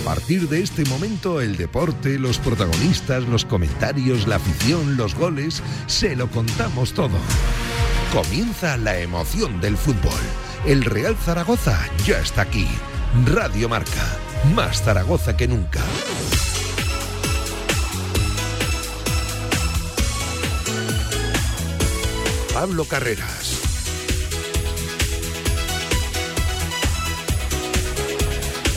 A partir de este momento, el deporte, los protagonistas, los comentarios, la afición, los goles, se lo contamos todo. Comienza la emoción del fútbol. El Real Zaragoza ya está aquí. Radio Marca, más Zaragoza que nunca. Pablo Carreras.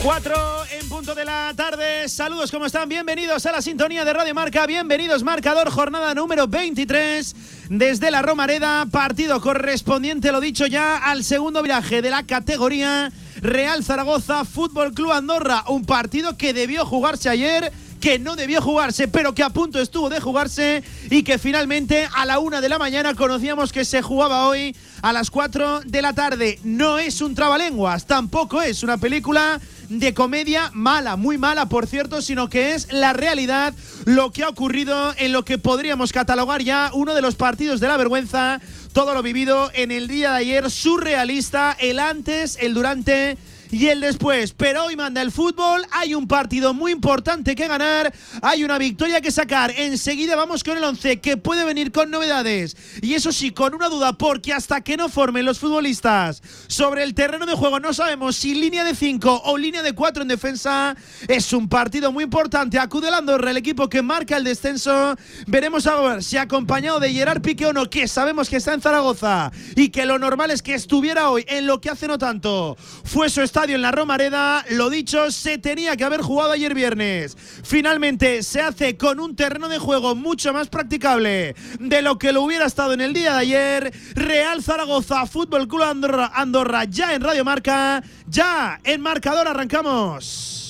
Cuatro de la tarde. Saludos, ¿cómo están? Bienvenidos a la sintonía de Radio Marca. Bienvenidos, marcador, jornada número 23 desde la Romareda. Partido correspondiente, lo dicho ya, al segundo viaje de la categoría Real Zaragoza Fútbol Club Andorra. Un partido que debió jugarse ayer que no debió jugarse, pero que a punto estuvo de jugarse y que finalmente a la una de la mañana conocíamos que se jugaba hoy a las cuatro de la tarde. No es un trabalenguas, tampoco es una película de comedia mala, muy mala por cierto, sino que es la realidad, lo que ha ocurrido en lo que podríamos catalogar ya uno de los partidos de la vergüenza, todo lo vivido en el día de ayer, surrealista, el antes, el durante y el después. Pero hoy manda el fútbol, hay un partido muy importante que ganar, hay una victoria que sacar. Enseguida vamos con el 11 que puede venir con novedades. Y eso sí, con una duda, porque hasta que no formen los futbolistas sobre el terreno de juego no sabemos si línea de 5 o línea de 4 en defensa. Es un partido muy importante. Acude el Andorra, el equipo que marca el descenso. Veremos a ver si acompañado de Gerard Pique o no, que sabemos que está en Zaragoza y que lo normal es que estuviera hoy en lo que hace no tanto. Fue su estadio en la Romareda. Lo dicho, se tenía que haber jugado ayer viernes. Finalmente se hace con un terreno de juego mucho más practicable de lo que lo hubiera estado en el día de ayer. Real Zaragoza, Fútbol Club Andorra, Andorra ya en Radio Marca, ya en marcador arrancamos.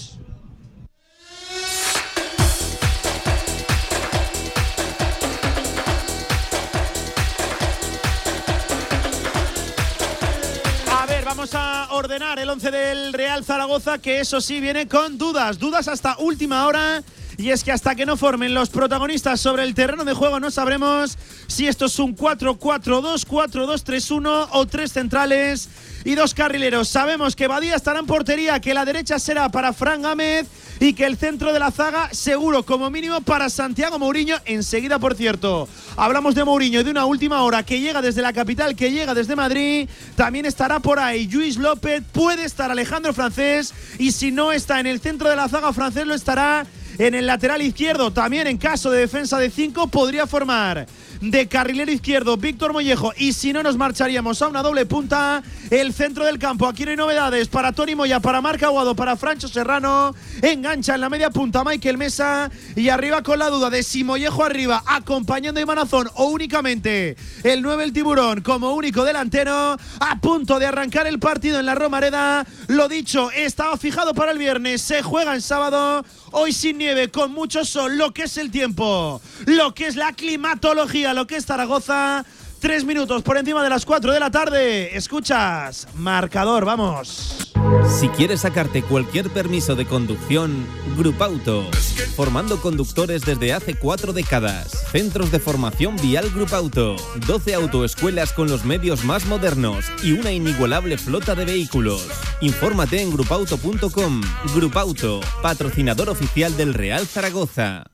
Vamos a ordenar el 11 del Real Zaragoza, que eso sí viene con dudas, dudas hasta última hora. Y es que hasta que no formen los protagonistas sobre el terreno de juego no sabremos si esto es un 4-4-2, 4-2-3-1 o tres centrales y dos carrileros. Sabemos que Badía estará en portería, que la derecha será para Fran Gámez y que el centro de la zaga seguro como mínimo para Santiago Mourinho. Enseguida, por cierto, hablamos de Mourinho y de una última hora que llega desde la capital, que llega desde Madrid. También estará por ahí Luis López, puede estar Alejandro Francés y si no está en el centro de la zaga francés lo estará en el lateral izquierdo. También en caso de defensa de 5 podría formar de carrilero izquierdo Víctor Mollejo. Y si no, nos marcharíamos a una doble punta. El centro del campo. Aquí no hay novedades para Tony Moya, para Marca Aguado, para Francho Serrano. Engancha en la media punta Michael Mesa. Y arriba con la duda de si Mollejo arriba, acompañando a Imanazón o únicamente el 9 el tiburón como único delantero. A punto de arrancar el partido en la Romareda. Lo dicho, estaba fijado para el viernes. Se juega el sábado. Hoy sin nieve, con mucho sol, lo que es el tiempo, lo que es la climatología, lo que es Zaragoza. Tres minutos por encima de las cuatro de la tarde. Escuchas, marcador, vamos. Si quieres sacarte cualquier permiso de conducción, Grupauto. Formando conductores desde hace cuatro décadas. Centros de formación vial Grupauto. 12 autoescuelas con los medios más modernos y una inigualable flota de vehículos. Infórmate en grupauto.com. Grupauto, patrocinador oficial del Real Zaragoza.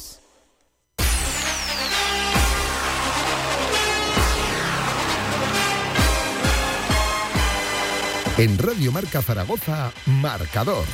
En Radio Marca Zaragoza, marcador.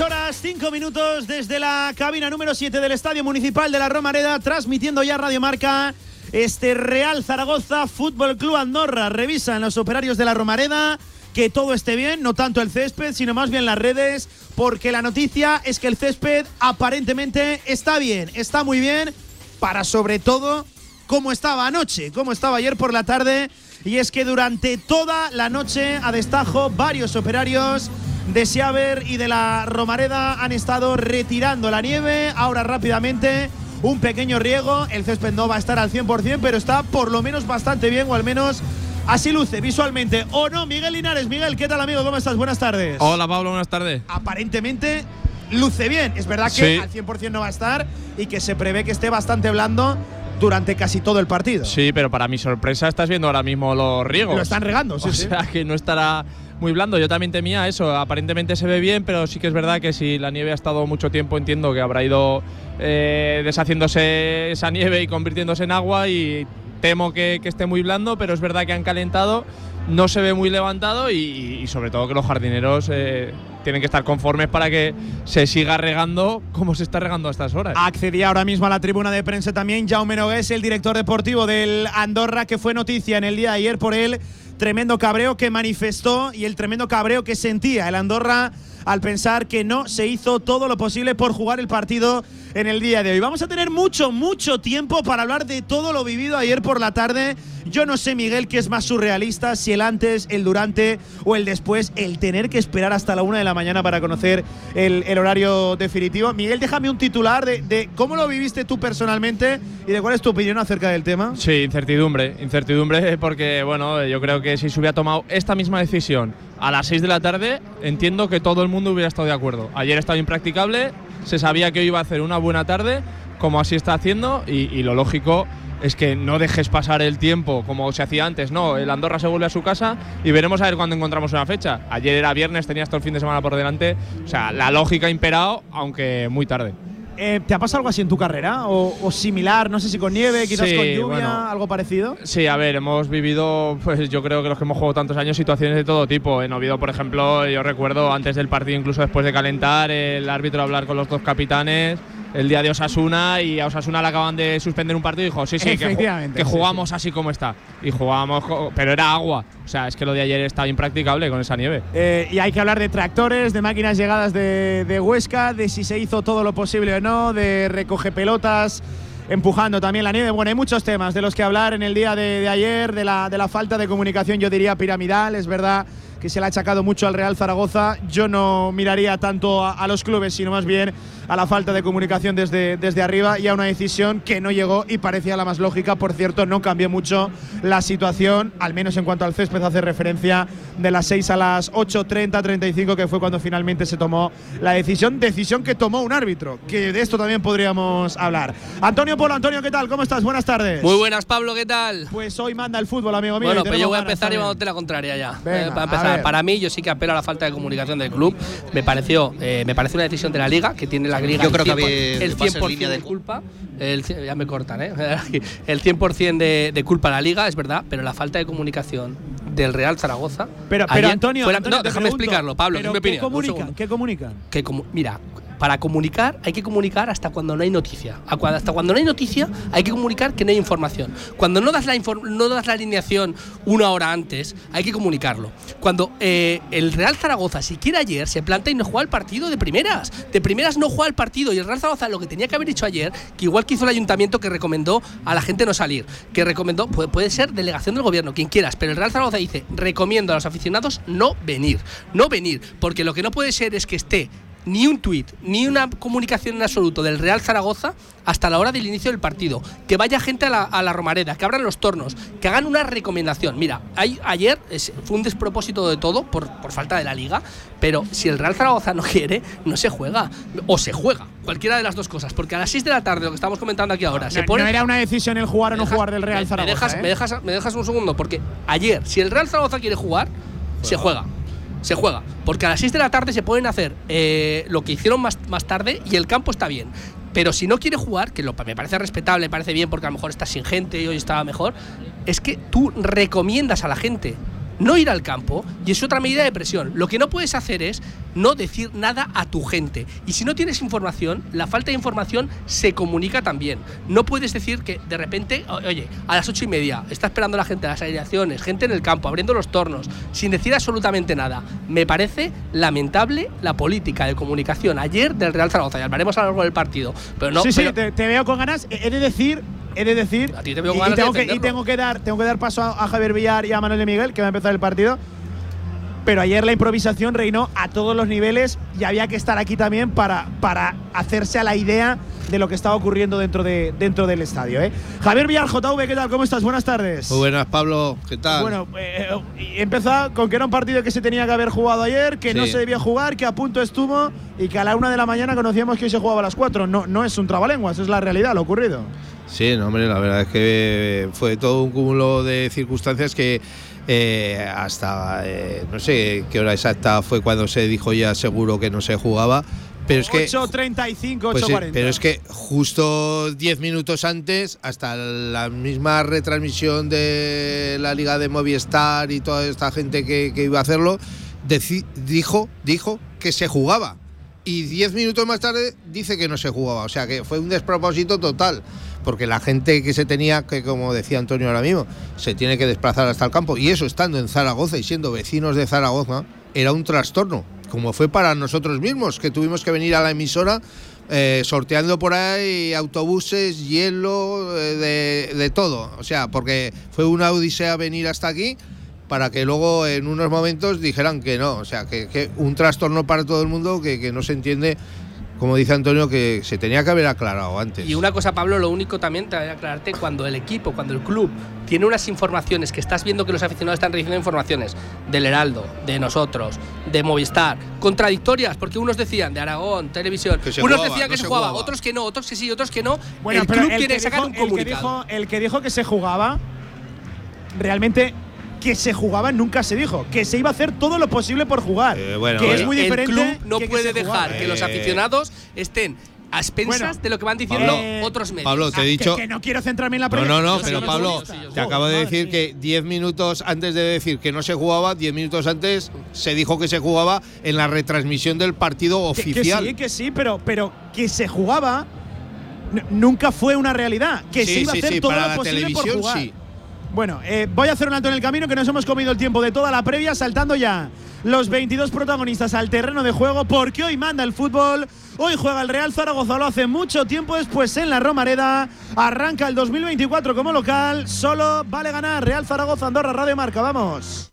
horas, 5 minutos desde la cabina número 7 del Estadio Municipal de la Romareda, transmitiendo ya Radio Marca este Real Zaragoza Fútbol Club Andorra. Revisan los operarios de la Romareda. Que todo esté bien, no tanto el césped, sino más bien las redes, porque la noticia es que el césped aparentemente está bien, está muy bien, para sobre todo cómo estaba anoche, cómo estaba ayer por la tarde, y es que durante toda la noche a destajo varios operarios de Siaber y de la Romareda han estado retirando la nieve, ahora rápidamente un pequeño riego, el césped no va a estar al 100%, pero está por lo menos bastante bien, o al menos Así luce visualmente. ¿O no? Miguel Linares. Miguel, ¿qué tal, amigo? ¿Cómo estás? Buenas tardes. Hola, Pablo. Buenas tardes. Aparentemente luce bien. Es verdad que al 100% no va a estar y que se prevé que esté bastante blando durante casi todo el partido. Sí, pero para mi sorpresa estás viendo ahora mismo los riegos. Lo están regando, sí. O sea que no estará muy blando. Yo también temía eso. Aparentemente se ve bien, pero sí que es verdad que si la nieve ha estado mucho tiempo, entiendo que habrá ido eh, deshaciéndose esa nieve y convirtiéndose en agua y temo que, esté muy blando, pero es verdad que han calentado, no se ve muy levantado y, sobre todo que los jardineros eh, tienen que estar conformes para que se siga regando como se está regando a estas horas. Accedía ahora mismo a la tribuna de prensa también Jaume Nogués, el director deportivo del Andorra, que fue noticia en el día de ayer por el tremendo cabreo que manifestó y el tremendo cabreo que sentía el Andorra al pensar que no se hizo todo lo posible por jugar el partido en el día de hoy. Vamos a tener mucho, mucho tiempo para hablar de todo lo vivido ayer por la tarde. Yo no sé, Miguel, qué es más surrealista, si el antes, el durante o el después, el tener que esperar hasta la una de la mañana para conocer el, horario definitivo. Miguel, déjame un titular de, de, cómo lo viviste tú personalmente y de cuál es tu opinión acerca del tema. Sí, incertidumbre, incertidumbre porque, bueno, yo creo que si se hubiera tomado esta misma decisión a las 6 de la tarde, entiendo que todo el mundo hubiera estado de acuerdo. Ayer estaba impracticable, se sabía que hoy iba a hacer una buena tarde, como así está haciendo, y, lo lógico es que no dejes pasar el tiempo como se hacía antes. No, el Andorra se vuelve a su casa y veremos a ver cuándo encontramos una fecha. Ayer era viernes, tenía hasta el fin de semana por delante. O sea, la lógica ha imperado, aunque muy tarde. Eh, ¿Te ha pasado algo así en tu carrera? ¿O, similar? No sé si con nieve, quizás con lluvia, algo parecido. Sí, a ver, hemos vivido, pues yo creo que los que hemos jugado tantos años, situaciones de todo tipo. En Oviedo, por ejemplo, yo recuerdo antes del partido, incluso después de calentar, el árbitro hablar con los dos capitanes el día de Osasuna y a Osasuna le acaban de suspender un partido y dijo, sí, sí, que, jugamos así como está. Y jugábamos, pero era agua. O sea, es que lo de ayer estaba impracticable con esa nieve. Eh, y hay que hablar de tractores, de máquinas llegadas de, Huesca, de si se hizo todo lo posible o no, de recoge pelotas empujando también la nieve. Bueno, hay muchos temas de los que hablar en el día de, ayer, de la, de la falta de comunicación, yo diría piramidal, es verdad que se le ha achacado mucho al Real Zaragoza. Yo no miraría tanto a, los clubes, sino más bien a la falta de comunicación desde, desde arriba y a una decisión que no llegó y parecía la más lógica. Por cierto, no cambió mucho la situación, al menos en cuanto al césped hace referencia de las 6 a las 8.30, 35, que fue cuando finalmente se tomó la decisión. Decisión que tomó un árbitro, que de esto también podríamos hablar. Antonio Polo, Antonio, ¿qué tal? ¿Cómo estás? Buenas tardes. Muy buenas, Pablo, ¿qué tal? Pues hoy manda el fútbol, amigo mío. Bueno, pues yo voy a empezar y llevándote la contraria ya. Eh, para empezar para mí, yo sí que apelo a la falta de comunicación del club. Me pareció, eh, me parece una decisión de la liga, que tiene la liga yo creo que el 100% de, culpa. El, ya me cortan, ¿eh? El 100% de, de culpa a la liga, es verdad, pero la falta de comunicación del Real Zaragoza. Pero, pero Antonio, no, déjame explicarlo, Pablo. ¿Qué comunican? ¿Qué comunican? Que mira, para comunicar hay que comunicar hasta cuando no hay noticia. Hasta cuando no hay noticia hay que comunicar que no hay información. Cuando no das la, no das la alineación una hora antes, hay que comunicarlo. Cuando eh, el Real Zaragoza, si quiere ayer, se planta y no juega el partido de primeras. De primeras no juega el partido y el Real Zaragoza lo que tenía que haber hecho ayer, que igual que hizo el ayuntamiento que recomendó a la gente no salir, que recomendó, puede, puede ser delegación del gobierno, quien quieras, pero el Real Zaragoza dice, recomiendo a los aficionados no venir. No venir, porque lo que no puede ser es que esté ni un tuit, ni una comunicación en absoluto del Real Zaragoza hasta la hora del inicio del partido. Que vaya gente a la, Romareda, que abran los tornos, que hagan una recomendación. Mira, ayer fue un despropósito de todo por, falta de la liga, pero si el Real Zaragoza no quiere, no se juega. O se juega, cualquiera de las dos cosas. Porque a las 6 de la tarde, lo que estamos comentando aquí ahora, se pone. No era una decisión el jugar o no jugar del Real Zaragoza. ¿eh? Me dejas, me, dejas, un segundo, porque ayer, si el Real Zaragoza quiere jugar, se juega se juega. Porque a las 6 de la tarde se pueden hacer eh, lo que hicieron más, más tarde y el campo está bien. Pero si no quiere jugar, que lo, me parece respetable, me parece bien porque a lo mejor está sin gente y hoy estaba mejor, es que tú recomiendas a la gente no ir al campo y es otra medida de presión. Lo que no puedes hacer es no decir nada a tu gente. Y si no tienes información, la falta de información se comunica también. No puedes decir que de repente, oye, a las ocho y media está esperando la gente, las aireaciones, gente en el campo, abriendo los tornos, sin decir absolutamente nada. Me parece lamentable la política de comunicación ayer del Real Zaragoza. Ya hablaremos a lo largo del partido. Pero no, sí, sí, te, veo con ganas. He de decir he de decir. A ti te veo y, tengo que, y tengo que dar, tengo que dar paso a, a, Javier Villar y a Manuel de Miguel, que va a empezar el partido pero ayer la improvisación reinó a todos los niveles y había que estar aquí también para, para hacerse a la idea de lo que estaba ocurriendo dentro, de, dentro del estadio. ¿eh? Javier Villar, JV, ¿qué tal? ¿Cómo estás? Buenas tardes. Muy buenas, Pablo. ¿Qué tal? Bueno, eh, empezó con que era un partido que se tenía que haber jugado ayer, que no se debía jugar, que a punto estuvo y que a la una de la mañana conocíamos que hoy se jugaba a las cuatro. No, no es un trabalenguas, es la realidad, lo ocurrido. Sí, no, hombre, la verdad es que fue todo un cúmulo de circunstancias que eh, hasta eh, no sé qué hora exacta fue cuando se dijo ya seguro que no se jugaba. Pero es que 8.35, 8.40. Pues pero es que justo 10 minutos antes, hasta la misma retransmisión de la Liga de Movistar y toda esta gente que, iba a hacerlo, dijo, dijo que se jugaba. Y 10 minutos más tarde dice que no se jugaba. O sea que fue un despropósito total porque la gente que se tenía, que como decía Antonio ahora mismo, se tiene que desplazar hasta el campo, y eso estando en Zaragoza y siendo vecinos de Zaragoza, era un trastorno, como fue para nosotros mismos, que tuvimos que venir a la emisora eh, sorteando por ahí autobuses, hielo, eh, de, todo. O sea, porque fue una odisea venir hasta aquí para que luego en unos momentos dijeran que no. O sea, que, un trastorno para todo el mundo que, que no se entiende como dice Antonio, que se tenía que haber aclarado antes. Y una cosa, Pablo, lo único también te voy a aclararte, cuando el equipo, cuando el club tiene unas informaciones, que estás viendo que los aficionados están recibiendo informaciones del Heraldo, de nosotros, de Movistar, contradictorias, porque unos decían de Aragón, televisión, unos decían que se, jugaba, otros que no, otros que sí, otros que no. Bueno, el club tiene que sacar un comunicado. el que dijo que se jugaba, realmente que se jugaba nunca se dijo, que se iba a hacer todo lo posible por jugar. Eh, que es muy diferente. El club no puede dejar que los eh. aficionados estén a expensas de lo que van diciendo otros medios. Pablo, te he ah, dicho. Que, no quiero centrarme en la No, no, no, pero Pablo, te acabo de decir que 10 minutos antes de decir que no se jugaba, 10 minutos antes se dijo que se jugaba en la retransmisión del partido oficial. Que, sí, que sí, pero, pero que se jugaba nunca fue una realidad. Que se iba a hacer todo lo posible por jugar. Sí. Bueno, eh, voy a hacer un alto en el camino que nos hemos comido el tiempo de toda la previa, saltando ya los 22 protagonistas al terreno de juego, porque hoy manda el fútbol. Hoy juega el Real Zaragoza, lo hace mucho tiempo después en la Romareda. Arranca el 2024 como local. Solo vale ganar Real Zaragoza, Andorra, Radio Marca. Vamos.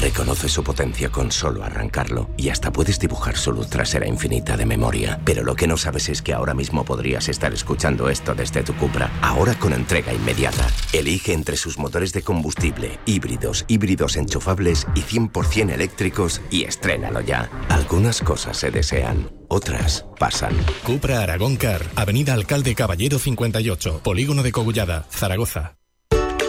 Reconoce su potencia con solo arrancarlo y hasta puedes dibujar su luz trasera infinita de memoria. Pero lo que no sabes es que ahora mismo podrías estar escuchando esto desde tu Cupra, ahora con entrega inmediata. Elige entre sus motores de combustible, híbridos, híbridos enchufables y 100% eléctricos y estrénalo ya. Algunas cosas se desean, otras pasan. Cupra Aragón Car, Avenida Alcalde Caballero 58, Polígono de Cogullada, Zaragoza.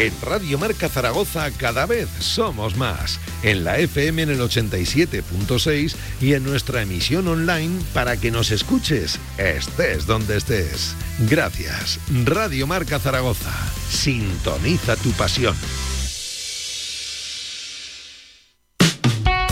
En Radio Marca Zaragoza cada vez somos más. En la FM en el 87.6 y en nuestra emisión online para que nos escuches, estés donde estés. Gracias. Radio Marca Zaragoza. Sintoniza tu pasión.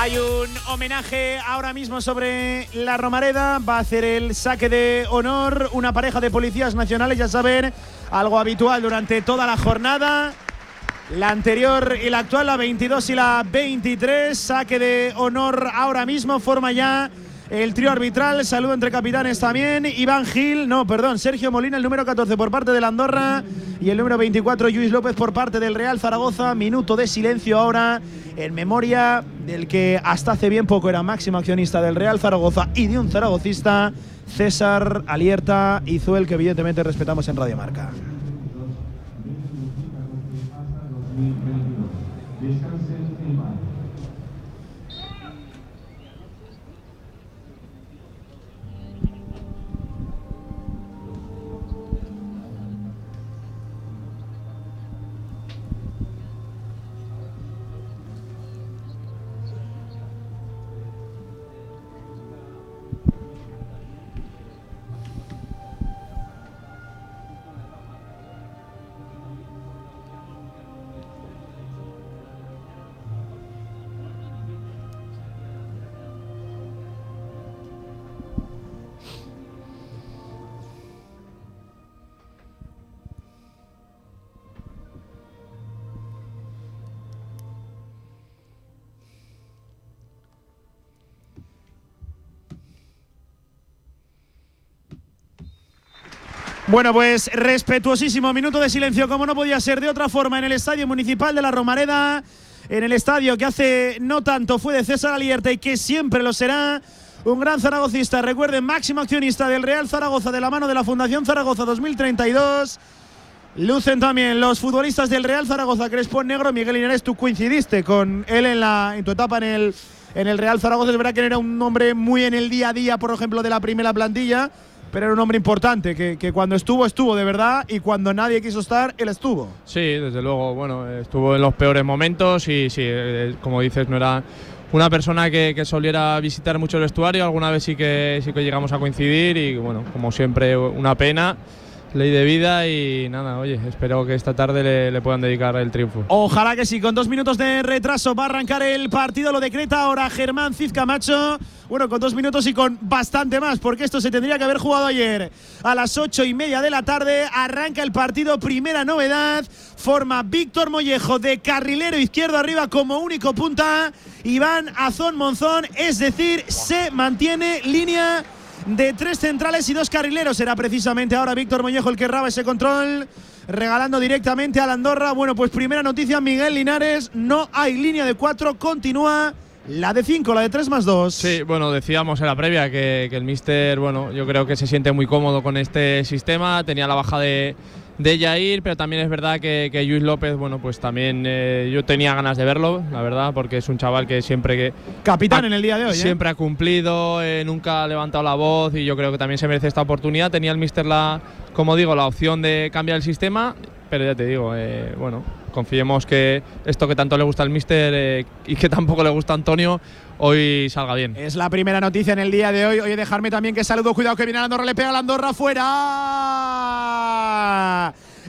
Hay un homenaje ahora mismo sobre la Romareda. Va a hacer el saque de honor una pareja de policías nacionales, ya saben, algo habitual durante toda la jornada. La anterior y la actual, la 22 y la 23. Saque de honor ahora mismo. Forma ya el trío arbitral. Saludo entre capitanes también. Iván Gil, no, perdón, Sergio Molina, el número 14 por parte de la Andorra. Y el número 24, Luis López por parte del Real Zaragoza. Minuto de silencio ahora en memoria del que hasta hace bien poco era máximo accionista del Real Zaragoza y de un zaragocista, César Alierta Izuel, que evidentemente respetamos en Radio Marca. Bueno, pues respetuosísimo minuto de silencio, como no podía ser de otra forma, en el Estadio Municipal de la Romareda, en el estadio que hace no tanto fue de César Alierta y que siempre lo será. Un gran zaragocista, recuerden, máximo accionista del Real Zaragoza de la mano de la Fundación Zaragoza 2032. Lucen también los futbolistas del Real Zaragoza, Crespo Negro, Miguel Linares, tú coincidiste con él en, la, en tu etapa en el, en el Real Zaragoza. Es verdad que era un hombre muy en el día a día, por ejemplo, de la primera plantilla pero era un hombre importante, que, que, cuando estuvo, estuvo de verdad, y cuando nadie quiso estar, él estuvo. Sí, desde luego, bueno, estuvo en los peores momentos y sí, eh, como dices, no era una persona que, que, soliera visitar mucho el vestuario, alguna vez sí que, sí que llegamos a coincidir y bueno, como siempre, una pena ley de vida y nada, oye, espero que esta tarde le, puedan dedicar el triunfo. Ojalá que sí, con dos minutos de retraso va a arrancar el partido, lo decreta ahora Germán Cizcamacho. Bueno, con dos minutos y con bastante más, porque esto se tendría que haber jugado ayer a las ocho y media de la tarde. Arranca el partido, primera novedad. Forma Víctor Mollejo de carrilero izquierdo arriba como único punta. Iván Azón Monzón, es decir, se mantiene línea de tres centrales y dos carrileros. Era precisamente ahora Víctor Mollejo el que raba ese control, regalando directamente a la Andorra. Bueno, pues primera noticia, Miguel Linares, no hay línea de cuatro, continúa. La de cinco, la de tres más dos. Sí, bueno, decíamos en la previa que, que el Mister, bueno, yo creo que se siente muy cómodo con este sistema. Tenía la baja de, de Jair, pero también es verdad que, que Luis López, bueno, pues también eh, yo tenía ganas de verlo, la verdad, porque es un chaval que siempre que. Capitán en el día de hoy. ¿eh? Siempre ha cumplido, eh, nunca ha levantado la voz y yo creo que también se merece esta oportunidad. Tenía el Mister la, como digo, la opción de cambiar el sistema, pero ya te digo, bueno, confiemos que esto que tanto le gusta al Mister y que tampoco le gusta a Antonio, hoy salga bien. Es la primera noticia en el día de hoy. Oye, dejarme también que saludo, cuidado que viene la Andorra, le pega la Andorra fuera.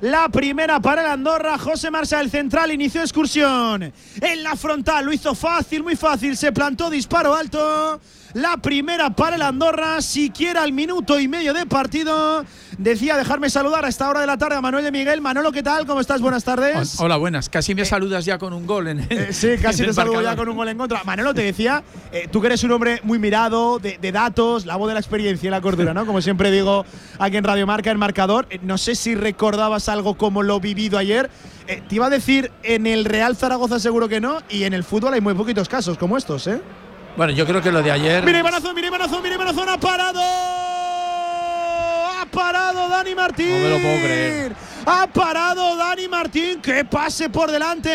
La primera para el Andorra, José Marsa, central, inició excursión. En la frontal lo hizo fácil, muy fácil, se plantó disparo alto. La primera para el Andorra, siquiera al minuto y medio de partido. Decía dejarme saludar a esta hora de la tarde a Manuel de Miguel. Manolo, ¿qué tal? ¿Cómo estás? Buenas tardes. Hola, buenas. Casi me saludas ya con un gol en el, eh, Sí, casi te saludo ya con un gol en contra. Manolo, te decía, eh, tú que eres un hombre muy mirado, de, datos, la voz de la experiencia y la cordura, ¿no? Como siempre digo aquí en Radio Marca, el marcador. Eh, no sé si recordabas algo como lo vivido ayer. te iba a decir, en el Real Zaragoza seguro que no, y en el fútbol hay muy poquitos casos como estos, ¿eh? Bueno, yo creo que lo de ayer. Mire Manazón, mire Manazón, mire Manazón, ha parado. Ha parado Dani Martín. No me lo puedo creer. Ha parado Dani Martín. Que pase por delante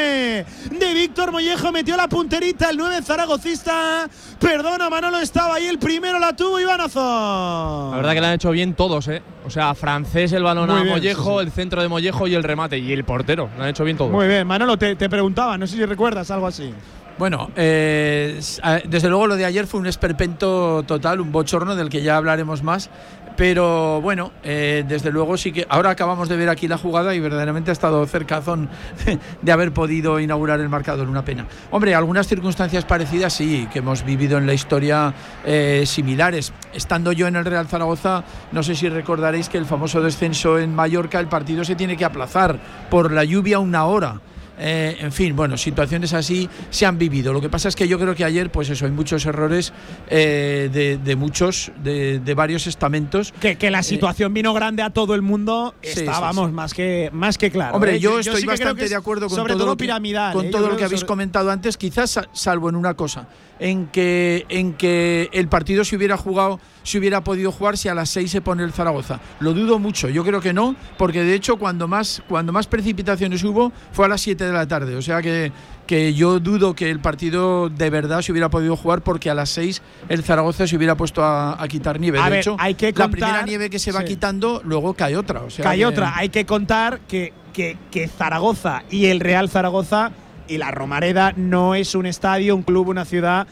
de Víctor Mollejo. Metió la punterita el 9 zaragocista. Perdona, Manolo estaba ahí. El primero la tuvo Ivanazo. La verdad que le han hecho bien todos, ¿eh? O sea, francés el balón a Mollejo, el centro de Mollejo y el remate. Y el portero. Lo han hecho bien todos. Muy bien, Manolo, te, te preguntaba. No sé si recuerdas algo así. Bueno, eh, desde luego lo de ayer fue un esperpento total, un bochorno del que ya hablaremos más. Pero bueno, eh, desde luego sí que ahora acabamos de ver aquí la jugada y verdaderamente ha estado cercazón de haber podido inaugurar el marcador, una pena. Hombre, algunas circunstancias parecidas sí, que hemos vivido en la historia eh, similares. Estando yo en el Real Zaragoza, no sé si recordaréis que el famoso descenso en Mallorca, el partido se tiene que aplazar por la lluvia una hora. Eh, en fin, bueno, situaciones así se han vivido. Lo que pasa es que yo creo que ayer, pues eso, hay muchos errores eh, de, de muchos, de, de varios estamentos. Que, que la situación vino grande a todo el mundo, Eh, sí, estábamos sí, sí. más que más que claro. Hombre, ¿eh? yo estoy que que bastante es de acuerdo con sobre todo, todo lo que, piramidal. con ¿eh? Todo lo que habéis sobre- comentado antes, quizás sa- salvo en una cosa, en que, en que el partido se hubiera jugado, se hubiera podido jugar si a las 6 se pone el Zaragoza. Lo dudo mucho, yo creo que no, porque de hecho cuando más, cuando más precipitaciones hubo fue a las 7 de la tarde. O sea que, que yo dudo que el partido de verdad se hubiera podido jugar porque a las 6 el Zaragoza se hubiera puesto a, a quitar nieve. A de ver, hecho, hay que la primera contar- nieve que se va sí. quitando, luego cae otra. O sea hay que- otra. Hay que contar que, que, que Zaragoza y el Real Zaragoza y la Romareda no es un estadio, un club, una ciudad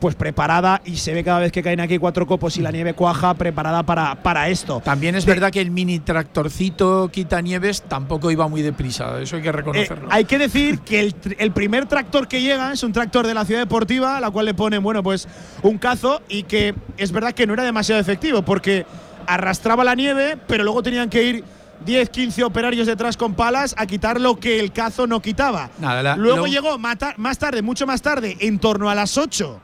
pues preparada y se ve cada vez que caen aquí cuatro copos y la nieve cuaja preparada para, para esto. También es verdad que el mini tractorcito quitanieves tampoco iba muy deprisa, eso hay que Eh, reconocerlo. hay que decir que el, el primer tractor que llega es un tractor de la ciudad deportiva, a la cual le ponen, bueno, pues un cazo y que es verdad que no era demasiado efectivo porque arrastraba la nieve, pero luego tenían que ir 10, 15 operarios detrás con palas a quitar lo que el cazo no quitaba. Nada, la- luego lo- llegó más tarde, mucho más tarde, en torno a las 8.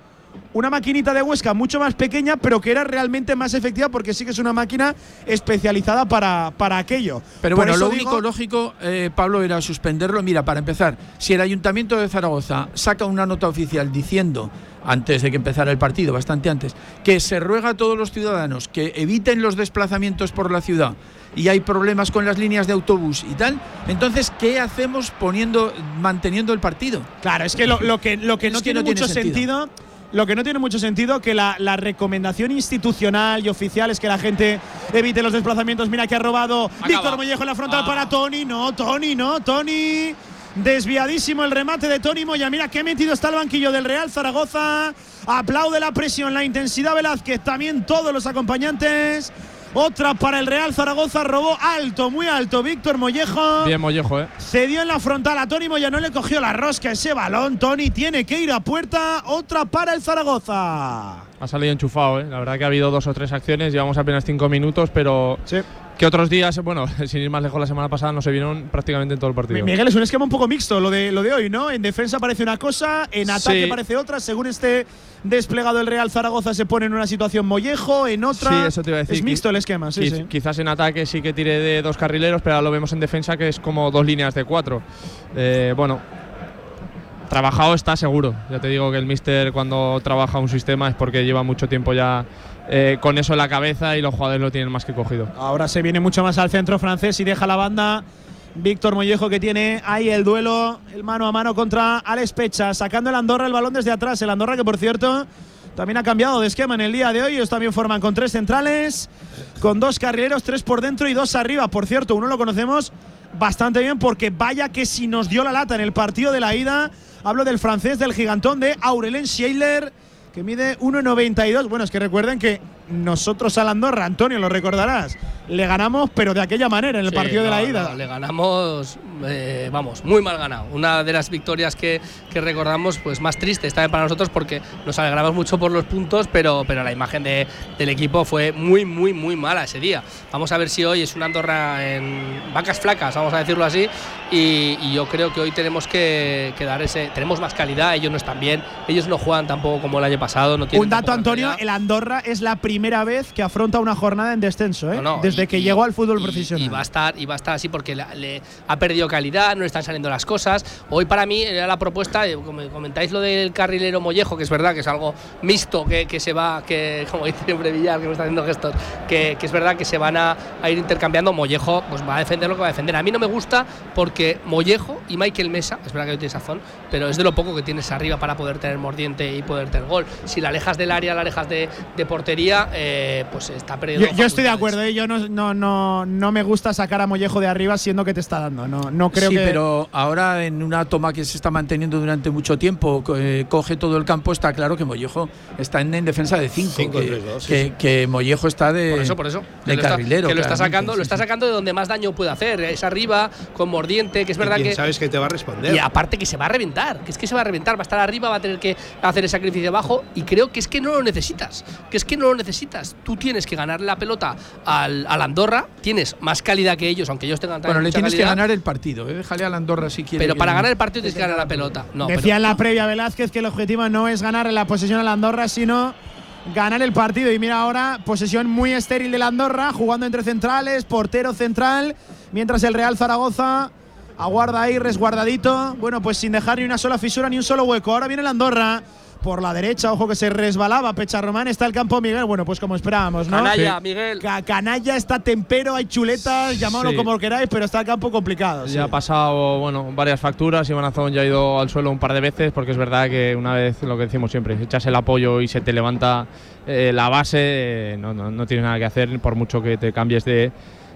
Una maquinita de Huesca mucho más pequeña, pero que era realmente más efectiva porque sí que es una máquina especializada para, para aquello. Pero Por bueno, lo digo- único lógico, eh, Pablo, era suspenderlo. Mira, para empezar, si el Ayuntamiento de Zaragoza saca una nota oficial diciendo, antes de que empezara el partido, bastante antes, que se ruega a todos los ciudadanos que eviten los desplazamientos por la ciudad y hay problemas con las líneas de autobús y tal, entonces, ¿qué hacemos poniendo, manteniendo el partido? Claro, es que lo, lo que, lo que no que tiene no tiene mucho sentido. sentido. Lo que no tiene mucho sentido que la, la recomendación institucional y oficial es que la gente evite los desplazamientos. Mira que ha robado Víctor Mollejo en la frontal Ah. para Tony. No, Tony, no, Tony. Desviadísimo el remate de Tony Moya. Mira qué metido está el banquillo del Real Zaragoza. Aplaude la presión, la intensidad Velázquez. También todos los acompañantes. Otra para el Real Zaragoza. Robó alto, muy alto. Víctor Mollejo. Bien Mollejo, ¿eh? Cedió en la frontal a Tony Moya, no le cogió la rosca ese balón. Tony tiene que ir a puerta. Otra para el Zaragoza. Ha salido enchufado, ¿eh? La verdad que ha habido dos o tres acciones, llevamos apenas cinco minutos, pero que otros días, bueno, sin ir más lejos, la semana pasada no se vieron prácticamente en todo el partido. Miguel es un esquema un poco mixto lo de, lo de hoy, ¿no? En defensa parece una cosa, en ataque Sí. parece otra. Según este desplegado el Real Zaragoza se pone en una situación mollejo, en otra. Sí, eso te iba a decir. Es mixto el esquema, sí, Quiz- sí. Quizás en ataque sí que tire de dos carrileros, pero ahora lo vemos en defensa que es como dos líneas de cuatro. Eh, bueno, trabajado está seguro. Ya te digo que el Mister cuando trabaja un sistema es porque lleva mucho tiempo ya eh, con eso en la cabeza y los jugadores lo tienen más que cogido. Ahora se viene mucho más al centro francés y deja la banda. Víctor Mollejo que tiene ahí el duelo, el mano a mano contra Alex Pecha, sacando el Andorra el balón desde atrás. El Andorra que por cierto también ha cambiado de esquema en el día de hoy. Ellos también forman con tres centrales, con dos carrileros, tres por dentro y dos arriba. Por cierto, uno lo conocemos bastante bien porque vaya que si nos dio la lata en el partido de la ida. Hablo del francés, del gigantón de Aurelien Scheiler, que mide 1,92. Bueno, es que recuerden que nosotros al Andorra, Antonio, lo recordarás, le ganamos, pero de aquella manera en el Sí, partido de la no, ida. no, le ganamos, eh, vamos, muy mal ganado. Una de las victorias que, que recordamos, pues más triste vez para nosotros porque nos alegramos mucho por los puntos, pero, pero la imagen de- del equipo fue muy, muy, muy mala ese día. Vamos a ver si hoy es una Andorra en vacas flacas, vamos a decirlo así, y, y yo creo que hoy tenemos que, que dar ese. Tenemos más calidad, ellos no están bien, ellos no juegan tampoco como el año pasado. No tienen Un dato, la Antonio, el Andorra es la primera vez que afronta una jornada en descenso, ¿eh? No, no, desde y- que y- llegó al fútbol y- profesional. Y va a estar, y va a estar así porque le, le ha perdido calidad, no le están saliendo las cosas. Hoy para mí era la propuesta, eh, como comentáis lo del carrilero Mollejo, que es verdad que es algo mixto, que, que se va, que como dice siempre Villar, que me está haciendo gestos, que, que es verdad que se van a, a ir intercambiando. Mollejo pues va a defender lo que va a defender. A mí no me gusta porque Mollejo y Michael Mesa, es verdad que hoy tiene sazón, pero es de lo poco que tienes arriba para poder tener mordiente y poder tener gol. Si la alejas del área, la alejas de, de portería, eh, pues está perdiendo. Yo, yo estoy de acuerdo, ¿eh? yo no, no, no, no, me gusta sacar a Mollejo de arriba siendo que te está dando. No, no creo sí, que. pero ahora en una toma que se está manteniendo durante mucho tiempo, eh, coge todo el campo, está claro que Mollejo está en, en defensa de 5. Cinco, Que, sí, que- sí. que Mollejo está de. Por eso, por eso. De Que lo está- carrilero. que lo está sacando, sí, lo está sacando de donde más daño puede hacer. Es arriba, con mordiente, que es verdad ¿Quién que. sabes que te va a responder? Y aparte que se va a reventar, que es que se va a reventar, va a estar arriba, va a tener que hacer el sacrificio abajo y creo que es que no lo necesitas, que es que no lo necesitas. Tú tienes que ganar la pelota al, al Andorra, tienes más calidad que ellos, aunque ellos tengan también Bueno, le tienes que calidad, ganar el partido. ¿eh? Déjale a la Andorra si quiere. Pero que- para ganar el partido tienes que ganar la pelota. No, Decía en la previa Velázquez que el objetivo no es ganar la posesión a la Andorra, sino ganar el partido. Y mira ahora, posesión muy estéril de la Andorra, jugando entre centrales, portero central, mientras el Real Zaragoza aguarda ahí resguardadito. Bueno, pues sin dejar ni una sola fisura ni un solo hueco. Ahora viene la Andorra. Por la derecha, ojo que se resbalaba Pecha Román, está el campo Miguel. Bueno, pues como esperábamos, ¿no? Canalla, Sí. Miguel. Ca- canalla, está tempero, hay chuletas, llamadlo Sí. como queráis, pero está el campo complicado. sí. Ya ha pasado bueno, varias facturas. Iván Azón ya ha ido al suelo un par de veces porque es verdad que una vez lo que decimos siempre, echas el apoyo y se te levanta eh, la base, eh, no, no, no tienes nada que hacer por mucho que te cambies de,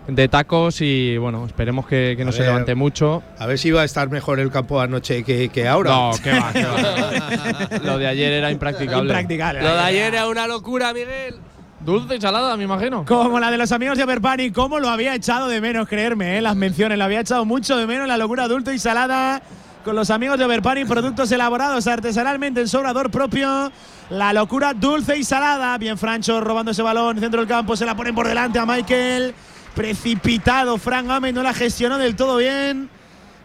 de tacos y bueno, esperemos que, que no A se ver. levante mucho. A ver si va a estar mejor el campo anoche que, que ahora. No, qué va, qué va. Lo de ayer era impracticable. Impracticable. Lo de ayer era una locura, Miguel. Dulce y salada, me imagino. Como la de los amigos de Overpani, cómo lo había echado de menos, creerme, ¿eh? las menciones, lo había echado mucho de menos la locura adulto y salada con los amigos de Overpani, productos elaborados artesanalmente en sobrador propio. La locura dulce y salada. Bien, Francho robando ese balón, centro del campo, se la ponen por delante a Michael. Precipitado, Frank Gámez no la gestionó del todo bien.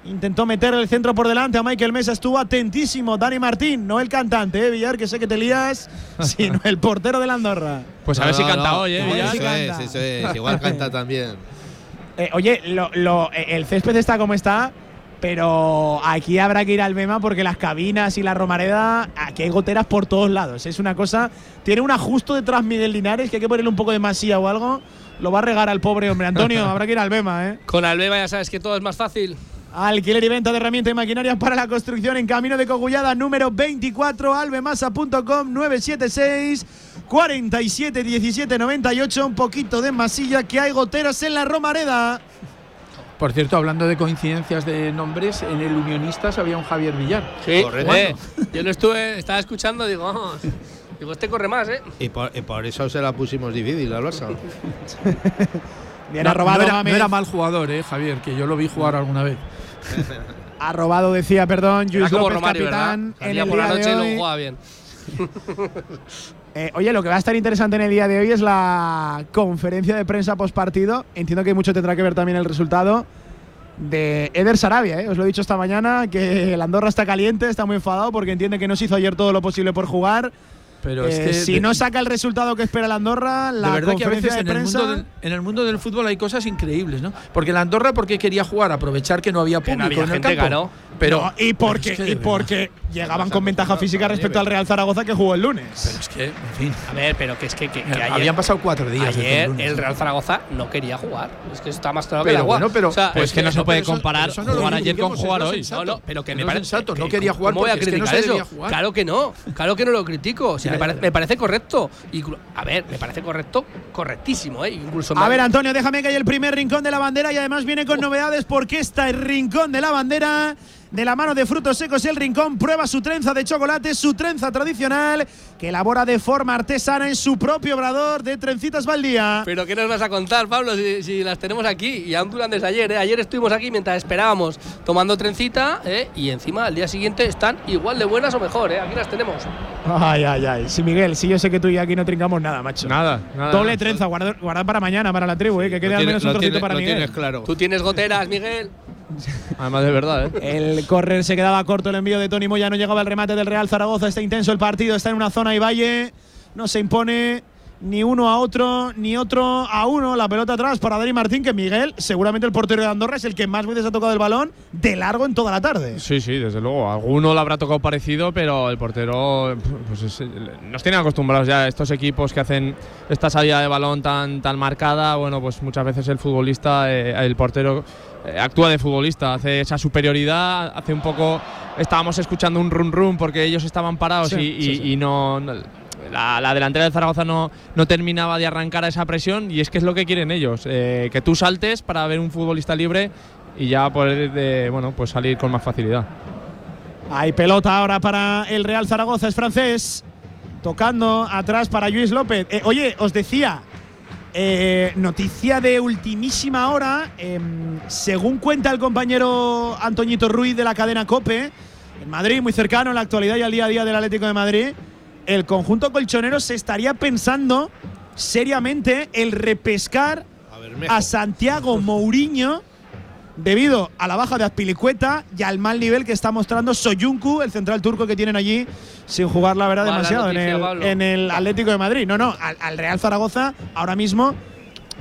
Intentó meter el centro por delante a Michael Mesa, estuvo atentísimo. Dani Martín, no el cantante, ¿eh, Villar, que sé que te lías, sino el portero de la Andorra. Pues a ver No, si canta no. hoy, ¿eh? Villar? Eso es, eso es. Igual canta también. Eh, oye, lo- lo- eh, el césped está como está, pero aquí habrá que ir al Bema porque las cabinas y la Romareda, aquí hay goteras por todos lados. Es una cosa. Tiene un ajusto detrás Miguel Linares que hay que ponerle un poco de masía o algo. Lo va a regar al pobre hombre. Antonio, habrá que ir al Bema, ¿eh? Con Albeba ya sabes que todo es más fácil. Alquiler y venta de herramientas y maquinarias para la construcción en Camino de Cogullada, número 24, albemasa.com 976 47 17 98. Un poquito de masilla que hay goteras en la Romareda. Por cierto, hablando de coincidencias de nombres, en el Unionistas había un Javier Villar. Sí, Correcto. eh, yo lo estuve, estaba escuchando, digo, vamos. Digo, este corre más, ¿eh? Y por, y por eso se la pusimos difícil al Barça. Bien, No, ha robado no era, no era mal jugador, eh, Javier, que yo lo vi jugar alguna vez. Ha robado, decía, perdón, Luis López, Romario, capitán, en el por la noche de y hoy. jugaba bien. Eh, oye, lo que va a estar interesante en el día de hoy es la conferencia de prensa post partido. Entiendo que mucho tendrá que ver también el resultado de Eder Sarabia. ¿eh? Os lo he dicho esta mañana, que el Andorra está caliente, está muy enfadado porque entiende que no se hizo ayer todo lo posible por jugar. Pero es Eh, que si de- no saca el resultado que espera el Andorra, la de verdad que a veces en de el, prensa. mundo del, en el mundo del fútbol hay cosas increíbles, ¿no? Porque la Andorra, porque quería jugar? Aprovechar que no había Que público no había en el campo. claro. Pero, No, y porque, pero es que y porque llegaban con ventaja física respecto al Real Zaragoza que jugó el lunes. Pero es que, en fin. A ver, pero que es que, que, que ayer, habían pasado cuatro días. ayer lunes, el. Real Zaragoza no quería jugar. Es que está más claro que Pero el agua. bueno, pero- O sea, Pues que no se puede eso- comparar eso no lo jugar ayer con jugar es hoy. sensato. No, no, pero que me No es parece sensato, no que- quería jugar ¿Cómo voy a porque es que no criticar debía eso? jugar. Claro que no, claro que no lo critico. Si Ya, me, pare- ya. me parece correcto. A ver, me parece correcto, correctísimo, ¿eh? Incluso A ver, Antonio, déjame que haya el primer rincón de la bandera y además viene con novedades porque está el rincón de la bandera. De la mano de frutos secos, el rincón prueba su trenza de chocolate, su trenza tradicional, que elabora de forma artesana en su propio obrador de trencitas Baldía. Pero ¿qué nos vas a contar, Pablo, si, si las tenemos aquí? Y aún duran desde ayer, ¿eh? Ayer estuvimos aquí mientras esperábamos tomando trencita, ¿eh? Y encima al día siguiente están igual de buenas o mejor, ¿eh? Aquí las tenemos. Ay, ay, ay. Sí, Miguel, sí, yo sé que tú y aquí no trincamos nada, macho. Nada, nada. Doble trenza, guardad, guardad para mañana, para la tribu, ¿eh? que quede al menos un trocito tienes- para Miguel. tienes claro. Tú tienes goteras, Miguel. Además de verdad, ¿eh? El córner se quedaba corto el envío de Tony Moya, no llegaba el remate del Real Zaragoza, está intenso el partido, está en una zona y valle, no se impone ni uno a otro, ni otro a uno, la pelota atrás para Dani Martín, que Miguel, seguramente el portero de Andorra, es el que más veces ha tocado el balón de largo en toda la tarde. Sí, sí, desde luego. Alguno le habrá tocado parecido, pero el portero pues es- nos tiene acostumbrados ya a estos equipos que hacen esta salida de balón tan, tan marcada. Bueno, pues muchas veces el futbolista, eh, el portero, actúa de futbolista, hace esa superioridad, hace un poco. Estábamos escuchando un run run porque ellos estaban parados Sí, y, sí, y- sí. y no, no- la, la delantera de Zaragoza no, no terminaba de arrancar a esa presión y es que es lo que quieren ellos, eh, que tú saltes para ver un futbolista libre y ya poder de, bueno, pues salir con más facilidad. Hay pelota ahora para el Real Zaragoza, es francés. Tocando atrás para Luis López. Eh, oye, os decía, eh, noticia de ultimísima hora. em, según cuenta el compañero Antoñito Ruiz de la cadena Cope, en Madrid, muy cercano en la actualidad y al día a día del Atlético de Madrid, el conjunto colchonero se estaría pensando seriamente el repescar a Santiago Mourinho debido a la baja de Azpilicueta y al mal nivel que está mostrando Soyuncu, el central turco que tienen allí, sin jugar la verdad Mala demasiado en, el, Pablo. en el Atlético de Madrid. No, no, al, al Real Zaragoza ahora mismo,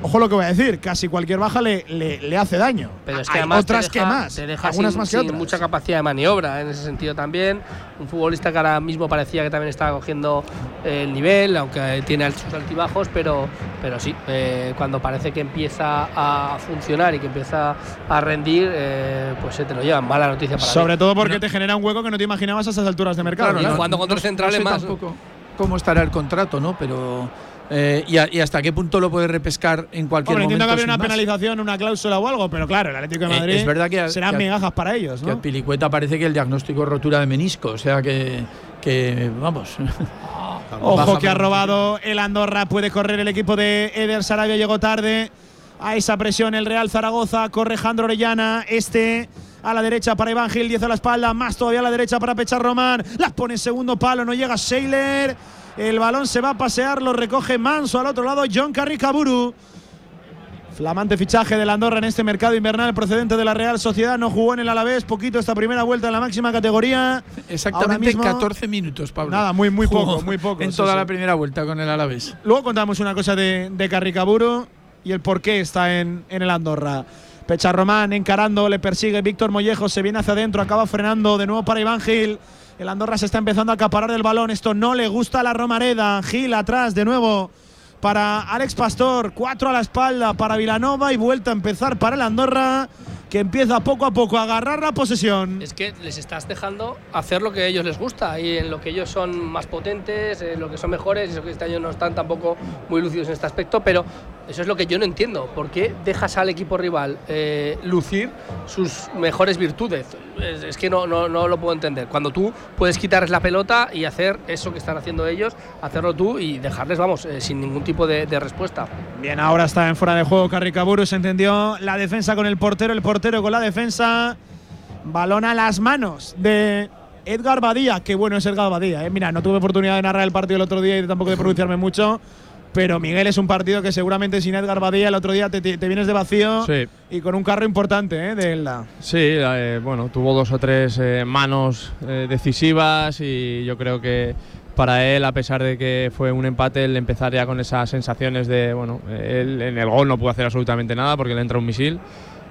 ojo lo que voy a decir, casi cualquier baja le, le- le hace daño. Pero es que Hay además otras te deja, que más, te deja algunas sin, más que sin otras. mucha capacidad de maniobra en ese sentido también. Un futbolista que ahora mismo parecía que también estaba cogiendo eh, el nivel, aunque tiene sus altibajos, pero, pero sí, eh, cuando parece que empieza a funcionar y que empieza a rendir, eh, pues se te lo llevan. Mala noticia para Sobre mí. todo porque te genera un hueco que no te imaginabas a esas alturas de mercado. Claro, y claro. jugando contra centrales sé más. tampoco cómo estará el contrato, ¿no? Pero eh, y, a- y hasta qué punto lo puede repescar en cualquier Hombre, entiendo momento. que habría una más. penalización, una cláusula o algo, pero claro, el Atlético de Eh, Madrid es verdad que a- serán que a- migajas para ellos, Que ¿no? a Pilicueta parece que el diagnóstico es rotura de menisco, o sea que, que vamos. Ojo que ha robado el Andorra, puede correr el equipo de Eder Sarabia, llegó tarde a esa presión el Real Zaragoza, corre Jandro Orellana, este a la derecha para Iván Gil, 10 a la espalda, más todavía a la derecha para Pechar Román, las pone en segundo palo, no llega Seiler, el balón se va a pasear, lo recoge Manso al otro lado, John Carricaburu. Flamante fichaje del Andorra en este mercado invernal procedente de la Real Sociedad. No jugó en el Alavés poquito esta primera vuelta en la máxima categoría. Exactamente mismo- 14 minutos, Pablo. Nada, muy, muy Jugó poco, muy poco. En sí, toda sí. la primera vuelta con el Alavés. Luego contamos una cosa de, de Carricaburo y el por qué está en, en el Andorra. Pecharromán encarando, le persigue Víctor Mollejo, se viene hacia adentro, acaba frenando de nuevo para Iván Gil. El Andorra se está empezando a acaparar del balón. Esto no le gusta a la Romareda. Gil atrás de nuevo para Alex Pastor. Cuatro a la espalda para Vilanova y vuelta a empezar para el Andorra que empieza poco a poco a agarrar la posesión. Es que les estás dejando hacer lo que a ellos les gusta y en lo que ellos son más potentes, en lo que son mejores, y eso que este año no están tampoco muy lúcidos en este aspecto, pero eso es lo que yo no entiendo. ¿Por qué dejas al equipo rival eh, lucir sus mejores virtudes? Es, es que no, no, no lo puedo entender. Cuando tú puedes quitarles la pelota y hacer eso que están haciendo ellos, hacerlo tú y dejarles, vamos, eh, sin ningún tipo de, de respuesta. Bien, ahora está en fuera de juego Carricaburu, se entendió la defensa con el portero, el portero con la defensa. Balón a las manos de Edgar Badía, que bueno es Edgar Badía. ¿eh? Mira, no tuve oportunidad de narrar el partido el otro día y tampoco de pronunciarme mucho. Pero Miguel es un partido que seguramente sin Edgar Badía el otro día te, te- vienes de vacío Sí. y con un carro importante ¿eh? de Elda. Sí, eh, bueno, tuvo dos o tres eh, manos eh, decisivas y yo creo que para él, a pesar de que fue un empate, el empezar ya con esas sensaciones de, bueno, él en el gol no pudo hacer absolutamente nada porque le entra un misil.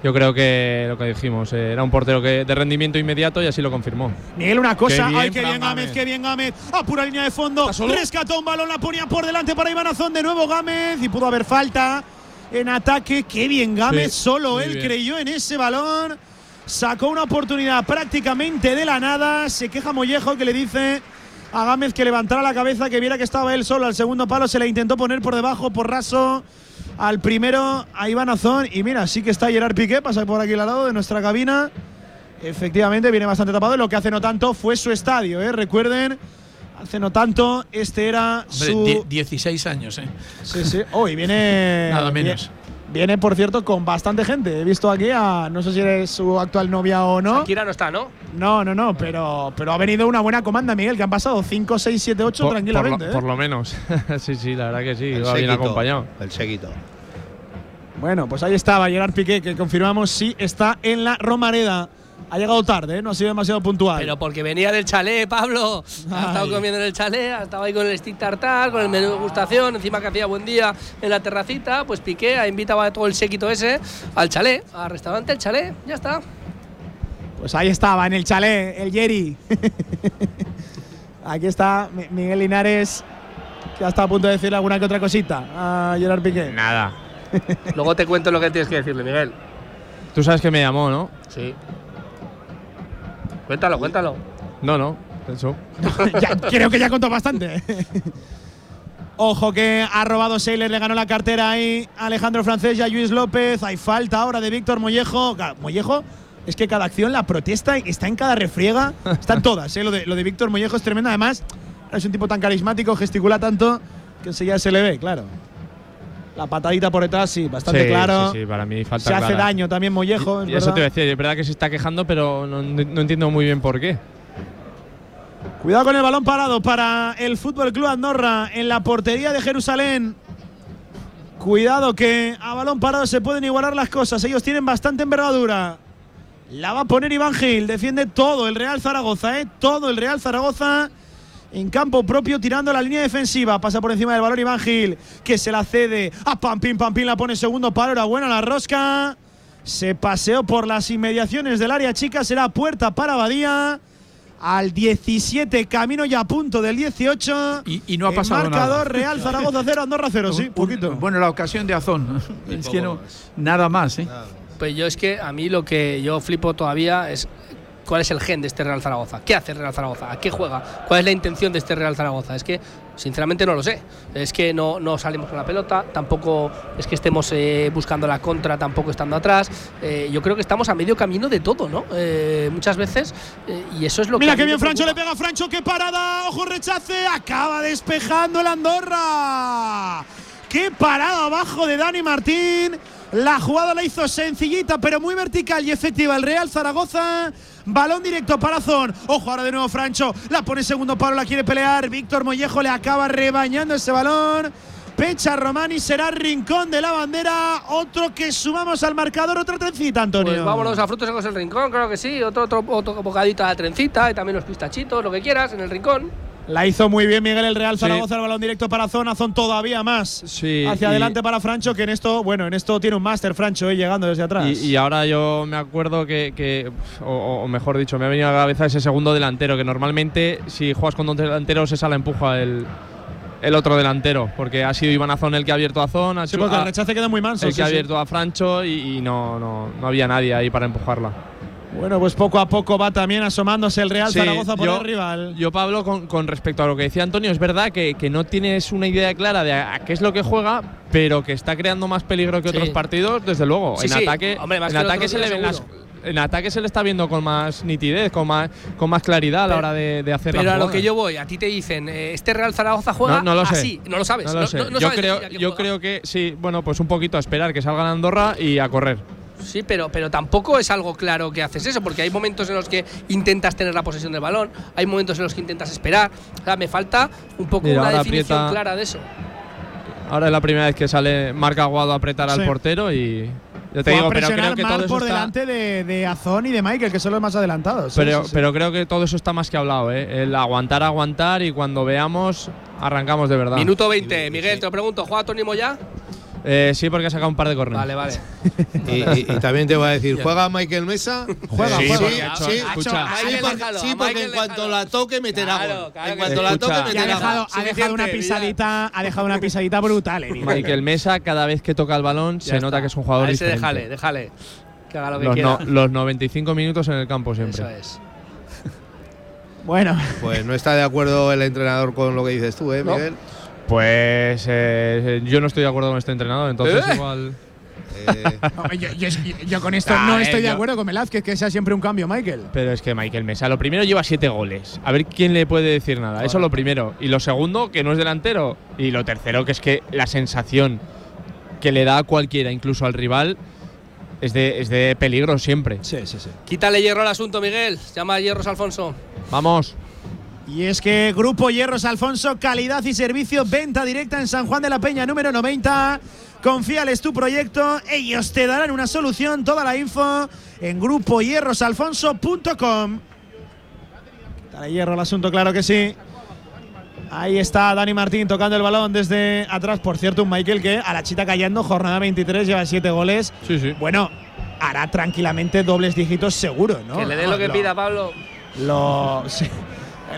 Yo creo que lo que dijimos, eh, era un portero que, de rendimiento inmediato y así lo confirmó. Miguel, una cosa. Qué bien, Ay, qué bien Gámez, Gámez. qué bien Gámez. A pura línea de fondo. Rescató un balón, la ponía por delante para Iván Azón. De nuevo Gámez. Y pudo haber falta en ataque. Qué bien Gámez. Sí, Solo él bien. creyó en ese balón. Sacó una oportunidad prácticamente de la nada. Se queja Mollejo que le dice a Gámez que levantara la cabeza, que viera que estaba él solo. Al segundo palo se le intentó poner por debajo, por raso. Al primero, a Iván Azón. Y mira, sí que está Gerard Piqué, pasa por aquí al lado de nuestra cabina. Efectivamente, viene bastante tapado. Lo que hace no tanto fue su estadio, ¿eh? Recuerden, hace no tanto, este era Hombre, su. die- 16 años, ¿eh? Sí, sí. Hoy viene. Nada menos. Viene, viene, por cierto, con bastante gente. He visto aquí a. No sé si eres su actual novia o no. Shakira no está, ¿no? No, no, no. Pero, pero ha venido una buena comanda, Miguel, que han pasado 5, 6, 7, 8 Por- por, tranquilamente. lo, ¿eh? por lo menos. sí, sí, la verdad que sí, El iba bien acompañado. El seguito. Bueno, pues ahí estaba Gerard Piqué, que confirmamos sí está en la Romareda. Ha llegado tarde, ¿eh? no ha sido demasiado puntual. Pero porque venía del chalet, Pablo. Ha estado comiendo en el chalet, ha estado ahí con el stick tartar, con el menú de gustación, encima que hacía buen día en la terracita, pues Piqué ha invitado a todo el séquito ese al chalet, al restaurante El Chalet, ya está. Pues ahí estaba, en el chalet, el Jerry. Aquí está Mi- Miguel Linares, que ha estado a punto de decirle alguna que otra cosita a Gerard Piqué. Nada. Luego te cuento lo que tienes que decirle, Miguel. Tú sabes que me llamó, ¿no? Sí. Cuéntalo, cuéntalo. No, no, eso. Ya, creo que ya contó bastante. Ojo que ha robado Seiler, le ganó la cartera ahí Alejandro Francés y a Luis López. Hay falta ahora de Víctor Mollejo. Mollejo, es que cada acción, la protesta está en cada refriega. Están todas, ¿eh? Lo de, lo de Víctor Mollejo es tremendo. Además, es un tipo tan carismático, gesticula tanto que enseguida se le ve, claro. La patadita por detrás, sí, bastante Sí, claro. Sí, sí, para mí falta se hace daño también Mollejo. es Y eso te voy a decir, es verdad que se está quejando, pero no, no entiendo muy bien por qué. Cuidado con el balón parado para el Fútbol Club Andorra en la portería de Jerusalén. Cuidado que a balón parado se pueden igualar las cosas. Ellos tienen bastante envergadura. La va a poner Iván Gil. Defiende todo el Real Zaragoza, ¿eh? Todo el Real Zaragoza en campo propio tirando la línea defensiva. Pasa por encima del balón Iván Gil, que se la cede a Pampín. Pampín la pone segundo palo. Era buena la rosca. Se paseó por las inmediaciones del área chica. Será puerta para Badía. Al 17, camino ya a punto del 18. Y, y no ha El pasado marcador nada. Real Zaragoza 0, Andorra 0, sí, Un- poquito. Bueno, la ocasión de Azón. es que no. Nada más, ¿eh? Pues yo es que a mí lo que yo flipo todavía es cuál es el gen de este Real Zaragoza. ¿Qué hace el Real Zaragoza? ¿A qué juega? ¿Cuál es la intención de este Real Zaragoza? Es que, sinceramente, no lo sé. Es que no, no salimos con la pelota, tampoco es que estemos eh, buscando la contra, tampoco estando atrás. Eh, yo creo que estamos a medio camino de todo, ¿no? Eh, muchas veces. eh, y eso es lo Mira que. que a mí bien Francho, le pega a Francho, qué parada, ojo rechace, acaba despejando el Andorra. Qué parada abajo de Dani Martín. La jugada la hizo sencillita, pero muy vertical y efectiva el Real Zaragoza. Balón directo para Zon. Ojo ahora de nuevo Francho. La pone segundo palo, la quiere pelear. Víctor Mollejo le acaba rebañando ese balón. Pecha Romani será rincón de la bandera. Otro que sumamos al marcador, otra trencita, Antonio. Pues vámonos a frutos secos el rincón, claro que sí. Otro, otro, otro bocadito a trencita y también los pistachitos, lo que quieras, en el rincón. La hizo muy bien Miguel el Real Sí. Zaragoza, el balón directo para Zona, Zon todavía más. Sí, Hacia adelante para Francho, que en esto, bueno, en esto tiene un máster Francho, eh, llegando desde atrás. Y, y ahora yo me acuerdo que, que- o, o mejor dicho, me ha venido a la cabeza ese segundo delantero, que normalmente si juegas con dos delanteros esa la empuja el, el otro delantero, porque ha sido Iván Azón el que ha abierto a Zon, ha sí, porque el ha- rechace queda muy manso. el sí, que ha sí. abierto a Francho y, y no, no, no había nadie ahí para empujarla. Bueno, pues poco a poco va también asomándose el Real Sí, Zaragoza por yo- el rival. Yo, Pablo, con, con respecto a lo que decía Antonio, es verdad que, que no tienes una idea clara de a, a qué es lo que juega, pero que está creando más peligro que Sí. otros partidos, desde luego. Sí, en sí. ataque, Hombre, más en ataque se le día, ven las- seguro. en ataque se le está viendo con más nitidez, con más, con más claridad a la hora de, de hacer Pero la a lo que yo voy, a ti te dicen, eh, este Real Zaragoza juega no, no lo sé. así, no lo sabes. No lo sé. no yo sabes creo, yo creo que sí, bueno, pues un poquito a esperar que salgan a Andorra y a correr. Sí, pero, pero tampoco es algo claro que haces eso, porque hay momentos en los que intentas tener la posesión del balón, hay momentos en los que intentas esperar. O sea, me falta un poco Mira, una definición aprieta- clara de eso. Ahora es la primera vez que sale Marca Aguado a apretar Sí. al portero y ya te Fue digo, pero creo que todo eso por está, delante de, de Azón y de Michael, que son los más adelantados. Sí, Pero, sí, sí. pero creo que todo eso está más que hablado, ¿eh? El aguantar, aguantar y cuando veamos, arrancamos de verdad. Minuto 20. Miguel, te lo pregunto, ¿juega Tony Moya? Eh, sí, porque ha sacado un par de corners. Vale, vale. Y, y- y también te voy a decir, ¿juega Michael Mesa? Juega, Sí, juega. Sí, sí, escucha, Michael Sí, porque, sí, porque en cuanto la toque meterá Claro, gol. claro En cuanto la toque. Y ha meterá dejado, gol. ha dejado una pisadita, ha dejado una pisadita brutal. eh, Miguel. Michael Mesa, cada vez que toca el balón, Ya se está. nota que es un jugador A ese diferente. déjale, déjale. Que haga lo que Los, quiera. no- los 95 minutos en el campo siempre. Eso es. Bueno, Pues no está de acuerdo el entrenador con lo que dices tú, ¿eh, No. Pues eh, yo no estoy de acuerdo con este entrenador, entonces ¿Eh? igual. Eh, yo, yo- yo con esto Ah, no eh, estoy de yo- acuerdo con Velázquez, que sea siempre un cambio, Michael. Pero es que Michael Mesa, lo primero lleva siete goles. A ver quién le puede decir nada. Eso lo primero. Y lo segundo, que no es delantero. Y lo tercero, que es que la sensación que le da a cualquiera, incluso al rival, es de, es de peligro siempre. Sí, sí, sí. Quítale hierro al asunto, Miguel. Llama a hierros Alfonso. Vamos. Y es que Grupo Hierros Alfonso, calidad y servicio, venta directa en San Juan de la Peña número 90. Confíales tu proyecto, ellos te darán una solución, toda la info en grupohierrosalfonso.com. Dale hierro al asunto, claro que sí. Ahí está Dani Martín tocando el balón desde atrás. Por cierto, un Michael que a la chita callando, jornada 23, lleva 7 goles. Sí, sí. Bueno, hará tranquilamente dobles dígitos seguro, ¿no? Que le dé lo que pida, Pablo. Lo, sí.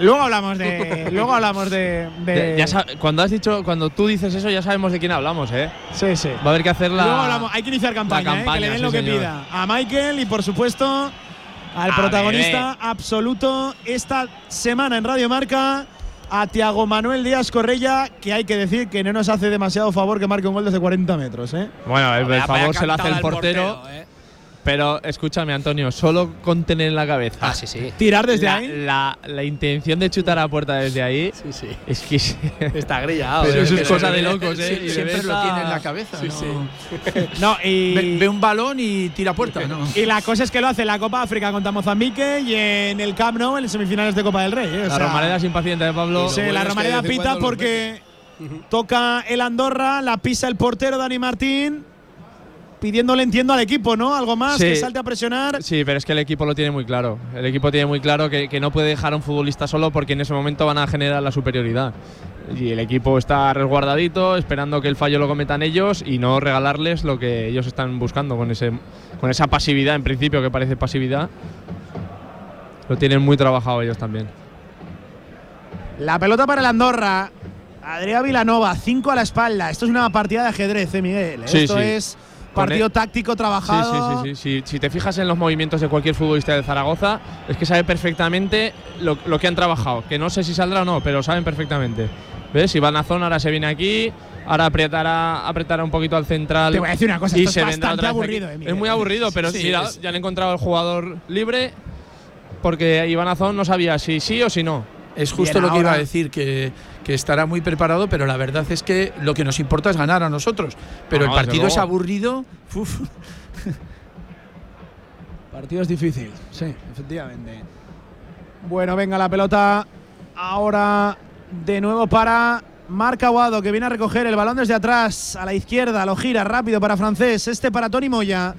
Luego hablamos de. Luego hablamos de. de- Ya sa- cuando has dicho, cuando tú dices eso, ya sabemos de quién hablamos, ¿eh? sí, sí. Va a haber que hacer la. Luego hablamos. Hay que iniciar campaña, ¿eh? campaña, que le den sí, lo que señor. pida. A Michael y por supuesto al A protagonista Bebé. absoluto esta semana en Radio Marca. a Tiago Manuel Díaz Correia, que hay que decir que no nos hace demasiado favor que marque un gol desde 40 metros. ¿eh? Bueno, el, el favor se lo hace el portero. ¿eh? Pero escúchame, Antonio, solo con tener en la cabeza. Ah, sí, sí. Tirar desde la, ahí. La, la intención de chutar a puerta desde ahí. Sí, sí. Es que. Está grillado. Pero eh, eso es cosa de locos, ¿eh? De Siempre lo tiene en la cabeza. Sí, ¿no? sí. No, y, Ve, ve un balón y tira a puerta, ¿no? y la cosa es que lo hace en la Copa África contra Mozambique y en el Camp Nou en semifinales de Copa del Rey. ¿eh? O La sea, Romareda es impaciente de Pablo. Sí, la Romareda pita porque toca el Andorra, la pisa el portero Dani Martín, pidiéndole entiendo al equipo, ¿no? Algo más, Sí. que salte a presionar. Sí, pero es que el equipo lo tiene muy claro. El equipo tiene muy claro que, que no puede dejar a un futbolista solo porque en ese momento van a generar la superioridad. Y el equipo está resguardadito, esperando que el fallo lo cometan ellos y no regalarles lo que ellos están buscando con, ese, con esa pasividad, en principio, que parece pasividad. Lo tienen muy trabajado ellos también. La pelota para el Andorra. Adrián Vilanova, 5 a la espalda. Esto es una partida de ajedrez, ¿eh, Miguel? Sí, Esto sí. es partido el- táctico trabajado. sí, sí, sí. Si te fijas en los movimientos de cualquier futbolista de Zaragoza, es que sabe perfectamente lo, lo que han trabajado. Que no sé si saldrá o no, pero saben perfectamente. ¿Ves? Si van a zona, ahora se viene aquí, ahora apretará, apretará un poquito al central. Te voy a decir una cosa, y esto es se bastante aburrido, eh. Es muy aburrido, pero Sí, mira, es- ya han encontrado el jugador libre porque Iván Azón no sabía si sí o si no. Es justo Bien, lo que iba a decir, que, que estará muy preparado, pero la verdad es que lo que nos importa es ganar a nosotros. Pero No, el partido es aburrido. uf. Partido es difícil, sí, efectivamente. Bueno, venga la pelota. Ahora de nuevo para Marc Aguado, que viene a recoger el balón desde atrás, a la izquierda, lo gira rápido para Francés. Este para Tony Moya.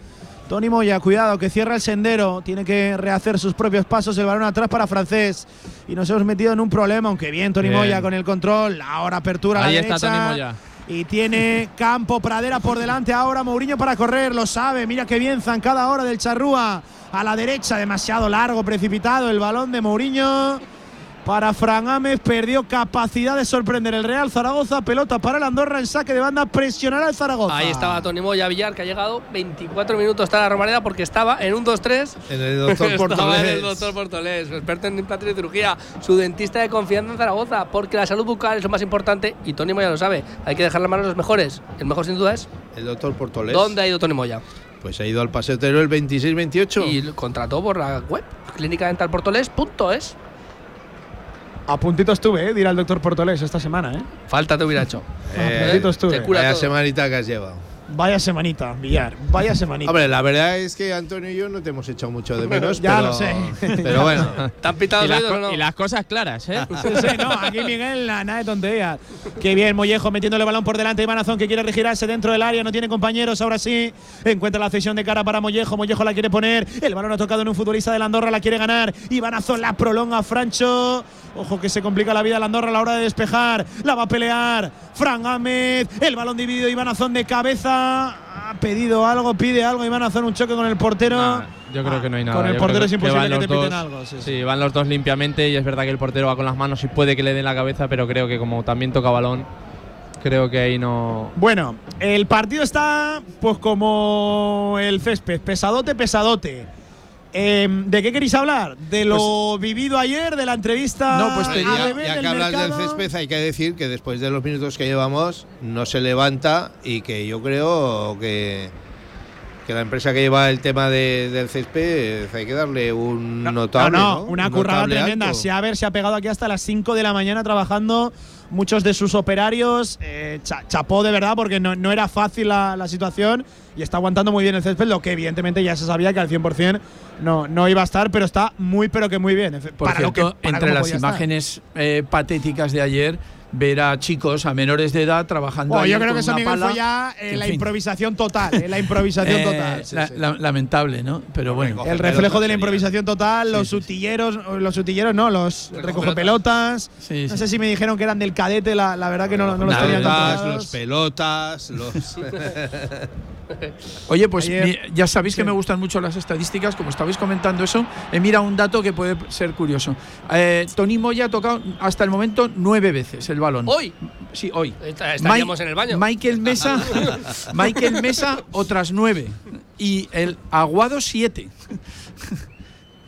Tony Moya, cuidado, que cierra el sendero. Tiene que rehacer sus propios pasos. El balón atrás para Francés. Y nos hemos metido en un problema, aunque bien Tony Bien. Moya con el control. Ahora apertura a Ahí la está derecha. Tony Moya. Y tiene campo, pradera por delante ahora. Mourinho para correr, lo sabe. Mira que bien zancada ahora del Charrúa. A la derecha, demasiado largo, precipitado el balón de Mourinho. Para Fran Ames, perdió capacidad de sorprender el Real Zaragoza. Pelota para el Andorra en saque de banda, presionará al Zaragoza. Ahí estaba Tony Moya Villar, que ha llegado 24 minutos hasta la Romareda porque estaba en un 2-3. En el doctor Estaba Portolés. en el doctor Portolés, experto en implante y cirugía, su dentista de confianza en Zaragoza, porque la salud bucal es lo más importante y Tony Moya lo sabe. Hay que dejar las manos a los mejores. El mejor sin duda es. El doctor Portolés. ¿Dónde ha ido Tony Moya? Pues ha ido al Paseo Teruel el 26-28. Y contrató por la web, clínica dental Portolés.es. A puntito estuve, eh, dirá el doctor Portolés esta semana. Eh. Falta te hubiera hecho. Eh, A puntito estuve. te cura Vaya todo. semanita que has llevado. Vaya semanita, Villar. Vaya semanita. Hombre, la verdad es que Antonio y yo no te hemos echado mucho de menos. Ya pero- lo sé. Pero bueno. ¿Te han pitado Y las, no? y cosas claras, ¿eh? Sí, sí, no, aquí Miguel, na- nada de tonterías. Qué bien, Mollejo metiéndole el balón por delante. Iván Azón que quiere regirarse dentro del área, no tiene compañeros. Ahora sí, encuentra la cesión de cara para Mollejo. Mollejo la quiere poner. El balón ha tocado en un futbolista de la Andorra, la quiere ganar. Iván Azón la prolonga, Francho. Ojo que se complica la vida la Andorra a la hora de despejar. La va a pelear. Fran Ahmed. El balón dividido. Iván Azón de cabeza. Ha pedido algo, pide algo. Iván Azón un choque con el portero. Nah, yo creo Ah, que no hay nada. Con el Yo portero es imposible van que, te piten dos- algo. sí, sí. Sí, van los dos limpiamente y es verdad que el portero va con las manos y puede que le den la cabeza, pero creo que como también toca balón, creo que ahí no. Bueno, el partido está pues como el césped, pesadote, pesadote. Em, ¿De qué queréis hablar? ¿De lo vivido ayer, de la entrevista? No, pues te a diría- Ya, ya que hablas del césped, hay que decir que después de los minutos que llevamos, no se levanta y que yo creo que, que la empresa que lleva el tema de- del césped hay que darle un notable. no, no, ¿no? una Un currada tremenda. Se ha, ver, se ha pegado aquí hasta las 5 de la mañana trabajando. Muchos de sus operarios, eh, cha- chapó de verdad porque no, no era fácil la, la situación y está aguantando muy bien el césped, lo que evidentemente ya se sabía que al 100% no, no iba a estar, pero está muy, pero que muy bien. Por para lo cierto, que- para entre las imágenes eh, patéticas de ayer, ver a chicos, a menores de edad, trabajando. Oh, yo creo con que eso, Miguel, pala. fue ya eh, En la fin. improvisación total. eh, la improvisación Eh, total. sí, la- sí. la- lamentable, ¿no? Pero bueno. Recoge El reflejo de la improvisación total, los sí, sí. sutilleros, los sutilleros no, los recoge pelotas. Sí, No sí. sé si me dijeron que eran del cadete, la, la verdad que no, no los tenían Pelotas, controlados. los pelotas, los. Oye, pues Ayer- ya sabéis que sí. me gustan mucho las estadísticas. Como estabais comentando eso, he mirado un dato que puede ser curioso. Eh, Tony Moya ha tocado hasta el momento nueve veces el balón. Hoy Sí, hoy. Estaríamos Mi- en el baño. Michael Mesa, Michael Mesa, otras nueve. Y el Aguado, siete.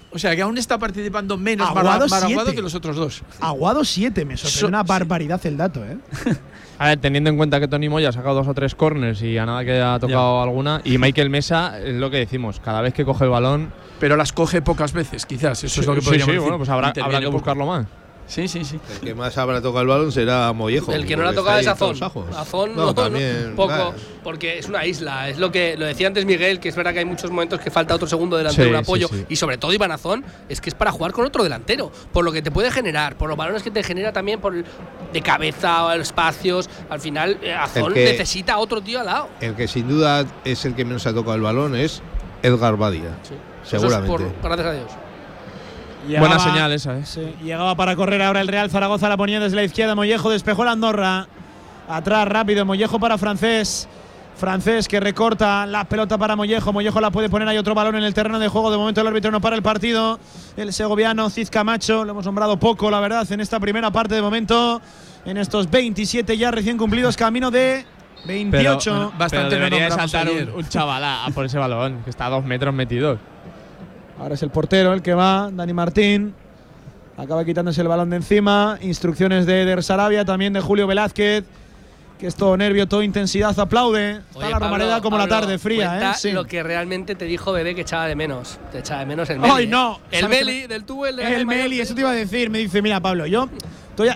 O sea que aún está participando menos Aguado, Maraguado siete. que los otros dos. Aguado 7, me sorprende So- una barbaridad el dato, ¿eh? A ver, teniendo en cuenta que Tony Moya ha sacado dos o tres corners y a nada que ha tocado alguna. Y Michael Mesa, es lo que decimos, cada vez que coge el balón. Pero las coge pocas veces, quizás. Eso es lo que Sí, podríamos sí, decir. bueno, pues habrá, habrá que poco. buscarlo más. Sí, sí, sí. El que más habrá tocado el balón será Mollejo. El que no le ha tocado es Azón. Azón No, no, no, también, poco, claro. porque es una isla. Es lo que lo decía antes Miguel, que es verdad que hay muchos momentos que falta otro segundo delantero, Sí, un apoyo. sí. Y sobre todo Iván Azón, es que es para jugar con otro delantero. Por lo que te puede generar, por los balones que te genera también, por el- de cabeza, espacios. Al final, eh, Azón que- necesita a otro tío al lado. El que sin duda es el que menos ha tocado el balón es Edgar es Seguramente. por- gracias a Dios. Buena señal esa, ¿eh? Sí, llegaba para correr ahora el Real Zaragoza, la ponía desde la izquierda. Mollejo despejó la Andorra. Atrás rápido, Mollejo para Francés. Francés que recorta la pelota para Mollejo. Mollejo la puede poner. Hay otro balón en el terreno de juego. De momento el árbitro no para el partido. El segoviano Cid Camacho. Lo hemos nombrado poco, la verdad, en esta primera parte de momento. En estos 27 ya recién cumplidos, camino de 28. Pero, bastante pero debería saltar un, un chaval a, a por ese balón, que está a dos metros metido. Ahora es el portero el que va, Dani Martín. Acaba quitándose el balón de encima. Instrucciones de Eder Sarabia, también de Julio Velázquez. Que es todo nervio, toda intensidad, aplaude. Está Oye, la Pablo, Romareda como la Pablo, tarde fría, ¿eh? Sí. lo que realmente te dijo Bebé que echaba de menos. Te echaba de menos el Meli. ¡Ay, ¿eh? no! El ¿Sabes Meli del tubo, el de El Meli, eso te iba a decir. Me dice, mira, Pablo, yo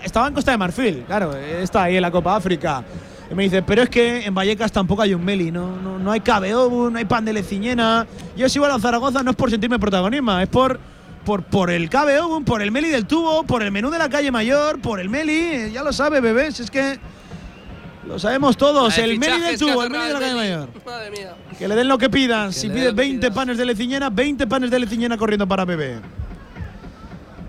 estaba en Costa de Marfil, claro, está ahí en la Copa África. Y me dice, pero es que en Vallecas tampoco hay un Meli, no, no, no hay Cabeobu, no hay pan de leciñena. Yo si voy a la Zaragoza no es por sentirme protagonismo, es por, por, por el Cabeobu, por el Meli del tubo, por el menú de la calle mayor, por el Meli, eh, ya lo sabe, bebés, es que lo sabemos todos, el Meli del tubo, el Meli de la calle mayor. Madre mía. Que le den lo que pidan. si que 20 panes de leciñena, 20 panes de leciñena corriendo para bebé.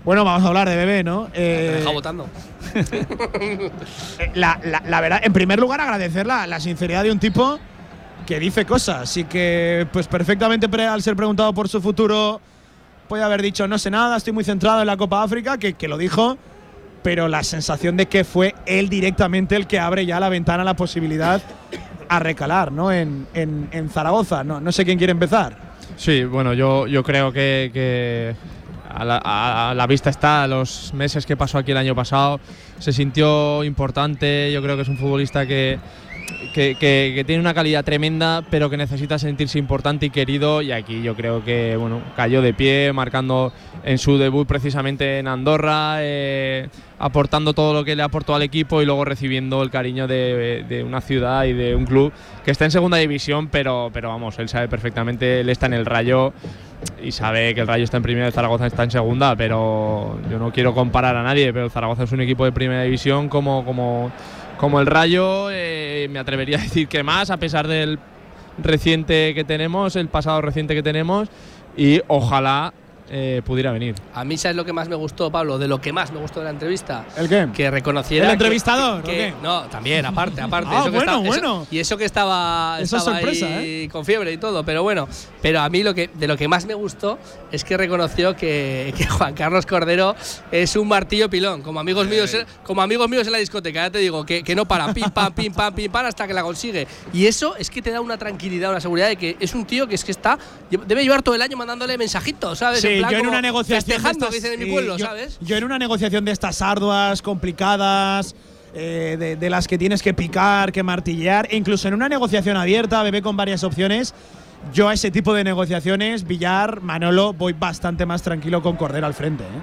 Bueno, vamos a hablar de bebé, ¿no? Te Eh, deja votando. la, la- la verdad, en primer lugar, agradecer la, la sinceridad de un tipo que dice cosas y que, pues perfectamente pre- al ser preguntado por su futuro, puede haber dicho no sé nada, estoy muy centrado en la Copa África, que, que lo dijo, pero la sensación de que fue él directamente el que abre ya la ventana a la posibilidad a recalar, ¿no? En, en- en Zaragoza. No, no sé quién quiere empezar. Sí, bueno, yo, yo creo que, que a, la, a- la vista está los meses que pasó aquí el año pasado. Se sintió importante. Yo creo que es un futbolista que, que, que- que tiene una calidad tremenda, pero que necesita sentirse importante y querido. Y aquí yo creo que bueno, cayó de pie, marcando en su debut precisamente en Andorra, eh, aportando todo lo que le aportó al equipo y luego recibiendo el cariño de, de una ciudad y de un club que está en segunda división, pero, pero vamos, él sabe perfectamente, él está en el Rayo y sabe que el Rayo está en primera el Zaragoza está en segunda, pero yo no quiero comparar a nadie, pero el Zaragoza es un equipo de primera división como, como, como el Rayo, eh, me atrevería a decir que más, a pesar del reciente que tenemos, el pasado reciente que tenemos, y ojalá eh, pudiera venir. A mí, ¿sabes lo que más me gustó, Pablo? De lo que más me gustó de la entrevista. ¿El qué? Que reconociera. ¿El que- entrevistador, o que- qué? No, también, aparte, aparte. Ah, eso que bueno, estaba- eso- bueno. y eso que estaba, Eso es estaba sorpresa, ahí con fiebre y todo, pero bueno. Pero a mí lo que, de lo que más me gustó es que reconoció que, que Juan Carlos Cordero es un martillo pilón. Como amigos míos, como amigos míos en la discoteca, ya te digo, que, que no para, pim, pam, pim, pam, pim, pam, hasta que la consigue. Y eso es que te da una tranquilidad, una seguridad de que es un tío que es que está. Debe llevar todo el año mandándole mensajitos, ¿sabes? Sí, plan yo en una negociación. de estas- que dicen en mi sí, pueblo, yo- ¿sabes? Yo en una negociación de estas arduas, complicadas, eh, de, de las que tienes que picar, que martillear, e incluso en una negociación abierta, bebé con varias opciones. Yo a ese tipo de negociaciones, Villar, Manolo, voy bastante más tranquilo con Cordero al frente. ¿eh?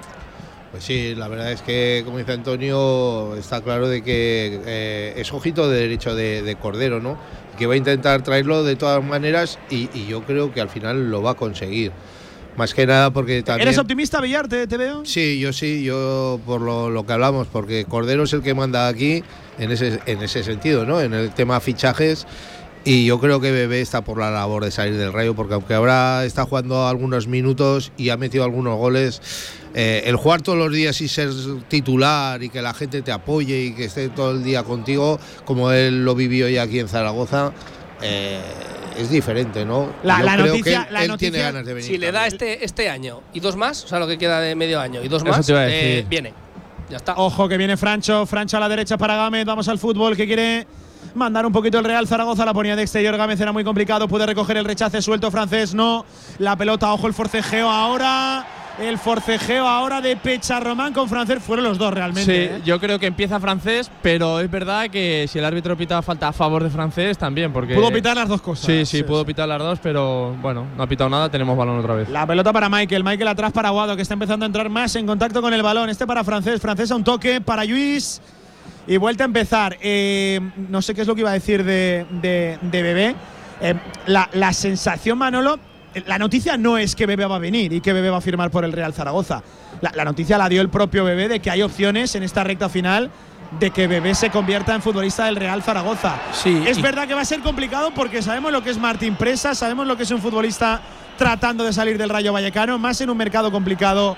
Pues sí, la verdad es que, como dice Antonio, está claro de que eh, es ojito de derecho de, de Cordero, ¿no? Que va a intentar traerlo de todas maneras y, y yo creo que al final lo va a conseguir. Más que nada porque también… ¿Eres optimista, Villar? ¿Te, te veo? Sí, yo sí, yo por lo, lo que hablamos, porque Cordero es el que manda aquí en ese, en ese sentido, ¿no? En el tema fichajes. Y yo creo que Bebé está por la labor de salir del rayo, porque aunque ahora está jugando algunos minutos y ha metido algunos goles, eh, el jugar todos los días y ser titular y que la gente te apoye y que esté todo el día contigo, como él lo vivió ya aquí en Zaragoza, eh, es diferente, ¿no? La- Yo la creo noticia- que él, la él noticia- tiene ganas de venir. Si le da este, este año y dos más, o sea, lo que queda de medio año y dos Eso más, eh, viene. Ya está. Ojo que viene Francho, Francho a la derecha para Gámez, vamos al fútbol que quiere mandar un poquito el Real Zaragoza, la ponía de exterior, Gámez era muy complicado, puede recoger el rechace suelto francés, no, la pelota, ojo el forcejeo ahora, el forcejeo ahora de Pecha Román con francés. Fueron los dos realmente. Sí, ¿eh? yo creo que empieza francés, pero es verdad que si el árbitro pita falta a favor de francés también, porque. Pudo pitar las dos cosas. Sí, sí, pudo pitar las dos, pero bueno, no ha pitado nada, tenemos balón otra vez. La pelota para Michael, Michael atrás para Guado, que está empezando a entrar más en contacto con el balón. Este para francés, francés a un toque para Luis. Y vuelta a empezar. Eh, no sé qué es lo que iba a decir de, de, de Bebé. Eh, la, la sensación, Manolo, la noticia no es que Bebé va a venir y que Bebé va a firmar por el Real Zaragoza. La, la noticia la dio el propio Bebé de que hay opciones en esta recta final de que Bebé se convierta en futbolista del Real Zaragoza. Sí, es verdad que va a ser complicado porque sabemos lo que es Martín Presa, sabemos lo que es un futbolista tratando de salir del Rayo Vallecano, más en un mercado complicado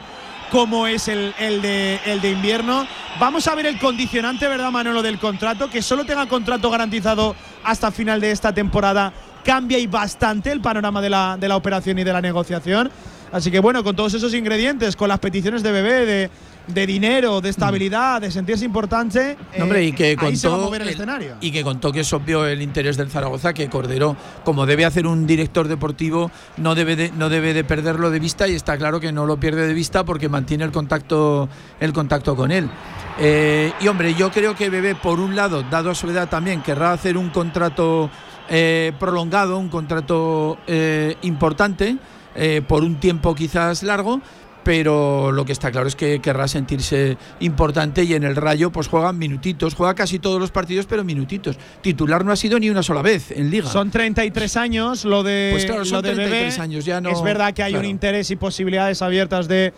como es el, el de, el de invierno. Vamos a ver el condicionante, ¿verdad, Manolo, del contrato? Que solo tenga contrato garantizado hasta final de esta temporada cambia y bastante el panorama de la, de la operación y de la negociación. Así que bueno, con todos esos ingredientes, con las peticiones de bebé, de, de dinero, de estabilidad, de sentirse importante, No, hombre, y que eh, ahí se va a contó mover el, el- escenario. Y que contó que es obvio el interés del Zaragoza, que Cordero, como debe hacer un director deportivo, no debe de, no debe de perderlo de vista y está claro que no lo pierde de vista porque mantiene el contacto, el contacto con él. Eh, y hombre, yo creo que Bebé, por un lado, dado su edad también, querrá hacer un contrato eh, prolongado, un contrato eh, importante, eh, por un tiempo quizás largo, pero lo que está claro es que querrá sentirse importante y en el Rayo pues juega minutitos, juega casi todos los partidos, pero minutitos. Titular no ha sido ni una sola vez en Liga. Son 33 años lo de, Pues claro, son lo de 33 Bebé. años, ya no- Es verdad que hay claro. un interés y posibilidades abiertas de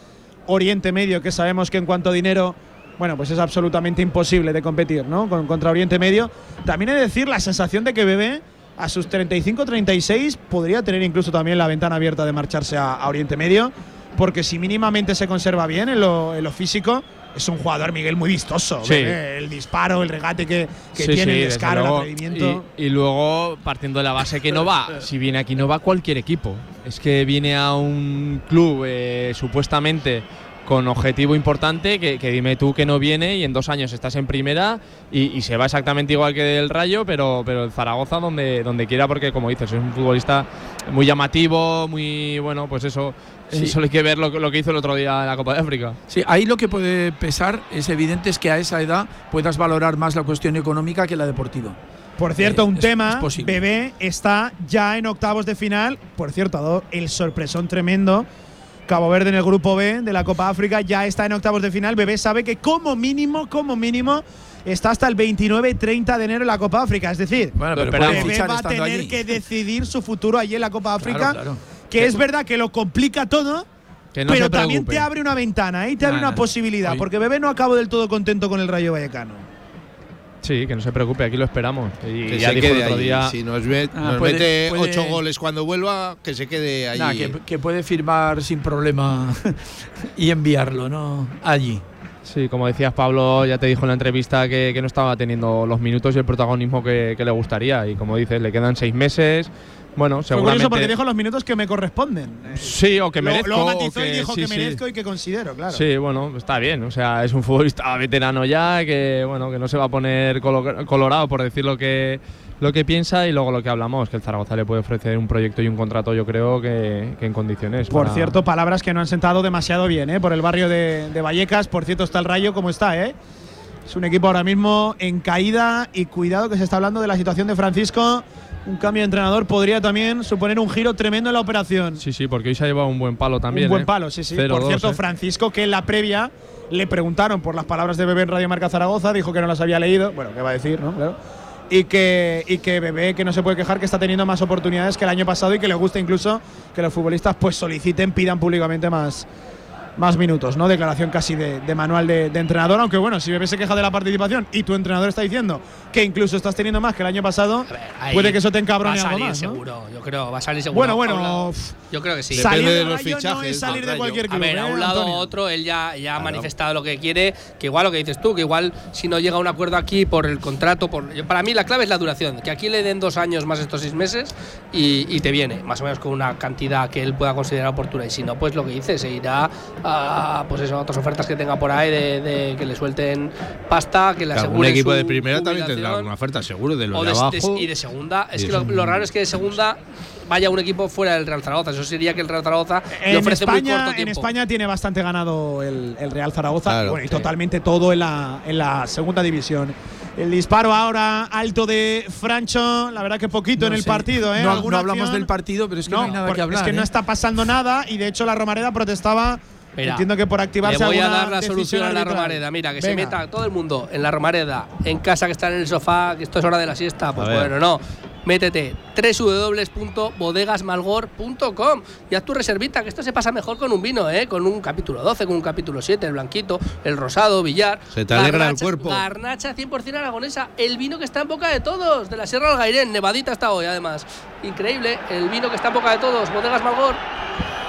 Oriente Medio, que sabemos que en cuanto a dinero, bueno, pues es absolutamente imposible de competir, ¿no? Con, contra Oriente Medio. También he de decir la sensación de que Bebé a sus 35-36 podría tener incluso también la ventana abierta de marcharse a, a Oriente Medio, porque si mínimamente se conserva bien en lo, en lo físico. Es un jugador, Miguel, muy vistoso. Sí. Bebé, el disparo, el regate que, que Sí, tiene, sí, el descaro, el atrevimiento. Y, y luego, partiendo de la base que no va, si viene aquí no va cualquier equipo. Es que viene a un club eh, supuestamente con objetivo importante, que, que dime tú que no viene y en dos años estás en primera y, y se va exactamente igual que el Rayo, pero, pero el Zaragoza donde, donde quiera, porque como dices, es un futbolista muy llamativo, muy bueno, pues eso, Sí. solo hay que ver lo, que- lo que hizo el otro día en la Copa de África. Sí, ahí lo que puede pesar es evidente es que a esa edad puedas valorar más la cuestión económica que la deportiva. Por cierto, Eh, un es- tema, es. Bebé está ya en octavos de final. Por cierto, ha dado el sorpresón tremendo. Cabo Verde en el grupo B de la Copa África ya está en octavos de final. Bebé sabe que como mínimo, como mínimo, está hasta el 29-30 de enero en la Copa África. Es decir, Bueno, pero Bebé va a tener allí. que decidir su futuro allí en la Copa África. Claro, claro. Que es verdad que lo complica todo, no pero también te abre una ventana, ahí te abre Nah, una nah. posibilidad. Oye. Porque Bebé no acabó del todo contento con el Rayo Vallecano. Sí, que no se preocupe, aquí lo esperamos. Y Que ya se dijo el quede otro allí. día. Si nos, ve- Ah, nos puede- mete puede- ocho goles cuando vuelva, que se quede allí. Nah, que, que puede firmar sin problema y enviarlo, ¿no? Allí. Sí, como decías, Pablo ya te dijo en la entrevista que, que no estaba teniendo los minutos y el protagonismo que, que le gustaría. Y como dices, le quedan seis meses. Bueno, Fue curioso seguramente. porque dijo los minutos que me corresponden. Eh, sí, o que merezco. Luego o matizó y que- dijo sí, que sí. merezco y que considero, claro. Sí, bueno, está bien. O sea, es un futbolista veterano ya que, bueno, que no se va a poner colo- colorado por decir lo que, lo que piensa y luego lo que hablamos, que el Zaragoza le puede ofrecer un proyecto y un contrato, yo creo que, que en condiciones. Por para- cierto, palabras que no han sentado demasiado bien, ¿eh? Por el barrio de, de Vallecas. Por cierto, está el Rayo como está, ¿eh? Es un equipo ahora mismo en caída y cuidado que se está hablando de la situación de Francisco. Un cambio de entrenador podría también suponer un giro tremendo en la operación. Sí, sí, porque hoy se ha llevado un buen palo también. un buen ¿eh? palo, sí, sí. 0-2, por cierto, ¿eh? Francisco, que en la previa le preguntaron por las palabras de Bebé en Radio Marca Zaragoza, dijo que no las había leído. Bueno, ¿qué va a decir, no? Claro. Y que, y que Bebé, que no se puede quejar, que está teniendo más oportunidades que el año pasado y que le gusta incluso que los futbolistas pues soliciten, pidan públicamente más, más minutos, ¿no? Declaración casi de, de manual de, de entrenador, aunque bueno, si Bebé se queja de la participación y tu entrenador está diciendo que incluso estás teniendo más que el año pasado, puede que eso te encabrone va a algo salir más, ¿no? seguro, yo creo, va a salir seguro. Bueno, bueno, yo creo que sí. Depende salir de los no fichajes es salir de A ver, a ¿eh, un lado o otro, él ya, ya ha manifestado lo que quiere, que igual lo que dices tú, que igual si no llega a un acuerdo aquí por el contrato, por, yo- para mí la clave es la duración, que aquí le den dos años más estos seis meses y, y te viene, más o menos con una cantidad que él pueda considerar oportuna, y si no, pues lo que dices, se irá a, pues eso, a otras ofertas que tenga por ahí de, de que le suelten pasta, que le Claro, un aseguren equipo su de primera también tendrá alguna oferta, seguro, de los de, de- abajo. de- y de segunda. Es que lo, lo raro es que de segunda vaya un equipo fuera del Real Zaragoza. Eso sería que el Real Zaragoza le En ofrece muy España, corto en tiempo. España tiene bastante ganado el, el Real Zaragoza Claro, bueno, y sí. totalmente todo en la, en la segunda división. El disparo ahora alto de Francho, la verdad que poquito en No el sé. partido. ¿eh? No, ¿Alguna no hablamos acción? del partido, pero es que no, No, hay nada que hablar. es que no ¿eh? está pasando nada y de hecho la Romareda protestaba. Mira, entiendo que por activarse Le voy a dar la solución a la arbitral. Romareda. Mira, que se meta todo el mundo en la Romareda, en casa que está en el sofá, que esto es hora de la siesta. Pues bueno, no. Métete www.bodegasmalgor.com y haz tu reservita, que esto se pasa mejor con un vino, ¿eh? Con un capítulo 12, con un capítulo 7, el blanquito, el rosado, billar. Se te alegra el cuerpo. Garnacha 100% aragonesa, el vino que está en boca de todos, de la Sierra Algairén, nevadita hasta hoy además. Increíble, el vino que está en boca de todos, Bodegas Malgor.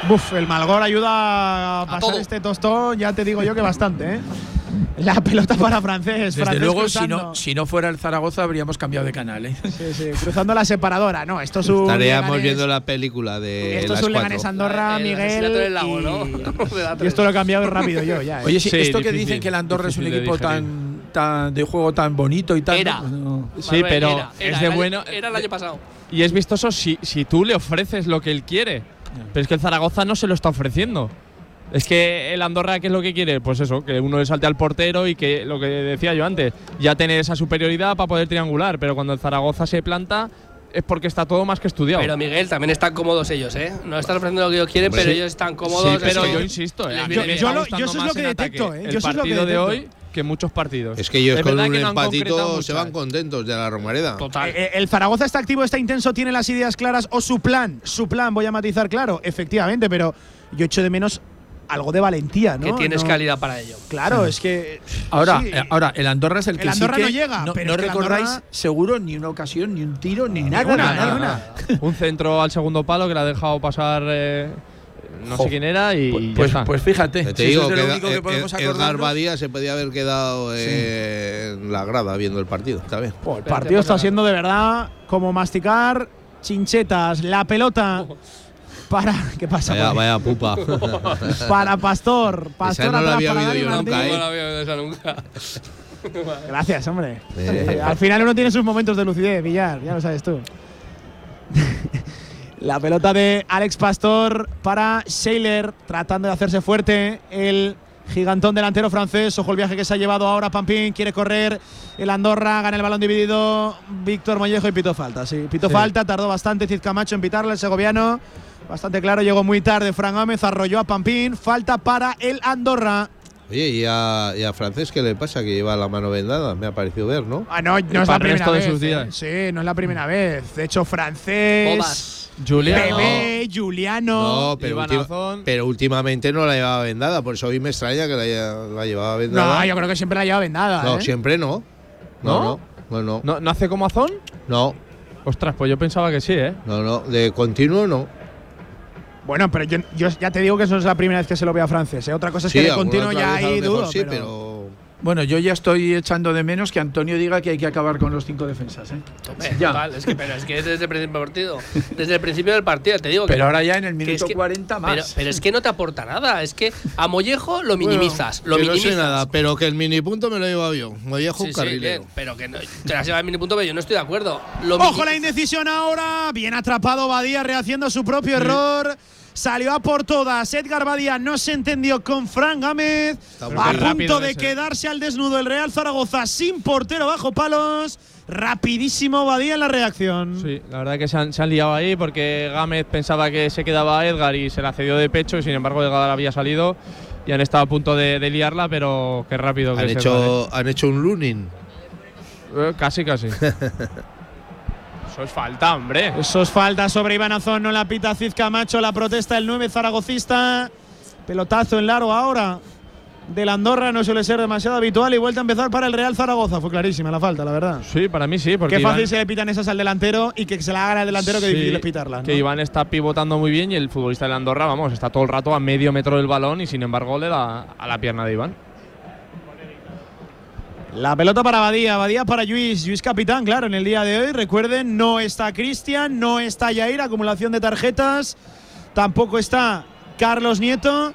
Buf, el Malgor ayuda a pasar todo. este tostón, ya te digo yo que bastante, ¿eh? La pelota para francés. Desde francés luego, si no, si no fuera el Zaragoza, habríamos cambiado de canal. ¿eh? Sí, sí, cruzando la separadora. No, esto es un. Estaríamos Leganés- viendo la película de Esto es un. Leganés Andorra, El Miguel. lago, y- y esto lo he cambiado rápido yo, ya. ¿eh? Oye, sí, Sí, esto que difícil, dicen que el Andorra es un equipo tan, tan de juego tan bonito y tal. Era. pues no. Sí, pero era, era, es de bueno. Era el año pasado. Y es vistoso si, si tú le ofreces lo que él quiere. Pero es que el Zaragoza no se lo está ofreciendo. Es que el Andorra, ¿qué es lo que quiere? Pues eso, que uno le salte al portero y que lo que decía yo antes, ya tener esa superioridad para poder triangular. Pero cuando el Zaragoza se planta, es porque está todo más que estudiado. Pero Miguel, también están cómodos ellos, ¿eh? No están ofreciendo lo que ellos quieren, Hombre, pero sí. ellos están cómodos. sí, pero yo insisto, eh, Yo- lo- yo eso es lo que detecto, eh, El yo eso es lo que partido de hoy que muchos partidos. Es que ellos Es con un no empatito se van contentos de la Romareda. Total. Eh, eh, el Zaragoza está activo, está intenso, tiene las ideas claras o su plan. Su plan, voy a matizar, claro, efectivamente, pero yo echo de menos algo de valentía, ¿no? que tienes No- calidad para ello. Claro, es que. Ahora, sí. eh, ahora, el Andorra es el El que sí Andorra que no llega, no, pero no es el recordáis Andorra- seguro ni una ocasión, ni un tiro, ni nada. una, nada, ni nada. Un centro al segundo palo que le ha dejado pasar eh, no Jo. sé quién era y Pues, pues, pues fíjate, Te si eso digo es de que lo único que Ed- podemos Ed- Edgar acordarnos. Badía se podía haber quedado eh, en la grada viendo el partido. Está bien. Jo, el partido está siendo de verdad como masticar chinchetas. La pelota para. ¿Qué pasa? Vaya, vaya pupa. Para Pastor. Pastor no la había oído yo nunca, ¿eh? No la veo esa nunca. Gracias, hombre. Eh. Al final uno tiene sus momentos de lucidez, Villar, ya lo sabes tú. La pelota de Alex Pastor para Shaler, tratando de hacerse fuerte. El gigantón delantero francés. Ojo el viaje que se ha llevado ahora Pampín. Quiere correr el Andorra. Gana el balón dividido. Víctor Mollejo y pitó falta. Sí, pitó Sí. falta. Tardó bastante Cizcamacho en pitarle el segoviano. Bastante claro. Llegó muy tarde Fran Gómez. Arrolló a Pampín. Falta para el Andorra. Oye, ¿y a, y a Francés qué le pasa? Que lleva la mano vendada, me ha parecido ver, ¿no? Ah, no, no es la primera resto de vez. sus días. eh. Sí, no es la primera vez. De hecho, francés. Bobas. Julián. Bebé, Juliano. No, pero, pero últimamente no la llevaba vendada, por eso hoy me extraña que la, haya- la llevaba vendada. No, yo creo que siempre la lleva vendada. No, ¿eh? siempre no. No, ¿No? no, no, no, ¿No, ¿No hace como Azón? no, Ostras, pues yo pensaba que sí, ¿eh? no, no, de continuo no. Bueno, pero yo, yo ya te digo que eso no es la primera vez que se lo veo a francés. ¿eh? Otra cosa es Sí, que de continuo ya lo mejor dudo. sí, pero- pero Bueno, yo ya estoy echando de menos que Antonio diga que hay que acabar con los cinco defensas. ¿eh? Ya. total, es que, pero es que es desde el principio del partido. Desde el principio del partido, te digo que. Pero ahora ya en el minuto es que- 40 más. Pero, pero es que no te aporta nada. Es que a Mollejo lo minimizas. lo que no sé nada, pero que el mini punto me lo he llevado yo. Me llevo Sí, un sí, carrilero. bien, pero que no, te la lleva el mini punto, pero yo no estoy de acuerdo. Lo Ojo la indecisión ahora. Bien atrapado Badía rehaciendo su propio error. Salió a por todas. Edgar Badía no se entendió con Fran Gámez. muy A punto de ese. quedarse al desnudo el Real Zaragoza sin portero bajo palos. Rapidísimo Badía en la reacción. Sí, la verdad que se han, se han liado ahí porque Gámez pensaba que se quedaba a Edgar y se la cedió de pecho y sin embargo Edgar había salido y han estado a punto de, de liarla, pero qué rápido que Han Edgar, hecho, han hecho un lunin. ¿eh? Eh, Casi, casi. Eso es falta, hombre. Eso es falta sobre Iván Azón, no la pita Cid Camacho, la protesta del 9 zaragocista. Pelotazo en largo ahora del Andorra, no suele ser demasiado habitual y vuelta a empezar para el Real Zaragoza. Fue clarísima la falta, la verdad. Sí, para mí sí, porque Qué fácil Iván- se le pitan esas al delantero y que se la hagan al delantero, que Sí, difícil es pitarla. Que Iván está pivotando muy bien y el futbolista de la Andorra, vamos, está todo el rato a medio metro del balón y sin embargo le da a la pierna de Iván. La pelota para Badía, Badía para Luis, Luis capitán, claro, en el día de hoy. Recuerden, no está Cristian, no está Yair, acumulación de tarjetas. Tampoco está Carlos Nieto.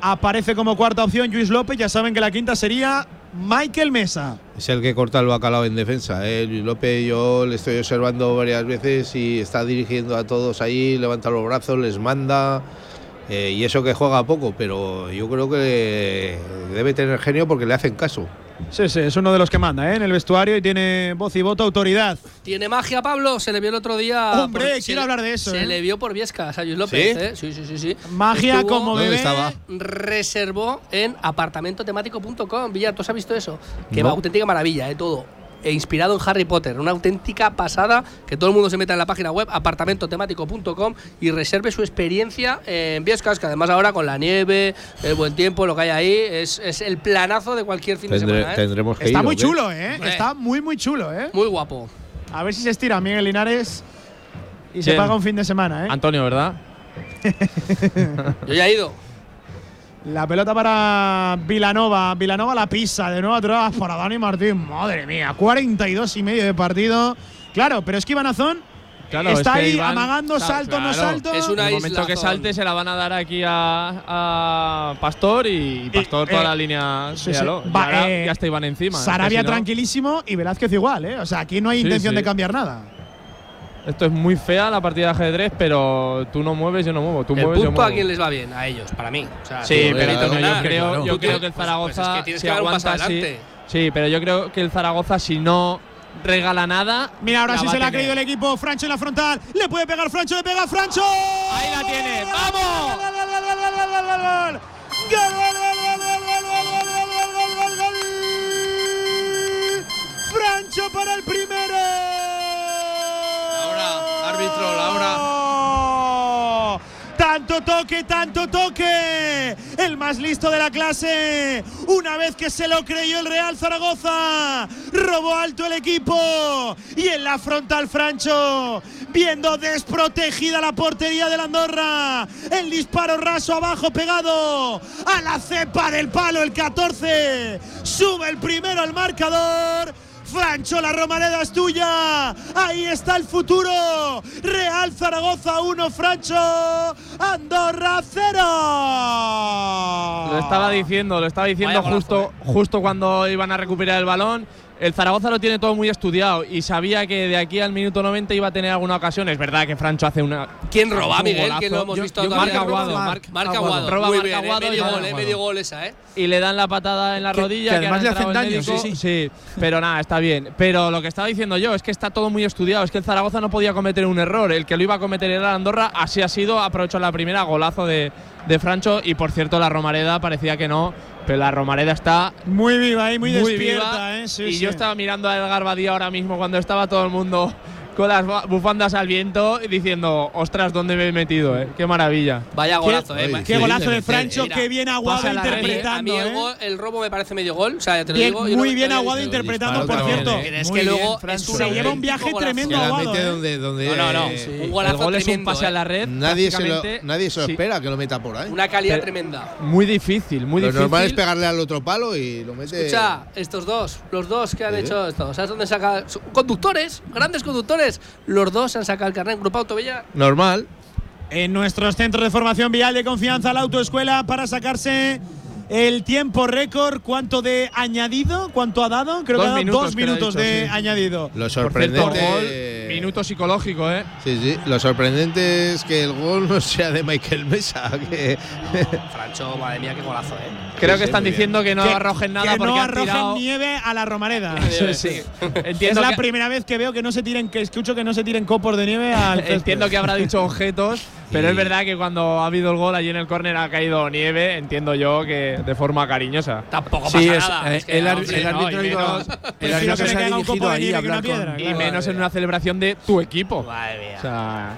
aparece como cuarta opción Luis López. Ya saben que la quinta sería Michael Mesa. Es el que corta el bacalao en defensa. ¿eh? Luis López, yo le estoy observando varias veces y está dirigiendo a todos ahí, levanta los brazos, les manda. eh, y eso que juega poco, pero yo creo que debe tener genio porque le hacen caso. Sí, sí, es uno de los que manda ¿eh? en el vestuario y tiene voz y voto, autoridad. Tiene magia, Pablo. Se le vio el otro día. Hombre, por- quiero le- hablar de eso, Se ¿eh? le vio por Viescas a Luis López. ¿Sí? ¿eh? Sí, sí, sí, sí. Magia Estuvo- como ¿Dónde bebé. estaba? reservó en apartamentotemático.com. Villar, ¿tú has visto eso? Que No. va auténtica maravilla, ¿eh? Todo. E inspirado en Harry Potter. Una auténtica pasada. Que todo el mundo se meta en la página web apartamentotemático.com y reserve su experiencia en Viescas, que además ahora con la nieve, el buen tiempo, lo que hay ahí, es, es el planazo de cualquier fin de semana. ¿eh? tendremos que Está ir, muy chulo, ¿eh? Está muy, muy chulo, ¿eh? Muy guapo. A ver si se estira Miguel Linares y se paga un fin de semana, ¿eh? Antonio, ¿verdad? Yo ya he ido. La pelota para Vilanova. Vilanova la pisa. De nuevo atrás para Dani Martín. Madre mía. 42 y medio de partido. Claro, pero es que Iván Azón Claro, está es que ahí Iván- amagando, Claro, salto, no salto. Es una En el momento que salte se la van a dar aquí a, a Pastor y Pastor toda eh, la línea. sí, sí. Va, ahora eh, ya está Iván encima. es que Sarabia si no, tranquilísimo y Velázquez igual, ¿eh? O sea, aquí no hay Sí, intención sí. de cambiar nada. Esto es muy fea la partida de ajedrez, pero tú no mueves, yo no muevo. Tú El mueves, yo punto a muevo. quién les va bien, a ellos, para mí. O sea, Sí, pero yo creo, claro. yo Tú creo que- el pues- Zaragoza pues es que tienes si que dar un paso aguanta así. adelante. Sí, pero yo creo que el Zaragoza si no regala nada. Mira, ahora la sí se a le ha creído el equipo. Francho en la frontal. Le puede pegar Francho, le pega Francho. Ahí la tiene, ¡vamos! ¡Gol, gol, gol, gol, Laura. Tanto toque, tanto toque. El más listo de la clase. Una vez que se lo creyó el Real Zaragoza. Robó alto el equipo. Y en la frontal Francho. Viendo desprotegida la portería del Andorra. El disparo raso abajo pegado. A la cepa del palo el 14. Sube el primero al marcador. Francho, la Romareda es tuya. Ahí está el futuro. Real Zaragoza 1, Francho. Andorra 0. Lo estaba diciendo, lo estaba diciendo Vaya golazo, justo, justo cuando iban a recuperar el balón. El Zaragoza lo tiene todo muy estudiado y sabía que de aquí al minuto 90 iba a tener alguna ocasión. Es verdad que Francho hace una. ¿Quién roba, un Miguel? golazo. Que lo hemos Yo- visto yo. Marca Aguado, Marca Aguado. Roba Marca eh, Aguado y medio gol, eh, medio gol esa, ¿eh? y le dan la patada en la Que- rodilla. que que además han le hacen daño, médico. sí, sí. Pero nada, está bien. Pero lo que estaba diciendo yo es que está todo muy estudiado. Es que el Zaragoza no podía cometer un error. El que lo iba a cometer era Andorra. Así ha sido. Aprovechó la primera golazo de, de Francho. Y por cierto, la Romareda parecía que no. Pero la Romareda está Muy viva ahí, muy, muy despierta, viva. ¿eh? Sí, y sí. yo estaba mirando a Edgar Badía ahora mismo cuando estaba todo el mundo con las bufandas al viento y diciendo, ostras, ¿dónde me he metido? Eh? Qué maravilla. Vaya golazo, eh. Oye, Qué Sí, golazo de de Francho, Mira, qué bien aguado pasa la red, A mí interpretando. el, ¿eh? gol- el robo me parece medio gol. O sea, ya te lo Bien, digo. muy no- bien aguado interpretando, disparo por cierto. ¿eh? Es Muy que bien, luego Francho. Se lleva un viaje tremendo aguado, ¿eh? donde, donde No, no, no. eh, Un golazo el gol es un pase eh. a la red. nadie se lo, prácticamente. nadie se lo Sí. espera que lo meta por ahí. Una calidad Pero- tremenda. Muy difícil, muy lo difícil. normal es pegarle al otro palo y lo mete. Escucha, estos dos, los dos que han hecho esto, ¿sabes dónde saca? Conductores, grandes conductores. Los dos han sacado el carnet en Grupo Autovilla. Normal. En nuestros centros de formación vial de confianza, la autoescuela, para sacarse el tiempo récord. ¿Cuánto de añadido? ¿Cuánto ha dado? Creo Dos que ha dado minutos, dos minutos dicho, de sí. añadido. Lo Por cierto, sorprendente. gol, minuto psicológico, ¿eh? Sí, sí. Lo sorprendente es que el gol no sea de Michael Mesa. Que Francho, madre mía, qué golazo, ¿eh? Creo Sí, que están diciendo que no Que- arrojen nada que porque no arrojen tirado. nieve a la Romareda. Sí, sí. es la que, primera vez que veo que no se tiren, que escucho que no se tiren copos de nieve al entiendo que habrá dicho objetos, pero es verdad que cuando ha habido el gol allí en el córner ha caído nieve, entiendo yo que de forma cariñosa. Tampoco Sí, pasa es- nada. eh, es que, el, hombre, el no, árbitro y menos- el árbitro que se ha dirigido ahí a hablar con. piedra, Y claro. menos en una celebración de tu equipo. Madre mía. O sea,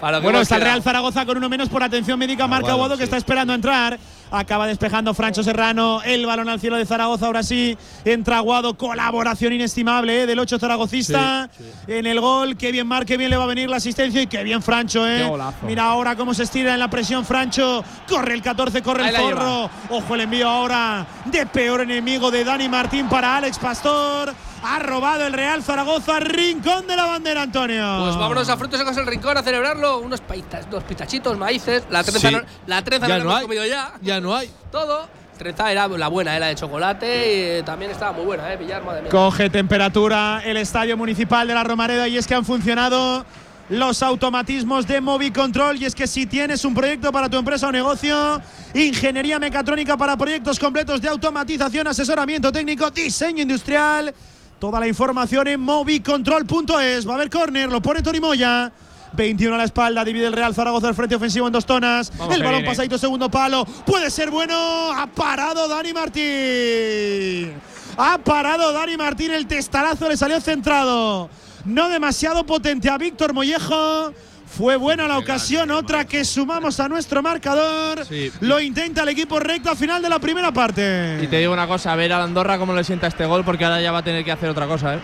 Para lo que Bueno, está el. Real Zaragoza con uno menos por atención médica. Marca Aguado, que está esperando entrar. Acaba despejando Francho Serrano. El balón al cielo de Zaragoza. Ahora sí. Entra Aguado. Colaboración inestimable eh, del 8 zaragocista. En el gol. Qué bien Mar, qué bien le va a venir la asistencia. Y qué bien Francho, ¿eh? Qué. Mira ahora cómo se estira en la presión Francho. Corre el 14, corre el la zorro. Ojo el envío ahora de peor enemigo de Dani Martín para Alex Pastor. Ha robado el Real Zaragoza, rincón de la bandera, Antonio. Pues vámonos a Frutos Secos el Rincón a celebrarlo. Unos, paitas, unos pitachitos, maíces. La trenza, Sí. no, la trenza Ya no hemos hay. comido ya. Ya no hay. Todo. Trenza era la buena, era de chocolate y también estaba muy buena, ¿eh? Villar, madre mía. Coge temperatura el estadio municipal de la Romareda y es que han funcionado los automatismos de Movicontrol y es que si tienes un proyecto para tu empresa o negocio, ingeniería mecatrónica para proyectos completos de automatización, asesoramiento técnico, diseño industrial, toda la información en movicontrol.es. Va a haber córner, lo pone Torimoya. 21 a la espalda, divide el Real Zaragoza el frente ofensivo en dos zonas. Vamos el balón viene. pasadito, segundo palo. Puede ser bueno. Ha parado Dani Martín. Ha parado Dani Martín. El testarazo le salió centrado. No demasiado potente a Víctor Mollejo. Fue buena la ocasión, otra que sumamos a nuestro marcador. Sí. Lo intenta el equipo recto a final de la primera parte. Y te digo una cosa, a ver a Andorra cómo le sienta este gol, porque ahora ya va a tener que hacer otra cosa, ¿eh?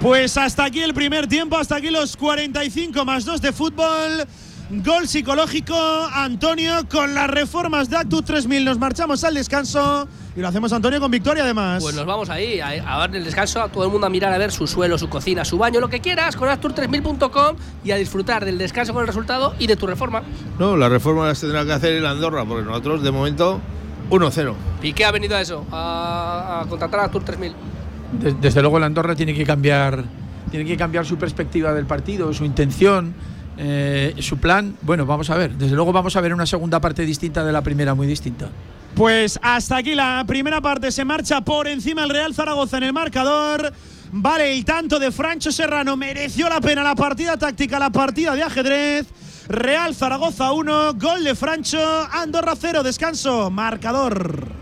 Pues hasta aquí el primer tiempo, hasta aquí los 45 más 2 de fútbol. Gol psicológico, Antonio, con las reformas de Actu 3000. Nos marchamos al descanso y lo hacemos, Antonio, con victoria además. Pues nos vamos ahí, a, a dar el descanso a todo el mundo a mirar a ver su suelo, su cocina, su baño, lo que quieras, con Astur3000.com y a disfrutar del descanso con el resultado y de tu reforma. No, la reforma las tendrá que hacer el Andorra, porque nosotros de momento 1-0. Piqué ha venido a eso, a, a contratar a Astur3000. De- desde luego el Andorra tiene que cambiar tiene que cambiar su perspectiva del partido, su intención, eh, su plan. Bueno, vamos a ver. Desde luego vamos a ver una segunda parte distinta de la primera, muy distinta. Pues hasta aquí la primera parte. Se marcha por encima el Real Zaragoza en el marcador. Vale, el tanto de Francho Serrano mereció la pena la partida táctica, la partida de ajedrez. Real Zaragoza 1, gol de Francho, Andorra 0, descanso, marcador.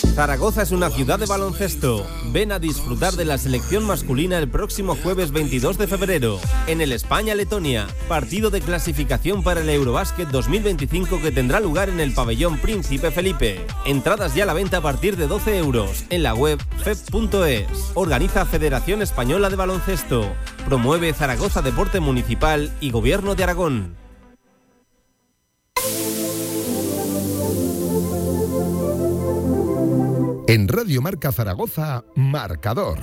Zaragoza es una ciudad de baloncesto. Ven a disfrutar de la selección masculina el próximo jueves 22 de febrero en el España-Letonia, partido de clasificación para el Eurobásquet 2025 que tendrá lugar en el pabellón Príncipe Felipe. Entradas ya a la venta a partir de 12 euros en la web feb.es. Organiza Federación Española de Baloncesto. Promueve Zaragoza Deporte Municipal y Gobierno de Aragón. En Radio Marca Zaragoza, marcador.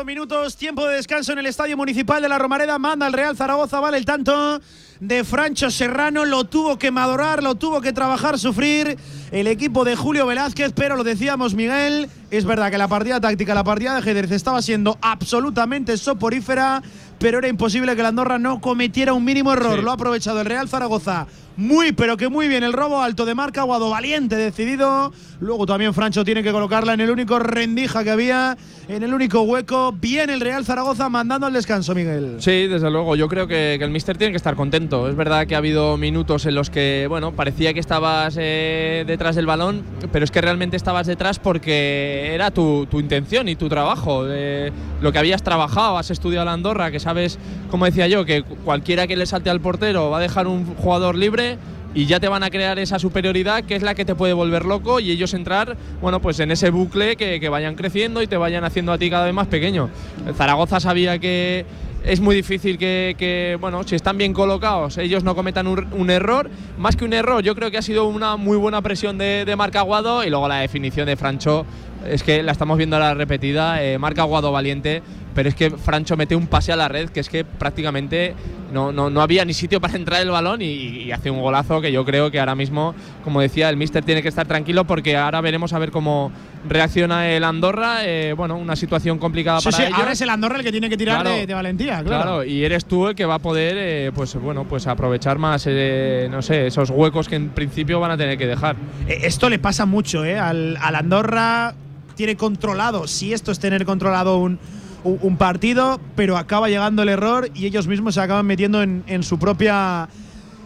8 minutos, tiempo de descanso en el Estadio Municipal de la Romareda. Manda el Real Zaragoza, vale el tanto de Francho Serrano. Lo tuvo que madurar, lo tuvo que trabajar, sufrir el equipo de Julio Velázquez, pero lo decíamos, Miguel. Es verdad que la partida táctica, la partida de ajedrez estaba siendo absolutamente soporífera, pero era imposible que la Andorra no cometiera un mínimo error. Sí. Lo ha aprovechado el Real Zaragoza. Muy, pero que muy bien. El robo alto de marca, Guado valiente, decidido. Luego también Francho tiene que colocarla en el único rendija que había, en el único hueco. Bien el Real Zaragoza mandando al descanso, Miguel. Sí, desde luego. Yo creo que, el Mister tiene que estar contento. Es verdad que ha habido minutos en los que, bueno, parecía que estabas eh, detrás del balón, pero es que realmente estabas detrás porque era tu, tu intención y tu trabajo. eh, lo que habías trabajado, has estudiado la Andorra, que sabes, como decía yo, que cu- cualquiera que le salte al portero va a dejar un jugador libre. Y ya te van a crear esa superioridad que es la que te puede volver loco y ellos entrar, bueno, pues en ese bucle que, vayan creciendo y te vayan haciendo a ti cada vez más pequeño. Zaragoza sabía que, es muy difícil que, bueno, si están bien colocados, ellos no cometan un, error. Más que un error, yo creo que ha sido una muy buena presión de, de Marc Aguado y luego la definición de Francho. Es que la estamos viendo a la repetida. Eh, Marc Aguado valiente, pero es que Francho mete un pase a la red que es que prácticamente no, no, no había ni sitio para entrar el balón y, y hace un golazo que yo creo que ahora mismo, como decía, el míster tiene que estar tranquilo porque ahora veremos a ver cómo reacciona el Andorra. Eh, bueno, una situación complicada Sí, para sí, ellos. ahora es el Andorra el que tiene que tirar Claro. de, de valentía, Claro. claro. y eres tú el que va a poder, eh, pues bueno, pues aprovechar más, eh, no sé, esos huecos que en principio van a tener que dejar. Eh, Esto le pasa mucho, ¿eh? Al, al Andorra tiene controlado, si esto es tener controlado un, un- partido, pero acaba llegando el error y ellos mismos se acaban metiendo en, en su propia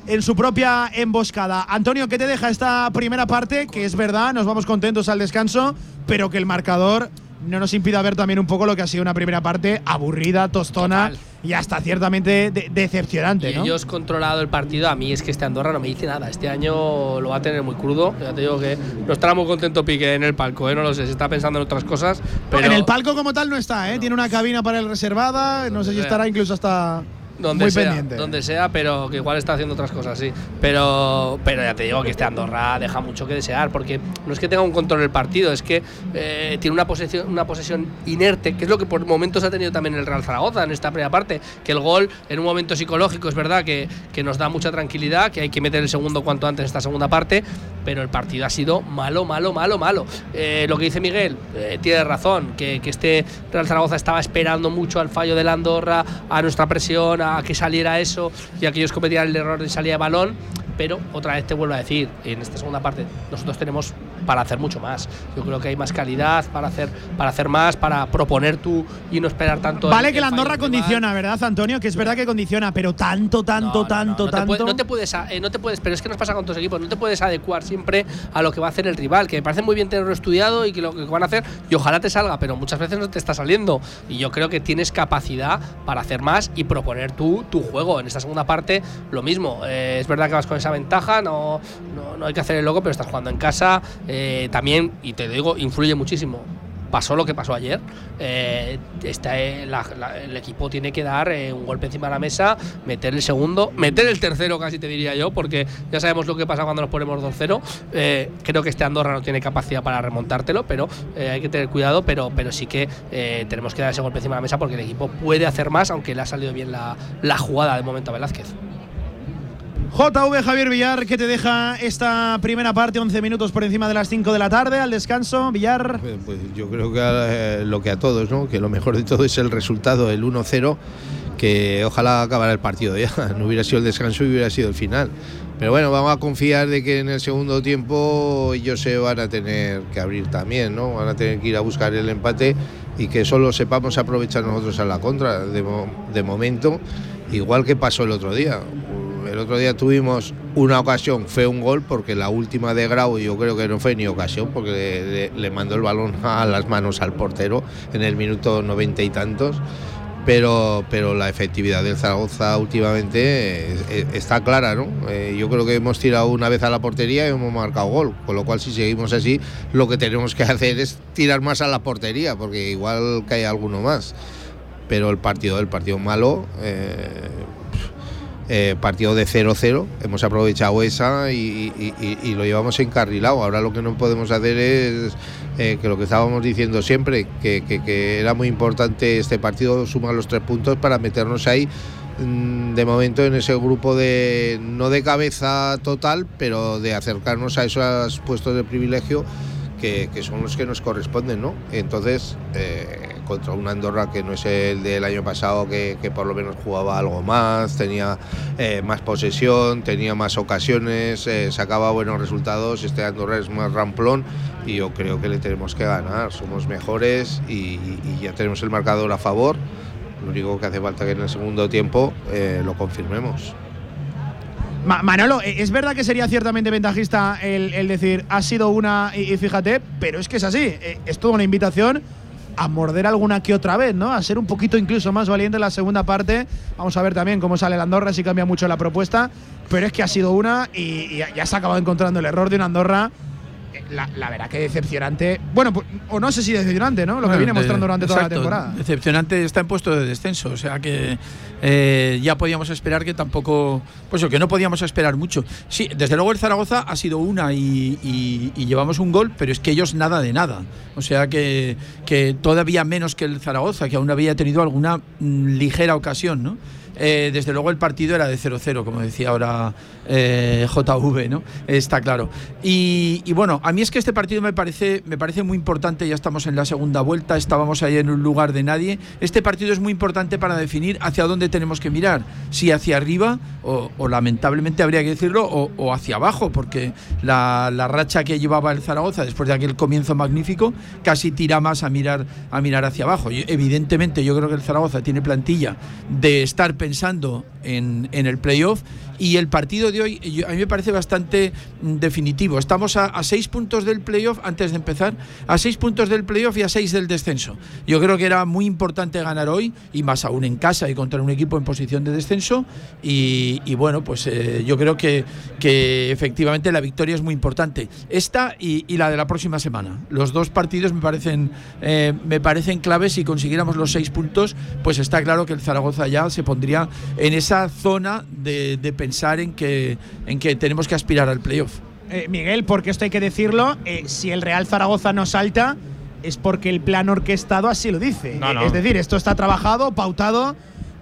en su propia emboscada. Antonio, ¿qué te deja esta primera parte? Que es verdad, nos vamos contentos al descanso, pero que el marcador no nos impida ver también un poco lo que ha sido una primera parte aburrida, tostona y hasta ciertamente de- decepcionante, Y ¿no? ellos controlado el partido. A mí es que este Andorra no me dice nada. Este año lo va a tener muy crudo. Ya te digo que no estará muy contento Piqué en el palco, ¿eh? no lo sé. Se está pensando en otras cosas. Pero en el palco como tal no está, ¿eh? Tiene una cabina para él reservada, no sé si estará incluso hasta donde muy sea, pendiente. donde sea, pero que igual está haciendo otras cosas, sí. Pero, pero ya te digo que este Andorra deja mucho que desear, porque no es que tenga un control del partido, es que eh, tiene una posesión, una posesión inerte, que es lo que por momentos ha tenido también el Real Zaragoza en esta primera parte, que el gol en un momento psicológico es verdad que, que nos da mucha tranquilidad, que hay que meter el segundo cuanto antes en esta segunda parte, pero el partido ha sido malo, malo, malo, malo. Eh, lo que dice Miguel, eh, tiene razón, que, que este Real Zaragoza estaba esperando mucho al fallo del Andorra, a nuestra presión, a que saliera eso y a que ellos cometieran el error de salida de balón. Pero otra vez te vuelvo a decir, en esta segunda parte nosotros tenemos para hacer mucho más. Yo creo que hay más calidad para hacer, para hacer más, para proponer tú y no esperar tanto. Vale el- que el fallo Andorra rival. condiciona, ¿verdad, Antonio? Que es verdad que condiciona, pero tanto, tanto, tanto, no te, tanto. puede- no te puedes, eh, no te puedes, pero es que nos pasa con los equipos, no te puedes adecuar siempre a lo que va a hacer el rival, que me parece muy bien tenerlo estudiado y que lo que van a hacer, y ojalá te salga, pero muchas veces no te está saliendo. Y yo creo que tienes capacidad para hacer más y proponer tú tu juego. En esta segunda parte, lo mismo. Eh, es verdad que vas con esa ventaja, no, no, no hay que hacer el loco, pero estás jugando en casa. eh, también, y te digo, influye muchísimo pasó lo que pasó ayer. Eh, eh, el equipo tiene que dar un golpe encima de la mesa, meter el segundo, meter el tercero casi te diría yo, porque ya sabemos lo que pasa cuando nos ponemos 2-0. Eh, creo que este Andorra no tiene capacidad para remontártelo, pero hay que tener cuidado, pero, pero sí que tenemos que dar ese golpe encima de la mesa porque el equipo puede hacer más, aunque le ha salido bien la, la jugada de momento a Velázquez. JV Javier Villar, ¿qué te deja esta primera parte? 11 minutos por encima de las 5 de la tarde, al descanso. Villar. Pues, pues yo creo que eh, lo que a todos, ¿no? Que lo mejor de todo es el resultado, el 1-0, que ojalá acabara el partido ya. No hubiera sido el descanso y hubiera sido el final. Pero bueno, vamos a confiar de que en el segundo tiempo ellos se van a tener que abrir también, ¿no? Van a tener que ir a buscar el empate y que solo sepamos aprovechar nosotros a la contra de momento, igual que pasó el otro día. El otro día tuvimos una ocasión, fue un gol, porque la última de Grau yo creo que no fue ni ocasión, porque le, mandó el balón a las manos al portero en el minuto noventa y tantos. Pero, pero la efectividad del Zaragoza últimamente eh, eh, está clara, ¿no? Eh, yo creo que hemos tirado una vez a la portería y hemos marcado gol, con lo cual si seguimos así, lo que tenemos que hacer es tirar más a la portería, porque igual cae alguno más. Pero el partido, el partido malo, eh, partido de 0-0, hemos aprovechado esa y, lo llevamos encarrilado. Ahora lo que no podemos hacer es eh, que lo que estábamos diciendo siempre, que, era muy importante este partido, sumar los tres puntos para meternos ahí mm, de momento en ese grupo de no de cabeza total, pero de acercarnos a esos puestos de privilegio que, que son los que nos corresponden, ¿no? Entonces, eh, contra un Andorra que no es el del año pasado, que, que por lo menos jugaba algo más, tenía eh, más posesión, tenía más ocasiones, eh, sacaba buenos resultados, este Andorra es más ramplón y yo creo que le tenemos que ganar, somos mejores y, y- ya tenemos el marcador a favor. Lo único que hace falta que en el segundo tiempo eh, lo confirmemos. Ma- Manolo, eh, es verdad que sería ciertamente ventajista el, el decir ha sido una y, y fíjate, pero es que es así. Es toda una invitación a morder alguna que otra vez, ¿no? A ser un poquito incluso más valiente en la segunda parte. Vamos a ver también cómo sale el Andorra, si cambia mucho la propuesta. Pero es que ha sido una y, y ya se ha acabado encontrando el error de un Andorra la, la verdad que decepcionante. Bueno, pues, o no sé si decepcionante, ¿no? Lo que Bueno, viene mostrando durante toda la temporada. Decepcionante está en puesto de descenso, o sea que eh, ya podíamos esperar que tampoco, pues eso, que no podíamos esperar mucho. Sí, desde luego el Zaragoza ha sido una y, y- y llevamos un gol, pero es que ellos nada de nada. O sea que, que todavía menos que el Zaragoza, que aún había tenido alguna mm, ligera ocasión, ¿no? Eh, desde luego el partido era de 0-0, como decía ahora eh, JV, ¿no? Está claro. Y, bueno, a mí es que este partido me parece, me parece muy importante, ya estamos en la segunda vuelta, estábamos ahí en un lugar de nadie. Este partido es muy importante para definir hacia dónde tenemos que mirar, si hacia arriba o, lamentablemente habría que decirlo, o, hacia abajo, porque la, racha que llevaba el Zaragoza después de aquel comienzo magnífico casi tira más a mirar, a mirar hacia abajo. Evidentemente yo creo que el Zaragoza tiene plantilla de estar pensando en, en el playoff y el partido de hoy a mí me parece bastante mm, definitivo. Estamos a, seis puntos del playoff antes de empezar, a seis puntos del playoff y a seis del descenso. Yo creo que era muy importante ganar hoy y más aún en casa y contra un equipo en posición de descenso y, bueno, pues eh, yo creo que, que efectivamente la victoria es muy importante. Esta y, y la de la próxima semana. Los dos partidos me parecen, eh, me parecen claves. Si consiguiéramos los seis puntos, pues está claro que el Zaragoza ya se pondría en esa zona de, de pensar en que, en que tenemos que aspirar al playoff. Eh, Miguel, porque esto hay que decirlo, eh, si el Real Zaragoza no salta es porque el plan orquestado así lo dice. No, Eh, no. Es decir, esto está trabajado, pautado,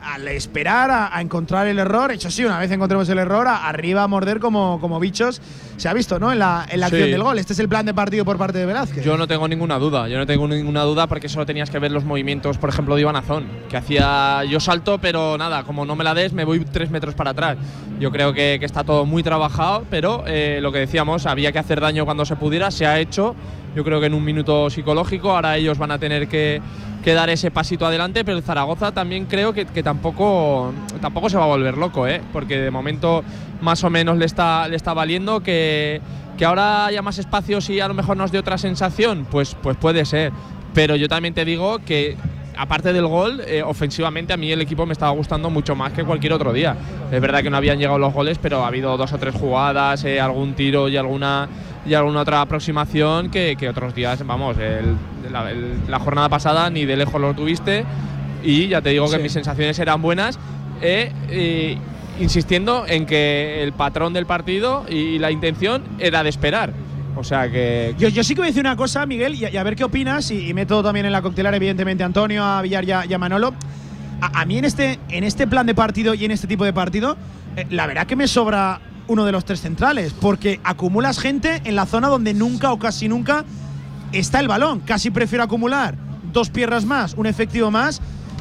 al esperar a, a encontrar el error. Hecho sí, una vez encontremos el error, a- arriba a morder como, como bichos. Se ha visto, ¿no? En la, en la Sí. acción del gol. Este es el plan de partido por parte de Velázquez. Yo no tengo ninguna duda, yo no tengo ninguna duda porque solo tenías que ver los movimientos, por ejemplo, de Iván Azón, que hacía yo salto, pero nada, como no me la des, me voy tres metros para atrás. Yo creo que, que está todo muy trabajado, pero eh, lo que decíamos, había que hacer daño cuando se pudiera, se ha hecho. Yo creo que en un minuto psicológico, ahora ellos van a tener que, que dar ese pasito adelante, pero el Zaragoza también creo que, que tampoco, tampoco se va a volver loco, ¿eh? porque de momento más o menos le está, le está valiendo que, que ahora haya más espacios y a lo mejor nos dé otra sensación, pues, pues puede ser. Pero yo también te digo que aparte del gol, eh, ofensivamente a mí el equipo me estaba gustando mucho más que cualquier otro día. Es verdad que no habían llegado los goles, pero ha habido dos o tres jugadas, eh, algún tiro y alguna y alguna otra aproximación que, que otros días, vamos, el- la, el- la jornada pasada ni de lejos lo tuviste y ya te digo que Sí. mis sensaciones eran buenas, eh, eh, insistiendo en que el patrón del partido y la intención era de esperar. O sea que Yo, yo sí que voy a decir una cosa, Miguel, y, a- y a ver qué opinas, y, y meto también en la coctelar, evidentemente, a Antonio, a Villar y a, y a Manolo. A, a mí en este, en este plan de partido y en este tipo de partido, eh, la verdad que me sobra uno de los tres centrales, porque acumulas gente en la zona donde nunca o casi nunca está el balón. Casi prefiero acumular dos piernas más, un efectivo más,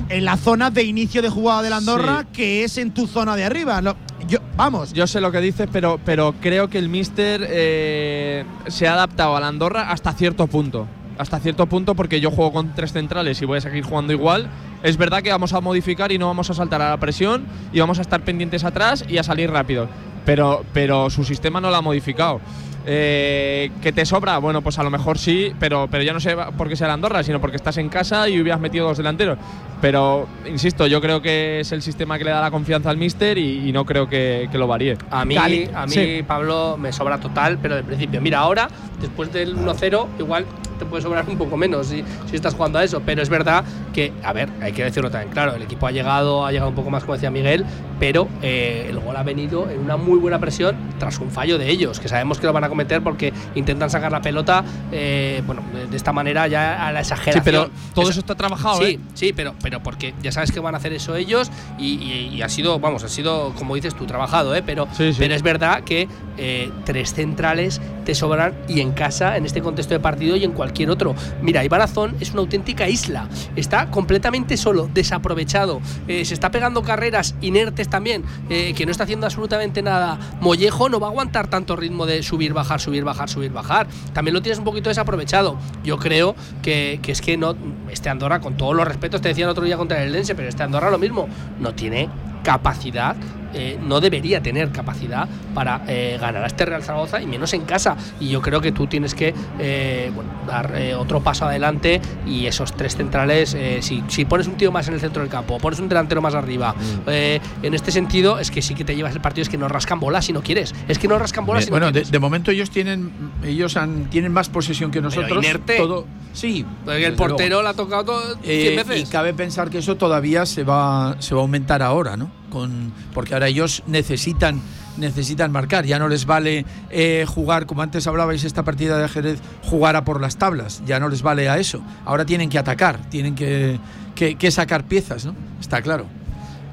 en la zona de inicio de jugada de la Andorra, Sí. que es en tu zona de arriba. Lo- yo, vamos, Yo sé lo que dices, pero, pero creo que el Mister eh, se ha adaptado a la Andorra hasta cierto punto. Hasta cierto punto, porque yo juego con tres centrales y voy a seguir jugando igual. Es verdad que vamos a modificar y no vamos a saltar a la presión y vamos a estar pendientes atrás y a salir rápido. Pero, pero su sistema no lo ha modificado. Eh, ¿Que te sobra? Bueno, pues a lo mejor sí, pero, pero ya no sé por qué sea la Andorra, sino porque estás en casa y hubieras metido dos delanteros. Pero, insisto, yo creo que es el sistema que le da la confianza al Mister y, y no creo que, que lo varíe. A mí, Cali- a mí sí. Pablo, me sobra total, pero de principio. Mira, ahora, después del 1-0, igual te puede sobrar un poco menos si, si estás jugando a eso. Pero es verdad que, a ver, hay que decirlo también, claro, el equipo ha llegado, ha llegado un poco más, como decía Miguel, pero eh, el gol ha venido en una muy buena presión tras un fallo de ellos, que sabemos que lo van a cometer porque intentan sacar la pelota, eh, bueno, de, esta manera ya a la exageración. Sí, pero todo eso está trabajado, Sí, ¿eh? sí, pero, pero porque ya sabes que van a hacer eso ellos y, y- y ha sido, vamos, ha sido, como dices tú, trabajado, ¿eh? Pero, Sí, sí. pero es verdad que eh, tres centrales te sobran y en casa, en este contexto de partido y en cualquier otro. Mira, Ibarazón es una auténtica isla. Está completamente solo, desaprovechado. eh, se está pegando carreras inertes también, eh, que no está haciendo absolutamente nada. Mollejo no va a aguantar tanto ritmo de subir, bajar, subir, bajar, subir, bajar. También lo tienes un poquito desaprovechado. Yo creo que, que es que no. Este Andorra, con todos los respetos, te decía el otro día contra el Lense, pero este Andorra lo mismo. No tiene capacidad eh, no debería tener capacidad para eh, ganar a este Real Zaragoza y menos en casa. Y yo creo que tú tienes que eh, bueno, dar eh, otro paso adelante y esos tres centrales, si, si pones un tío más en el centro del campo, pones un delantero más arriba, eh, en este sentido es que sí que te llevas el partido, es que no rascan bola si no quieres. Es que no rascan bola Eh, si bueno, no de, de momento ellos tienen ellos han, tienen más posesión que nosotros. inerte. Todo, sí. Porque el portero luego. la ha tocado todo Eh, 100 veces. Y cabe pensar que eso todavía se va, se va a aumentar ahora, ¿no? Con, porque ahora ellos necesitan, necesitan marcar. Ya no les vale eh, jugar, como antes hablabais, esta partida de ajedrez, jugar a por las tablas. Ya no les vale a eso. Ahora tienen que atacar, tienen que, que- que sacar piezas, ¿no? Está claro.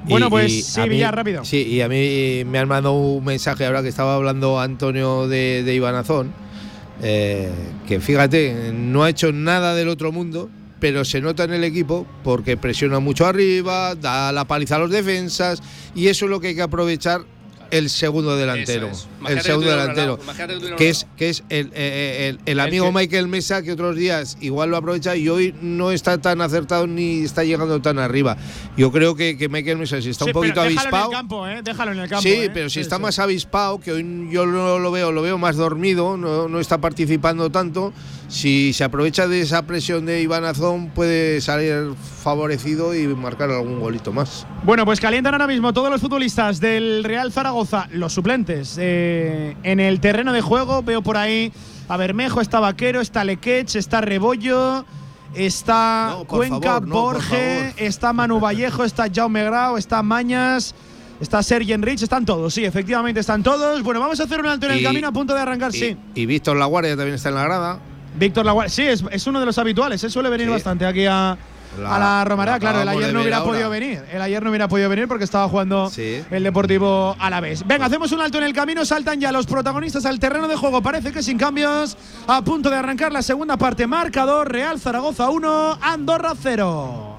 Bueno, Y- pues y sí, Villar, rápido. Sí, y a mí me han mandado un mensaje ahora que estaba hablando Antonio de, de Ibanazón, eh, que fíjate, no ha hecho nada del otro mundo, pero se nota en el equipo porque presiona mucho arriba, da la paliza a los defensas, y eso es lo que hay que aprovechar el segundo delantero. El segundo delantero. que es, que es el, eh, el- el Es amigo que- Michael Mesa que otros días igual lo aprovecha y hoy no está tan acertado ni está llegando tan arriba. Yo creo que, que Michael Mesa, si está Sí, un poquito pero déjalo avispado. en el campo, ¿eh? Déjalo en el campo. Sí, ¿eh? pero si Sí, está sí. más avispado, que hoy yo no lo veo, lo veo más dormido, no, no está participando tanto. Si se aprovecha de esa presión de Iván Azón, puede salir favorecido y marcar algún golito más. Bueno, pues calientan ahora mismo todos los futbolistas del Real Zaragoza, los suplentes, eh, en el terreno de juego. Veo por ahí a Bermejo, está Vaquero, está Lequech, está Rebollo, está No, Cuenca, favor, no, Borge, está Manu Vallejo, está Jaume Grau, está Mañas. Está Sergi Enrich, están todos, sí, efectivamente están todos. Bueno, vamos a hacer un alto en el Y- camino a punto de arrancar, Y, sí. y Víctor Laguardia también está en la grada. Víctor Laguardia, sí, es, es uno de los habituales, él suele venir Sí. bastante aquí a, La- a la Romareda. lo Claro, el ayer no hubiera ahora. podido venir. El ayer no hubiera podido venir porque estaba jugando Sí. el Deportivo a la vez. Venga, hacemos un alto en el camino, saltan ya los protagonistas al terreno de juego. Parece que sin cambios, a punto de arrancar la segunda parte. Marcador Real Zaragoza 1, Andorra 0.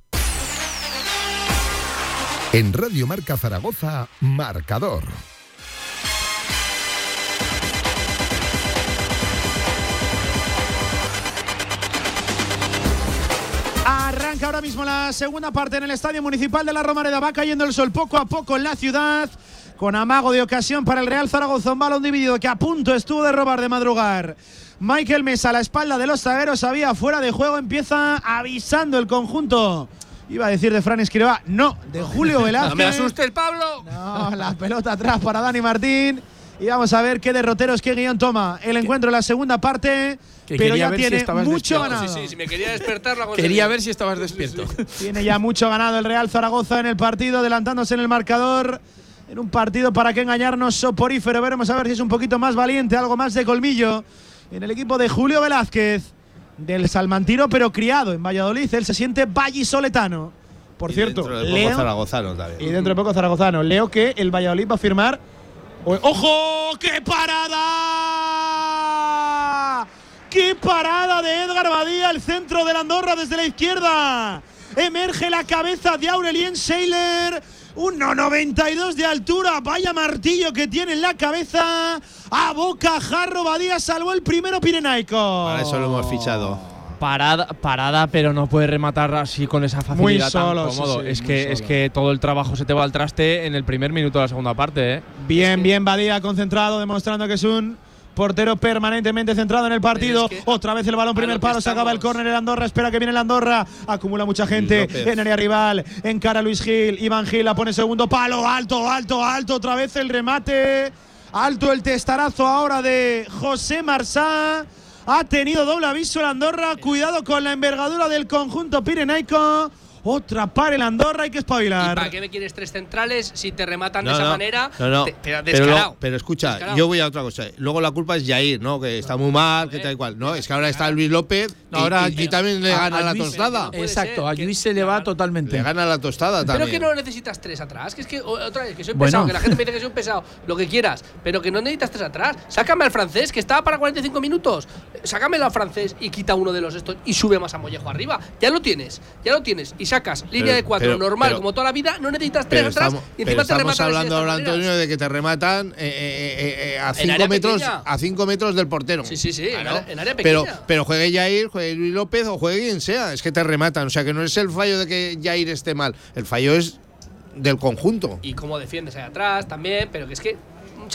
En Radio Marca Zaragoza, marcador. Arranca ahora mismo la segunda parte en el Estadio Municipal de la Romareda. Va cayendo el sol poco a poco en la ciudad. Con amago de ocasión para el Real Zaragoza. Un balón dividido que a punto estuvo de robar de madrugar. Michael Mesa a la espalda de los zagueros. Había fuera de juego. Empieza avisando el conjunto. Iba a decir de Fran Escriba. No, de Julio Velázquez. No me asuste el Pablo. No, la pelota atrás para Dani Martín. Y vamos a ver qué derroteros, qué guion toma el encuentro en la segunda parte. Que pero ya si tiene mucho despierto. ganado. Sí, sí, si me quería despertar, lo Quería ver si estabas despierto. Tiene ya mucho ganado el Real Zaragoza en el partido, adelantándose en el marcador. En un partido para que engañarnos soporífero. Veremos a ver si es un poquito más valiente, algo más de colmillo. En el equipo de Julio Velázquez, del Salmantino, pero criado en Valladolid. Él se siente vallisoletano. Por Y cierto, dentro de poco Leo, zaragozano también. y dentro de poco zaragozano. Leo que el Valladolid va a firmar. ¡Ojo! ¡Qué parada! ¡Qué parada de Edgar Badía! El centro de la Andorra desde la izquierda. Emerge la cabeza de Aurelien Seiler. 1,92 de altura. Vaya martillo que tiene en la cabeza. A boca, Jarro Badía salvó el primero Pirenaico. Para eso lo hemos fichado. Parada, parada, pero no puede rematar así con esa facilidad solo, tan cómodo. sí, es muy que es que todo el trabajo se te va al traste en el primer minuto de la segunda parte, ¿eh? Bien, bien, Badía concentrado, demostrando que es un portero permanentemente centrado en el partido. Otra vez el balón, primer palo, se acaba el córner el Andorra, espera que viene el Andorra. Acumula mucha gente López. en área rival. Encara a Luis Gil, Iván Gil la pone segundo palo, alto, alto, alto, otra vez el remate. Alto el testarazo ahora de José Marsá. Ha tenido doble aviso el Andorra. Cuidado con la envergadura del conjunto pirenaico. Otra para el Andorra, hay que ¿Y espabilar. para qué me quieres tres centrales si te rematan de No, esa no, manera? No, no. Te- pero pero, descarado. lo- pero escucha, Descarado. yo voy a otra cosa. Luego la culpa es Jair, ¿no? Que está muy mal, que tal y cual. No, es que ahora está Luis López No, ahora y, y también le a- gana a la Luis- tostada. Exacto, a Luis se le va totalmente. Le gana la tostada Pero también. que no necesitas tres atrás, que es que otra vez que soy Bueno. pesado, que la gente me dice que soy un pesado, lo que quieras, pero que no necesitas tres atrás. Sácame al francés, que estaba para 45 minutos. Sácamelo al francés y quita uno de los estos y sube más a Mollejo arriba. Ya lo tienes, ya lo tienes. Y sacas línea Pero- de cuatro pero- normal, pero- como toda la vida, no necesitas tres Pero atrás estamos, y pero encima te estamos rematan de hablando ahora. Antonio, de que te rematan eh, eh, eh, eh, a cinco metros pequeña. a cinco metros del portero. Sí, sí, sí, en área- en área Pero, pequeña. pero juegue Jair, juegue Luis López o juegue quien sea. Es que te rematan. O sea, que no es el fallo de que Jair esté mal. El fallo es del conjunto. y cómo defiendes ahí atrás también, pero que es que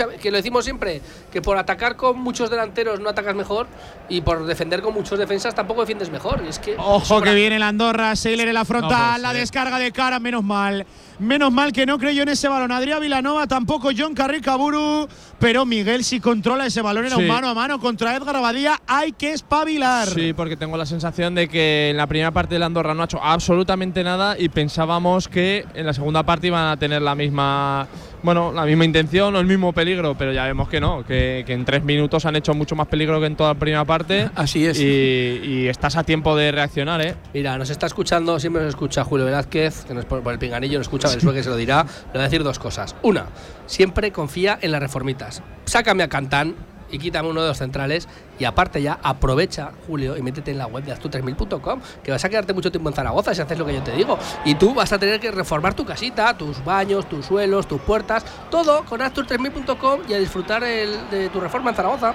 mucha- que lo decimos siempre, que por atacar con muchos delanteros no atacas mejor y por defender con muchos defensas tampoco defiendes mejor. Y es que Ojo que viene el Andorra, Seiler en la frontal, No puede la ser. descarga de cara, menos mal. Menos mal que no creyó en ese balón. Adrián Vilanova, tampoco John Carricaburu. Pero Miguel, si controla ese balón, era un Sí. mano a mano contra Edgar Abadía. Hay que espabilar. Sí, porque tengo la sensación de que en la primera parte del Andorra no ha hecho absolutamente nada y pensábamos que en la segunda parte iban a tener la misma, bueno, la misma intención o el mismo peligro, pero ya vemos que no, que, que en tres minutos han hecho mucho más peligro que en toda la primera parte. Así es. Y, y estás a tiempo de reaccionar, ¿eh? Mira, nos está escuchando, siempre nos escucha Julio Velázquez, que nos por, por el pinganillo nos escucha, el que se lo dirá. Le voy a decir dos cosas. Una, siempre confía en las reformitas. Sácame a Cantán y quítame uno de los centrales. Y aparte ya, aprovecha, Julio, y métete en la web de astu3000.com, que vas a quedarte mucho tiempo en Zaragoza si haces lo que yo te digo. Y tú vas a tener que reformar tu casita, tus baños, tus suelos, tus puertas, todo con astur3000.com y a disfrutar de tu reforma en Zaragoza.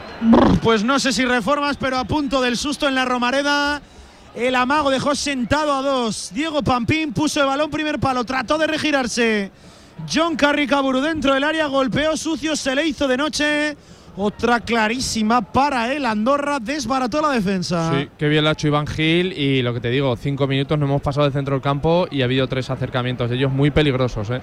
Pues no sé si reformas, pero a punto del susto en la Romareda. El amago dejó sentado a dos. Diego Pampín puso el balón primer palo, trató de regirarse. John Carricaburu dentro del área, golpeó sucio, se le hizo de noche. Otra clarísima para el Andorra, desbarató la defensa. Sí, qué bien lo ha hecho Iván Gil y lo que te digo, cinco minutos no hemos pasado del centro del campo y ha habido tres acercamientos de ellos muy peligrosos, ¿eh?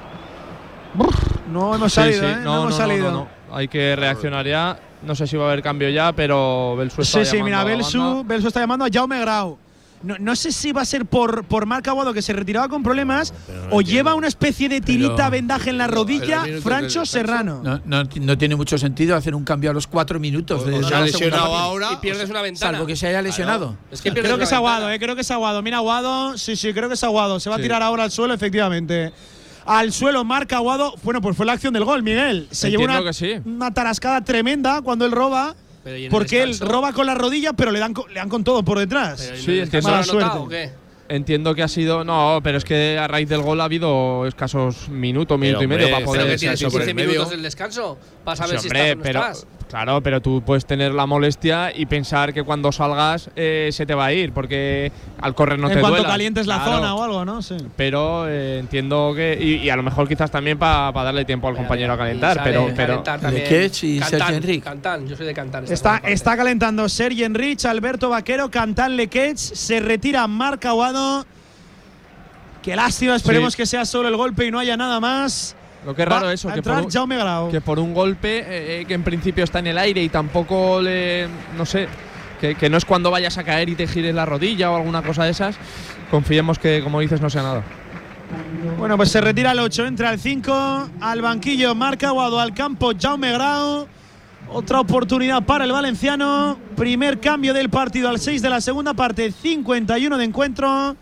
No hemos Sí, salido, sí, ¿eh? No, hemos salido. no. Hay que reaccionar ya. No sé si va a haber cambio ya, pero Belsu está Sí, sí, mira. Belsu está llamando a Jaume Grau. No, no sé si va a ser por, por Marc Aguado que se retiraba con problemas o lleva una especie de tirita Pero- vendaje en la rodilla Francho Serrano. No, no, no tiene mucho sentido hacer un cambio a los cuatro minutos. de, se ha la lesionado ahora. Y pierdes una ventana. Salvo que se haya lesionado. Es que Creo que es una Aguado, eh, creo que es Aguado. Mira, Aguado, sí, sí, creo que es Aguado. Se va a tirar ahora al suelo, efectivamente. Al suelo marca Aguado. Bueno, pues fue la acción del gol, Miguel. Se llevó Entiendo una, que sí. una tarascada tremenda cuando él roba. Pero ¿y en el Porque él roba con la rodilla, pero le dan, co- le dan con todo por detrás. Pero ¿y en Sí, el entiendo. Mala suerte. o qué? Entiendo que ha sido. No, pero es que a raíz del gol ha habido escasos minutos, minuto y hombre, medio para poder. Pero que tienes eso por el 15 medio. minutos del descanso para Sí, saber si hombre, estás o no pero, estás. Claro, pero tú puedes tener la molestia y pensar que cuando salgas eh, se te va a ir, porque al correr no en te cuanto duela. calientes la Claro. zona o algo, ¿no? Sí. Pero eh, entiendo que. Y, y a lo mejor quizás también para darle tiempo al compañero a calentar, pero. pero y Cantán, Sergio Enrique. Cantán, yo soy de Cantán. Está, está calentando Sergi Enrich, Alberto Vaquero, Cantán Lequech, se retira Marc Aguado. Qué lástima, esperemos Sí. que sea solo el golpe y no haya nada más. Lo que es raro eso, que por, un, Jaume Grau. que por un golpe eh, eh, que en principio está en el aire y tampoco le. No sé. Que, que no es cuando vayas a caer y te gires la rodilla o alguna cosa de esas. Confiemos que, como dices, no sea nada. Bueno, pues se retira el 8, entra el 5, al banquillo Marc Aguado, al campo Jaume Grau. Otra oportunidad para el valenciano. Primer cambio del partido al 6 de la segunda parte, 51 de encuentro.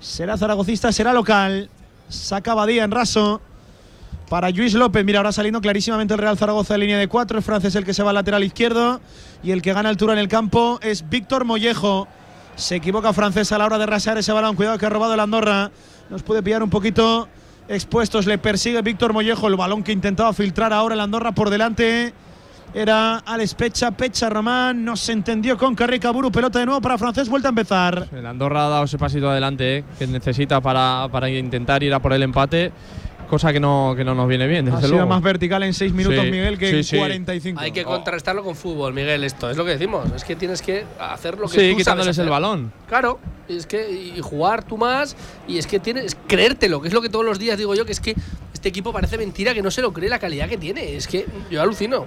Será zaragocista, será local. Saca Badía en raso. Para Luis López, mira, ahora saliendo clarísimamente el Real Zaragoza en línea de 4. Es francés el que se va al lateral izquierdo. Y el que gana altura en el campo es Víctor Mollejo. Se equivoca francés a la hora de rasar ese balón. Cuidado que ha robado el Andorra. Nos puede pillar un poquito expuestos. Le persigue Víctor Mollejo. El balón que intentaba filtrar ahora el Andorra por delante. Era Alex Pecha, Pecha Román. No se entendió con Carrica Buru. Pelota de nuevo para francés. Vuelta a empezar. El Andorra ha dado ese pasito adelante eh, que necesita para, para intentar ir a por el empate cosa que no, que no nos viene bien. Desde ha sido luego. más vertical en 6 minutos, Sí, Miguel, que sí, en sí. 45. Hay que contrastarlo con fútbol, Miguel. Esto es lo que decimos. Es que tienes que hacer lo que Sí, tú sabes quitándoles el balón. Claro, es que y jugar tú más y es que tienes creértelo, que es lo que todos los días digo yo, que es que este equipo parece mentira que no se lo cree la calidad que tiene. Es que yo alucino.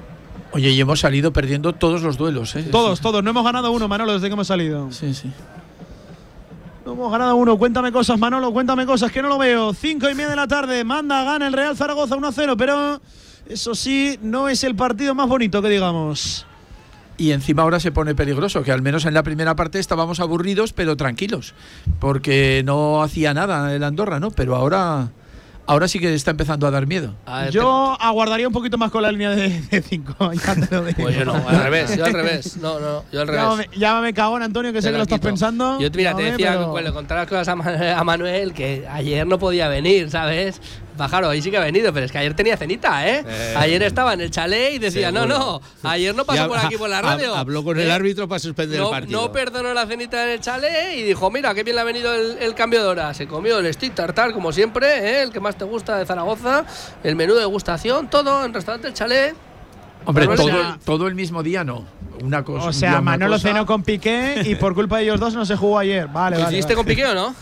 Oye, y hemos salido perdiendo todos los duelos, ¿eh? Todos, todos. No hemos ganado uno, Manolo, desde que hemos salido. Sí, sí. No hemos ganado uno. Cuéntame cosas, Manolo. Cuéntame cosas, que no lo veo. Cinco y media de la tarde. Manda, gana el Real Zaragoza 1-0, pero eso sí, no es el partido más bonito que digamos. Y encima ahora se pone peligroso, que al menos en la primera parte estábamos aburridos, pero tranquilos, porque no hacía nada el Andorra, ¿no? Pero ahora, ahora sí que está empezando a dar miedo. Yo aguardaría un poquito más con la línea de 5. Ya te lo digo. Pues yo no, al revés, yo al revés. No, no, yo al revés. Llámame, llámame cagón, Antonio, que sé Te que lo estás pensando. Yo mira, te Llámame, decía pero- cuando le contaba las cosas a, a Manuel que ayer no podía venir, ¿sabes? Pájaro, hoy sí que ha venido, pero es que ayer tenía cenita, ¿eh? Eh. Ayer estaba en el chalet y decía, no, no, ayer no pasó por aquí por la radio. Habló con el ¿eh? árbitro para suspender no, el partido. no perdonó la cenita en el chalet y dijo, mira, qué bien le ha venido el, el cambio de hora. Se comió el stick tartar, como siempre, ¿eh? el que más te gusta de Zaragoza, el menú de degustación, todo en restaurante El Chalet. Hombre, todo, o sea- todo el mismo día no. Una cosa. O sea, Manolo cosa. cenó con Piqué y por culpa de ellos dos no se jugó ayer. Vale, vale. ¿Coincidiste vale. con Piqué o no?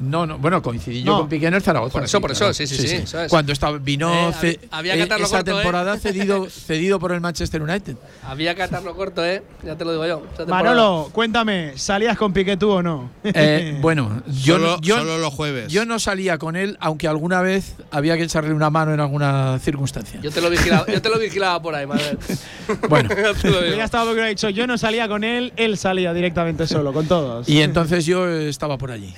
No, no, bueno, coincidí yo No. con Piqué en el Zaragoza. Por eso, por eso, sí, sí, sí. Cuando estaba, vino Eh, ce- había- había que eh, atarlo esa corto, ¿eh? temporada cedido, cedido por el Manchester United. Había que atarlo corto, ¿eh? Ya te lo digo yo. Manolo, cuéntame, ¿salías con Piqué tú o no? Eh, bueno, yo, Solo- yo- solo los jueves. Yo no salía con él, aunque alguna vez había que echarle una mano en alguna circunstancia. Yo te lo vigilaba, yo te lo vigilaba por ahí, Manuel. Bueno. Ya te lo Yo digo. ya estaba porque lo he dicho, yo no salía con él, él salía directamente solo, con todos. Y entonces yo estaba por allí.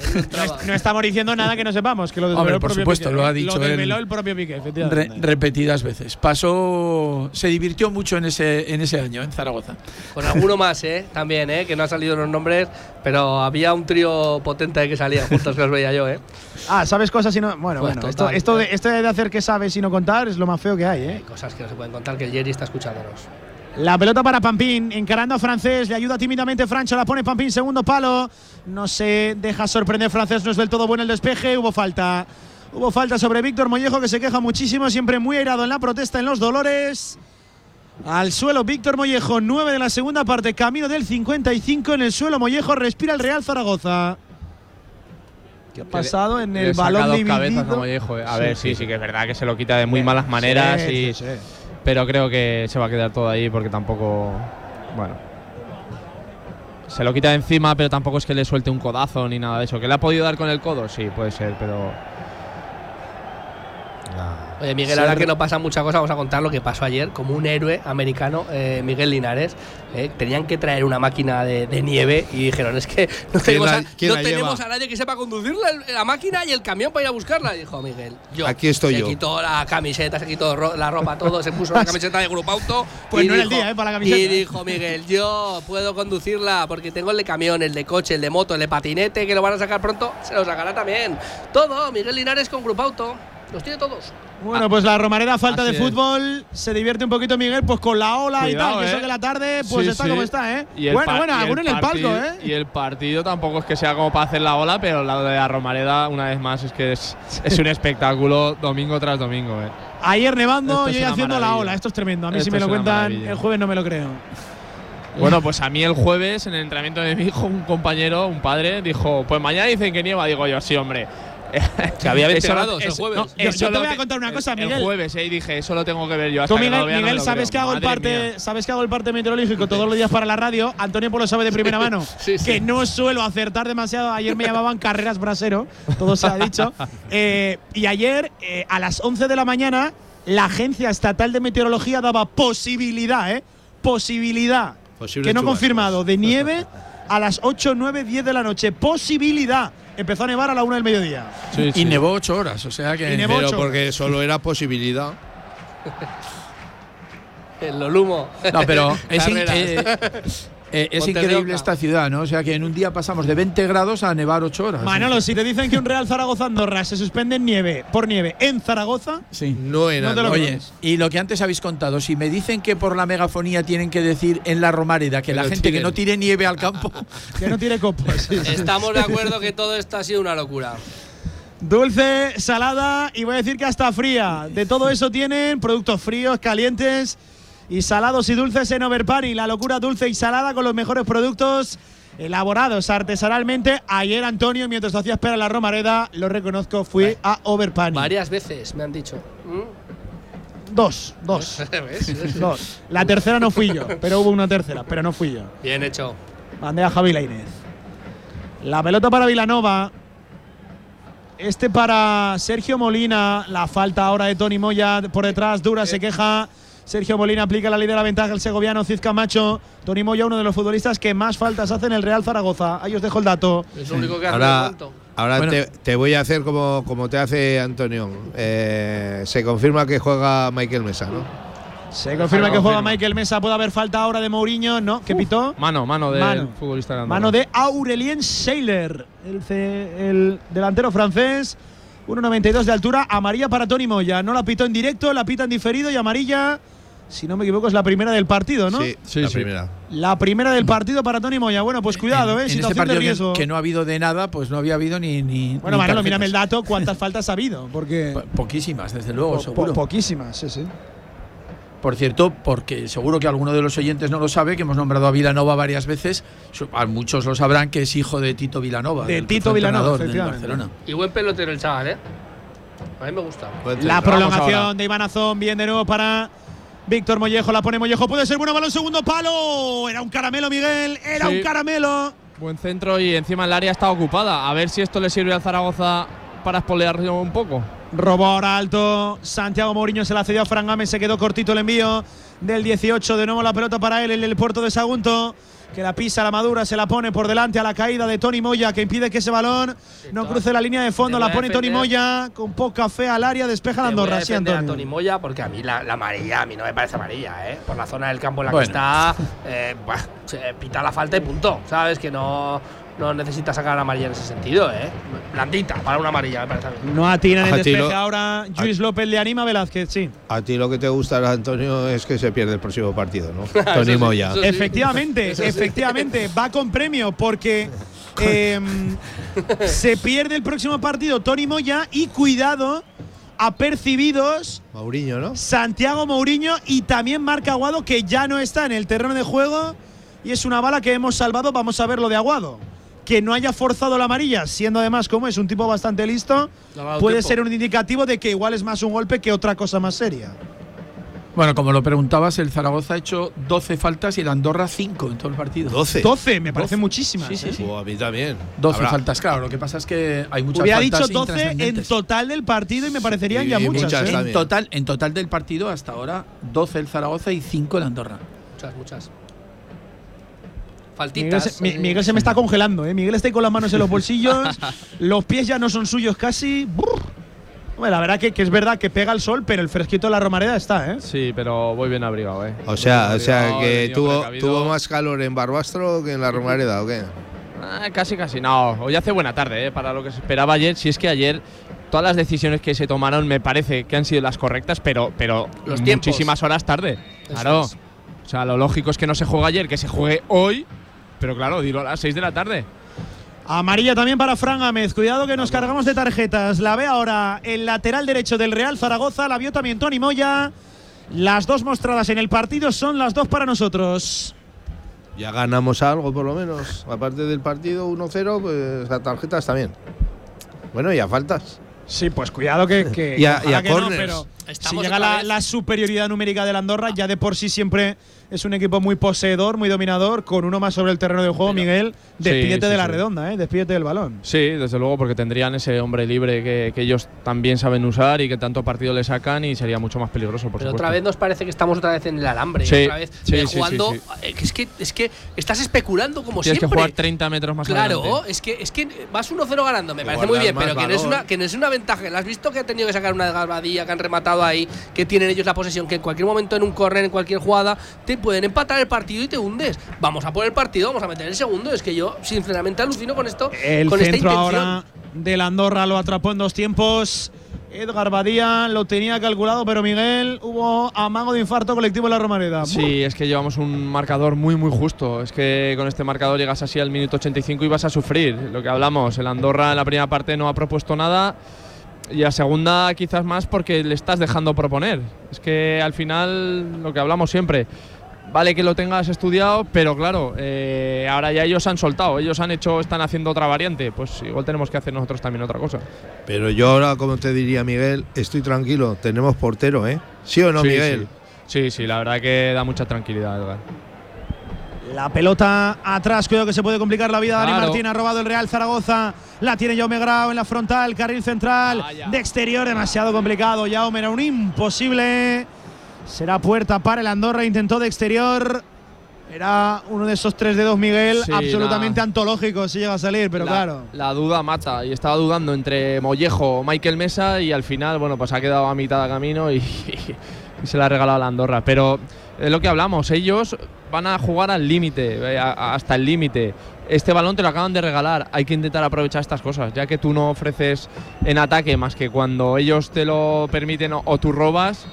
No estamos diciendo nada que no sepamos, que lo desveló Hombre, el por propio supuesto, Piqué, lo ha dicho Lo él. el propio Piqué, Re- repetidas veces. Pasó, se divirtió mucho en ese, en ese año en Zaragoza. Con alguno más, ¿eh? También, ¿eh? Que no han salido los nombres, pero había un trío potente que salía juntos que los veía yo, ¿eh? Ah, ¿sabes cosas y no...? Bueno, Pues bueno, esto, total. esto, de, esto de hacer que sabes y no contar es lo más feo que hay, ¿eh? Hay cosas que no se pueden contar que el Jerry está escuchándonos. La pelota para Pampín, encarando a Francés, le ayuda tímidamente Francho, la pone Pampín, segundo palo. No se deja sorprender Francés, no es del todo bueno el despeje, hubo falta. Hubo falta sobre Víctor Mollejo que se queja muchísimo, siempre muy airado en la protesta, en los dolores. Al suelo Víctor Mollejo, 9 de la segunda parte, camino del 55 en el suelo Mollejo, respira el Real Zaragoza. ¿Qué ha pasado en el balón dividido? a Mollejo, eh. A Sí, ver, sí, sí, sí, que es verdad que se lo quita de muy malas maneras Sí, y. pero creo que se va a quedar todo ahí porque tampoco bueno se lo quita de encima, pero tampoco es que le suelte un codazo ni nada de eso. ¿Que le ha podido dar con el codo? Sí, puede ser, pero Oye, Miguel, Se ahora que no pasa mucha cosa, vamos a contar lo que pasó ayer. Como un héroe americano, eh, Miguel Linares, eh, tenían que traer una máquina de, de nieve y dijeron: Es que no, tenemos, la- a, no tenemos a nadie que sepa conducir la, la máquina y el camión para ir a buscarla. Y dijo Miguel: Yo. Aquí estoy se yo. quitó la camiseta, se quitó ro- la ropa, todo, se puso la camiseta de Grupo Auto. Pues y no era el dijo- día, eh, para la camiseta. Y dijo Miguel: Yo puedo conducirla porque tengo el de camión, el de coche, el de moto, el de patinete, que lo van a sacar pronto. Se lo sacará también. Todo, Miguel Linares con Grupo Auto. Los tiene todos. Bueno, pues la Romareda, falta Así de es. fútbol. Se divierte un poquito Miguel, pues con la ola y tal, que eh. eso de la tarde, pues Sí, está sí. como está, ¿eh? Y el bueno, bueno, y alguno en el palco, partido- ¿eh? Y el partido tampoco es que sea como para hacer la ola, pero la de la Romareda, una vez más, es que es, es un espectáculo domingo tras domingo. eh. Ayer nevando, ya una haciendo la ola. Esto es tremendo. A mí si me lo cuentan maravilla. el jueves no me lo creo. Bueno, pues a mí el jueves, en el entrenamiento de mi hijo, un compañero, un padre, dijo: Pues mañana dicen que nieva. Digo yo, sí, hombre. Que había 20 Eso lo- grados el jueves. no, Yo- eso yo te voy a contar una cosa, el- Miguel. El jueves, eh, y dije: Eso lo tengo que ver yo. Hasta Tú, que no Miguel, lo vea, no Miguel lo sabes creo. que hago el parte, mía. sabes que hago el parte meteorológico todos los días para la radio. Antonio Polo sabe de primera mano Sí, sí. que no suelo acertar demasiado. Ayer me llamaban carreras brasero, todo se ha dicho. Eh, y ayer eh, a las 11 de la mañana la agencia estatal de meteorología daba posibilidad, ¿eh? Posibilidad Posible que no chubascos. confirmado de nieve a las 8, 9, 10 de la noche. Posibilidad. Empezó a nevar a la 1 del mediodía. Sí, Y sí. nevó ocho horas, o sea que. Y nevó Pero porque solo era posibilidad. El Lolumo. No, pero es, eh, Eh, es increíble esta ciudad, ¿no? O sea que en un día pasamos de 20 grados a nevar 8 horas. Manolo, si te dicen que un Real Zaragoza-Andorra se suspende en nieve, por nieve, en Zaragoza, Sí. No en No te lo Andorra. Oye, y lo que antes habéis contado, si me dicen que por la megafonía tienen que decir en la Romareda que, Que la gente que no tire nieve al campo, que no tiene copas. Estamos de acuerdo que todo esto ha sido una locura. Dulce, salada y voy a decir que hasta fría. De todo eso tienen productos fríos, calientes y salados y dulces en Overpani. La locura dulce y salada con los mejores productos elaborados artesanalmente. Ayer, Antonio, mientras hacía espera en la Romareda, lo reconozco, fui a Overpani. Varias veces me han dicho. ¿Mm? Dos, dos. Dos. La tercera no fui yo, pero hubo una tercera, pero no fui yo. Bien hecho. Bandea Javi Lainez. La pelota para Vilanova. Este para Sergio Molina. La falta ahora de Tony Moya por detrás. Dura, se queja. Sergio Molina aplica la ley de la ventaja el segoviano Cid Camacho. Tony Moya, uno de los futbolistas que más faltas hace en el Real Zaragoza. Ahí os dejo el dato. Es lo único que hace Ahora, de ahora Bueno. te, te voy a hacer como, como te hace Antonio. Eh, se confirma que juega Michael Mesa, ¿no? Se confirma que juega. Michael Mesa. Puede haber falta ahora de Mourinho. No, ¿qué pitó? Mano, mano del Mano. futbolista de Andorra. Mano de Aurelien Seiler, el, el delantero francés. 1,92 de altura. Amarilla para Tony Moya. No la pitó en directo, la pita en diferido y amarilla, si no me equivoco, es la primera del partido, ¿no? Sí, Sí, la sí. primera. La primera del partido para Tony Moya. Bueno, pues cuidado, en, ¿eh? en Situación de partido riesgo. que, no ha habido de nada, pues no había habido ni. ni bueno, ni Manolo, mírame el dato. ¿Cuántas faltas ha habido? Porque. Po- Poquísimas, desde luego, po- seguro. poquísimas, sí, sí. Por cierto, porque seguro que alguno de los oyentes no lo sabe, que hemos nombrado a Vilanova varias veces. A muchos lo sabrán que es hijo de Tito Vilanova. De Tito Vilanova, del efectivamente. Barcelona. Y buen pelotero el chaval, ¿eh? A mí me gusta. La prolongación de Iván Azón, bien de nuevo para Víctor Mollejo, la pone Mollejo, puede ser bueno, balón segundo palo. Era un caramelo, Miguel, era Sí. un caramelo. Buen centro y encima el área está ocupada. A ver si esto le sirve al Zaragoza para espolearlo un poco. Robó ahora alto, Santiago Mourinho se la cedió a Fran Gámez, se quedó cortito el envío del 18, de nuevo la pelota para él, el del puerto de Sagunto. Que la pisa la madura, se la pone por delante a la caída de Tony Moya, que impide que ese balón no cruce la línea de fondo. La pone Tony. Moya con poca fe al área, despeja la Andorra. Sí, defender a Antonio. Tony Moya porque a mí la, la amarilla a mí no me parece amarilla, ¿eh? Por la zona del campo en la Bueno. que está, eh, se pita la falta y punto. ¿Sabes? Que no, no necesita sacar la amarilla en ese sentido, ¿eh? Blandita para una amarilla, me parece a mí. No atina en el A ti despeje lo- ahora. Luis López le anima a Velázquez, sí. A ti lo que te gusta, Antonio, es que se pierde el próximo partido, ¿no? Tony sí, Moya. sí. Efectivamente, efectivamente, va con premio porque em, se pierde el próximo partido Tony Moya y cuidado, apercibidos Mauriño, ¿no? Santiago Mourinho y también Marc Aguado que ya no está en el terreno de juego y es una bala que hemos salvado, vamos a ver lo de Aguado. Que no haya forzado la amarilla, siendo además como es un tipo bastante listo, puede tiempo. ser un indicativo de que igual es más un golpe que otra cosa más seria. Bueno, como lo preguntabas, el Zaragoza ha hecho 12 faltas y el Andorra 5 en todo el partido. 12. 12, me parece 12. muchísimas. Sí, sí, ¿eh? sí. Oh, a mí también. 12 Habrá- faltas, claro. Lo que pasa es que hay muchas Hubiera faltas dicho 12 en total del partido y me parecerían Y ya muchas. muchas ¿eh? En total, en total del partido hasta ahora, 12 el Zaragoza y 5 el Andorra. Muchas, muchas. Miguel Faltitas. se, Mi- eh, Miguel se me está congelando, ¿eh? Miguel está ahí con las manos en los bolsillos, los pies ya no son suyos casi. Brr. Hombre, la verdad que, que es verdad que pega el sol, pero el fresquito de la Romareda está, ¿eh? Sí, pero voy bien abrigado, ¿eh? O sea, o sea que tuvo, tuvo más calor en Barbastro que en la Romareda, ¿o qué? Ah, casi, casi. No, hoy hace buena tarde, ¿eh? Para lo que se esperaba ayer. Si es que ayer todas las decisiones que se tomaron me parece que han sido las correctas, pero, pero Los tiempos. muchísimas horas tarde. Claro. es. O sea, lo lógico es que no se juegue ayer, que se juegue hoy, pero claro, dilo a las 6 de la tarde. Amarilla también para Fran Gámez. Cuidado que nos cargamos de tarjetas. La ve ahora el lateral derecho del Real Zaragoza. La vio también Tony Moya. Las dos mostradas en el partido son las dos para nosotros. Ya ganamos algo, por lo menos. Aparte del partido 1-0, pues a tarjetas también. Bueno, y a faltas. Sí, pues cuidado que. que Y a- y a que no, corners. pero si llega la, la superioridad numérica del Andorra, ya de por sí siempre es un equipo muy poseedor, muy dominador, con uno más sobre el terreno de juego, Miguel. Despídete sí, de la sí. redonda, ¿eh? Despídete del balón. Sí, desde luego, porque tendrían ese hombre libre que, que ellos también saben usar y que tanto partido le sacan y sería mucho más peligroso, por Pero supuesto. otra vez nos parece que estamos otra vez en el alambre. Sí, otra vez sí, eh, sí, sí, jugando. sí. eh, que Es, que, es que estás especulando como Tienes que siempre. jugar 30 metros más Claro, adelante. es que, es que vas 1-0 ganando, me parece muy bien, pero que no, es una, que no es una ventaja. ¿La has visto que ha tenido que sacar una de Galvadía, que han rematado ahí, que tienen ellos la posesión, que en cualquier momento, en un corner, en cualquier jugada, te pueden empatar el partido y te hundes. Vamos a por el partido, vamos a meter el segundo. Es que yo, sinceramente, alucino con esto. El con esta centro intención. ahora del Andorra lo atrapó en dos tiempos. Edgar Badía lo tenía calculado, pero Miguel hubo amago de infarto colectivo en la Romareda. Sí, es que llevamos un marcador muy, muy justo. Es que con este marcador llegas así al minuto 85 y vas a sufrir. Lo que hablamos, el Andorra en la primera parte no ha propuesto nada y a segunda quizás más porque le estás dejando proponer. Es que al final, lo que hablamos siempre, vale que lo tengas estudiado, pero claro, eh, ahora ya ellos han soltado, ellos han hecho, están haciendo otra variante, pues igual tenemos que hacer nosotros también otra cosa. Pero yo ahora, como te diría Miguel, estoy tranquilo. Tenemos portero, ¿eh? ¿Sí o no, Sí, Miguel? Sí. sí, sí, la verdad que da mucha tranquilidad, Edgar. La pelota atrás, creo que se puede complicar la vida. Dani Claro. Martín ha robado el Real Zaragoza. La tiene Jaume Grau en la frontal, carril central. De exterior, demasiado complicado. Jaume era un imposible. Será puerta para el Andorra. Intentó de exterior. Era uno de esos tres dedos, Miguel, Sí, absolutamente la- antológico si llega a salir, pero la, claro. La duda mata y estaba dudando entre Mollejo o Michael Mesa y al final, bueno, pues ha quedado a mitad de camino y, y se la ha regalado a la Andorra. Pero es lo que hablamos, ellos van a jugar al límite, eh, hasta el límite. Este balón te lo acaban de regalar, hay que intentar aprovechar estas cosas, ya que tú no ofreces en ataque más que cuando ellos te lo permiten o, o tú robas,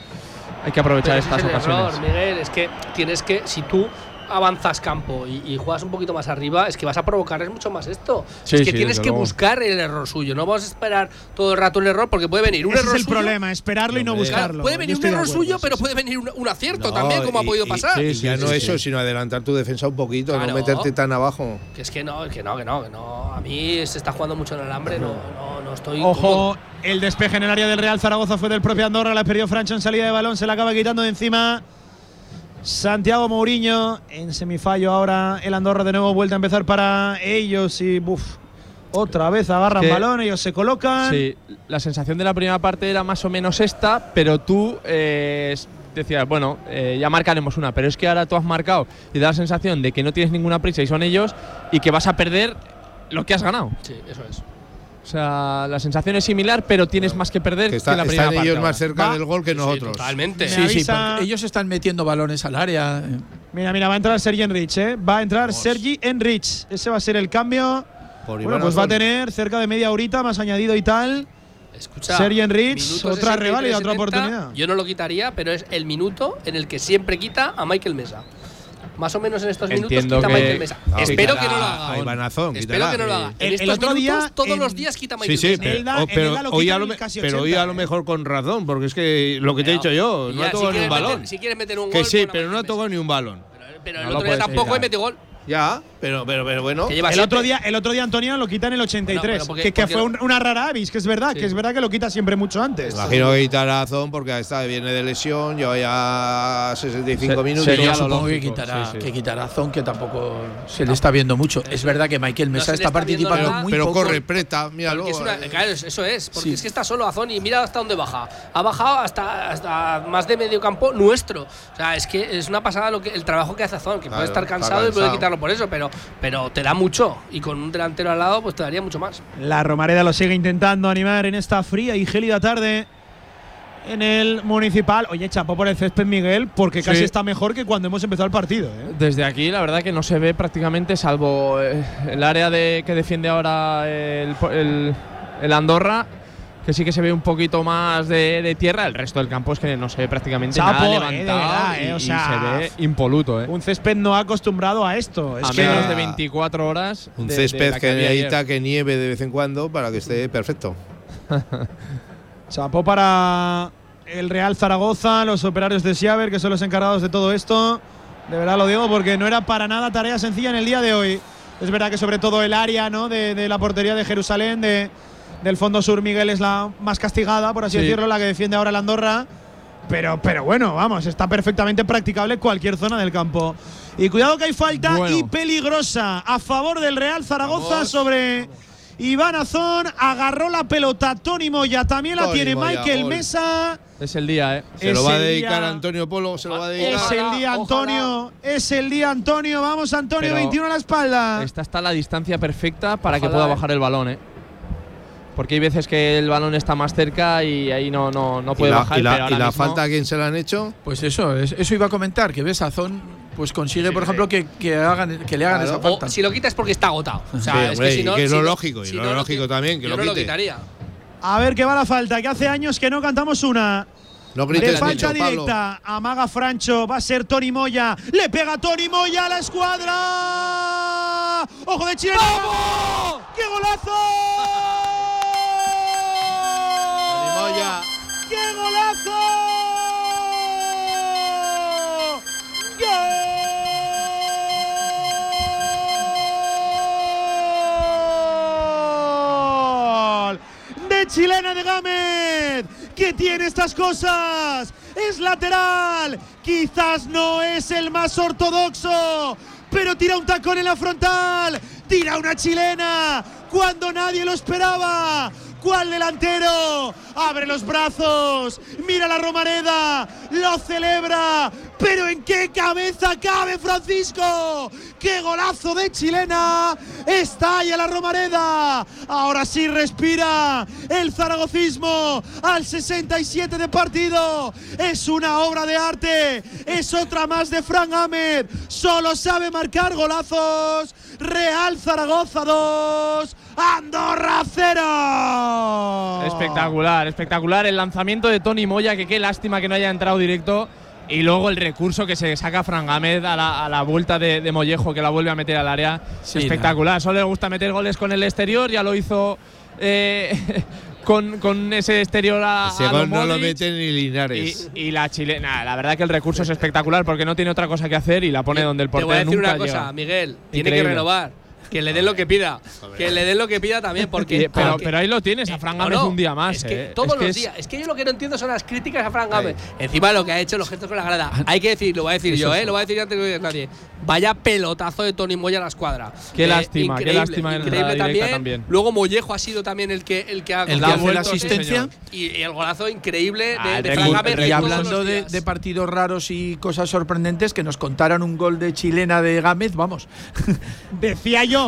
hay que aprovechar Pero estas es el ocasiones. error, Miguel, es que tienes que, si tú avanzas campo y, y juegas un poquito más arriba, es que vas a provocarles mucho más esto. Sí, es que sí, tienes que luego. buscar el error suyo, no vas a esperar todo el rato el error porque puede venir un Ese error es el suyo. problema, esperarlo y no buscarlo. Puede venir un error suyo, sí, pero sí. puede venir una- un acierto No, también, como ha y- podido y- pasar. y ya no Sí, eso, sí. sino adelantar tu defensa un poquito, Claro. no meterte tan abajo. Que es que no, que no, que no, que no. A mí se está jugando mucho en el alambre, no, no, no estoy. Ojo, cómodo. el despeje en el área del Real Zaragoza fue del propio Andorra, la perdió Francho en salida de balón, se la acaba quitando de encima. Santiago Mourinho en semifallo ahora el Andorra de nuevo vuelta a empezar para ellos y buf, otra vez agarran Es que- balón, ellos se colocan. Sí, la sensación de la primera parte era más o menos esta, pero tú eh, decías, bueno, eh, ya marcaremos una, pero es que ahora tú has marcado y da la sensación de que no tienes ninguna prisa y son ellos y que vas a perder lo que has ganado. Sí, eso es. O sea, la sensación es similar, pero tienes más que perder Que que, está- la primera están parte. ellos ahora. más cerca Va. del gol que nosotros. Totalmente. Me Sí, sí, ellos están metiendo balones al área. Mira, mira, va a entrar Sergi Enrich, ¿eh? Va a entrar Sergi Enrich. Ese va a ser el cambio. Por Bueno, pues va a tener cerca de media horita más añadido y tal. Escucha, Sergi Enrich, otra 63, reválida, otra 70, oportunidad. Yo no lo quitaría, pero es el minuto en el que siempre quita a Michael Mesa. Más o menos en estos minutos Entiendo quita que- Michael Mesa. No, Espero quitará que no lo haga. Iván Azón, Espero quitará. que no lo haga. En El- el estos día minutos, todos en- los días quita a Sí, Michael sí, Mesa. pero, en hoy, a lo, en me- casi pero hoy 80, a lo eh. mejor con razón, porque es que lo que te he dicho yo, no ya, ha tocado si ni un balón. meter- si quieres meter un Que gol, sí, pon a pero no ha Michael tocado ni un balón. Pero el otro día tampoco quitar. y mete gol. Ya, pero, pero, pero bueno. Que lleva El siete. otro, día, el otro día Antonio lo quita en el 83, Bueno, pero porque- que, que porque- fue un- una rara avis, que es verdad, Sí. que es verdad que lo quita siempre mucho antes. Imagino que quitará a Azón porque está, viene de lesión, lleva ya 65 Se- minutos. sería supongo que quitará, sí, sí. que quitará a Zon, que tampoco se le está viendo mucho. Es verdad que Michael Mesa está participando nada. muy pero poco. corre, preta, míralo. Es una- eh. claro, eso es, porque Sí. es que está solo Azón y mira hasta dónde baja. Ha bajado hasta, hasta más de medio campo nuestro. O sea, es que es una pasada lo que, el trabajo que hace Azón, que Claro, puede estar cansado y puede quitarlo por eso, pero, pero te da mucho. Y con un delantero al lado, pues te daría mucho más. La Romareda lo sigue intentando animar en esta fría y gélida tarde en el municipal. Oye, chapó por el césped Miguel, porque Sí. casi está mejor que cuando hemos empezado el partido. ¿eh? Desde aquí, la verdad que no se ve prácticamente, salvo eh, el área de, que defiende ahora el, el- el Andorra, que sí que se ve un poquito más de, de tierra. El resto del campo es que no se ve prácticamente Chapo, nada eh, de levantado verdad, y, eh, o y sea, se ve impoluto. Eh. Un césped no acostumbrado a esto. Es a que menos de 24 horas. Un de- de césped la que necesita que nieve de vez en cuando para que esté perfecto. Chapó para el Real Zaragoza, los operarios de Siaber, que son los encargados de todo esto. De verdad lo digo porque no era para nada tarea sencilla en el día de hoy. Es verdad que sobre todo el área ¿no? de, de la portería de Jerusalén, de, del fondo sur, Miguel es la más castigada, por así Sí. decirlo, la que defiende ahora el Andorra. Pero, pero bueno, vamos, está perfectamente practicable cualquier zona del campo. Y cuidado que hay falta Bueno. y peligrosa a favor del Real Zaragoza Vamos. sobre Iván Azón. Agarró la pelota Tony Moya, también la Tony tiene Moya, Michael. Mesa. Es el día, ¿eh? Se Es lo va a dedicar día- a Antonio Polo, se lo va a dedicar. Es el día, Ojalá, Antonio. Es el día, Antonio. Vamos, Antonio, Pero 21 a la espalda. Esta está la distancia perfecta para que pueda eh. bajar el balón, ¿eh? Porque hay veces que el balón está más cerca y ahí no, no, no ¿Y puede la, bajar. y la- pero ahora y la mismo- falta a quién se la han hecho? Pues eso, es- eso iba a comentar, que ves Azón pues consigue, por ejemplo, que, que hagan, que le hagan Claro. esa falta. O si lo quita es porque está agotado. O sea, Sí, es hombre, que si y no. que es lo lógico, y si lo lógico también, que yo lo no lo quite. quitaría. A ver qué va la falta, que hace años que no cantamos una. No De grites falta mucho, Pablo. directa, amaga Francho, va a ser Tony Moya, le pega Tony Moya a la escuadra. ¡Ojo de Chile! ¡Qué golazo! ¡Qué golazo! ¡Gol! De chilena de Gámez, que tiene estas cosas. Es lateral, quizás no es el más ortodoxo, pero tira un tacón en la frontal, tira una chilena cuando nadie lo esperaba. ¿Cuál delantero? Abre los brazos, mira la Romareda, lo celebra, pero ¿en qué cabeza cabe Francisco? ¡Qué golazo de chilena! Estalla la Romareda. Ahora sí respira el zaragocismo al 67 de partido. Es una obra de arte. Es otra más de Fran Ahmed. Solo sabe marcar golazos. Real Zaragoza 2. Andorra 0. Espectacular, espectacular el lanzamiento de Tony Moya, que qué lástima que no haya entrado directo. Y luego el recurso que se saca Fran Gámez a la, a la vuelta de, de Mollejo, que la vuelve a meter al área. Sí, espectacular. Solo le gusta meter goles con el exterior, ya lo hizo eh, con, con ese exterior a, Ese a gol no lo mete ni Linares. Y, y la chilena, la verdad que el recurso es espectacular porque no tiene otra cosa que hacer y la pone donde el Te portero voy a decir nunca una cosa, llega. Miguel. Tiene que renovar. Que le den lo que pida. Que le den lo que pida también, porque. Y- pero, porque- pero ahí lo tienes, a Fran Gámez no, un día más. Es que eh. todos Es que los es- días. Es que yo lo que no entiendo son las críticas a Fran Gámez. Encima de lo que ha hecho, los gestos con la grada. Hay que decir, lo voy a decir yo. ¿eh? Lo voy a decir antes que lo diga nadie. Vaya pelotazo de Tony Moya a la escuadra. Qué lástima, qué lástima increíble también. también. Luego Mollejo ha sido también el que, el que ha El hace la asistencia. y, y el golazo increíble de, Ah, de Fran Gámez. Y hablando de, partidos raros y cosas sorprendentes, que nos contaran un gol de chilena de Gámez, vamos. Decía yo,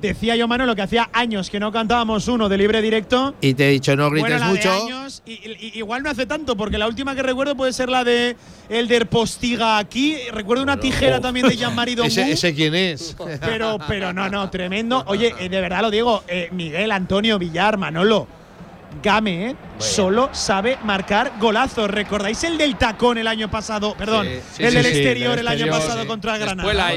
decía yo, Manolo, que hacía años que no cantábamos uno de libre directo. Y te he dicho no grites bueno, la mucho. de años, y, y- igual no hace tanto, porque la última que recuerdo puede ser la de Elder Postiga aquí. Recuerdo una tijera también de Jean-Marie. Ese, ese quién es. Pero, pero no, no, tremendo. Oye, eh, de verdad lo digo, eh, Miguel, Antonio, Villar, Manolo. Game, ¿eh? Solo sabe marcar golazos. ¿Recordáis el del tacón el año pasado? Perdón, Sí, sí, el sí, del sí, exterior del el año pasado sí. contra Granada.